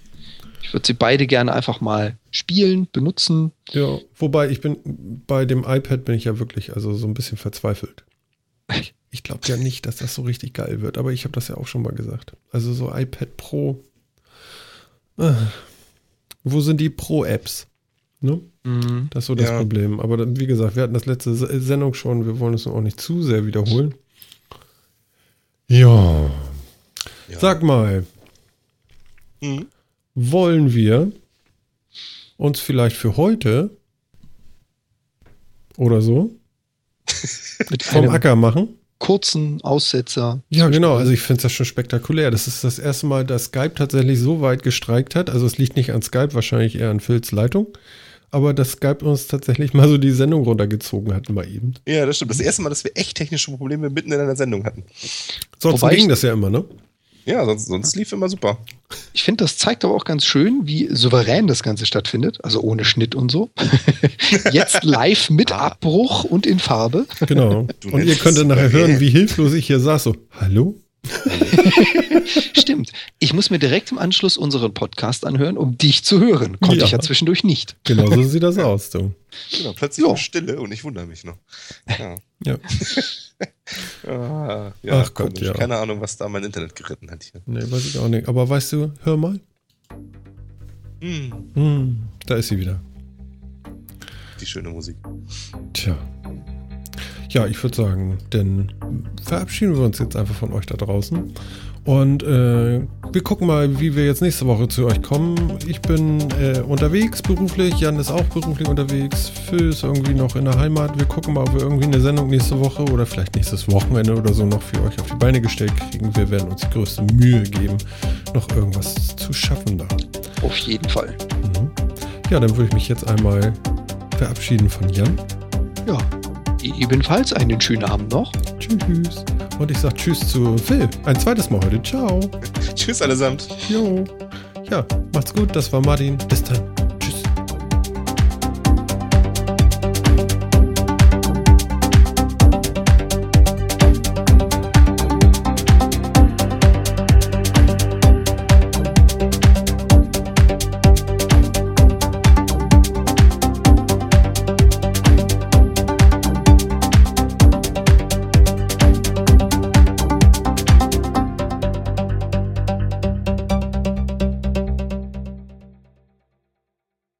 Ich würde sie beide gerne einfach mal spielen, benutzen.
Ja, wobei ich bin bei dem iPad bin ich ja wirklich also so ein bisschen verzweifelt. Ich, ich glaube ja nicht, dass das so richtig geil wird, aber ich habe das ja auch schon mal gesagt. Also so iPad Pro. Äh, wo sind die Pro-Apps? Ne? Mhm. Das ist so das ja. Problem. Aber wie gesagt, wir hatten das letzte Sendung schon. Wir wollen es auch nicht zu sehr wiederholen. Ja. ja. Sag mal. Mhm. Wollen wir uns vielleicht für heute oder so vom Acker machen?
Kurzen Aussetzer.
Ja, genau. Also ich finde es ja schon spektakulär. Das ist das erste Mal, dass Skype tatsächlich so weit gestreikt hat. Also es liegt nicht an Skype, wahrscheinlich eher an Phils Leitung aber dass Skype uns tatsächlich mal so die Sendung runtergezogen hat, mal eben.
Ja, das stimmt. Das erste Mal, dass wir echt technische Probleme mitten in einer Sendung hatten.
Sonst Wobei ging das ja immer, ne?
Ja, sonst, sonst lief immer super.
Ich finde, das zeigt aber auch ganz schön, wie souverän das Ganze stattfindet. Also ohne Schnitt und so. Jetzt live mit ah. Abbruch und in Farbe.
Genau. und ihr könntet nachher hören, wie hilflos ich hier saß. So, hallo?
Stimmt. Ich muss mir direkt im Anschluss unseren Podcast anhören, um dich zu hören. Konnte ja. ich ja zwischendurch nicht.
Genau so sieht das aus, du.
Genau, plötzlich ja. Stille und ich wundere mich noch. Ja.
ja.
ah, ja Ach Gott, ja. Keine Ahnung, was da mein Internet geritten hat hier.
Nee, weiß ich auch nicht. Aber weißt du, hör mal. Hm. Hm, da ist sie wieder.
Die schöne Musik.
Tja. Ja, ich würde sagen, denn verabschieden wir uns jetzt einfach von euch da draußen. Und äh, wir gucken mal, wie wir jetzt nächste Woche zu euch kommen. Ich bin äh, unterwegs beruflich, Jan ist auch beruflich unterwegs, Phil ist irgendwie noch in der Heimat. Wir gucken mal, ob wir irgendwie eine Sendung nächste Woche oder vielleicht nächstes Wochenende oder so noch für euch auf die Beine gestellt kriegen. Wir werden uns die größte Mühe geben, noch irgendwas zu schaffen da.
Auf jeden Fall.
Mhm. Ja, dann würde ich mich jetzt einmal verabschieden von Jan.
Ja, ebenfalls einen schönen Abend noch.
Tschüss. Und ich sage Tschüss zu Phil. Ein zweites Mal heute. Ciao.
tschüss allesamt.
Jo. Ja, macht's gut. Das war Martin. Bis dann.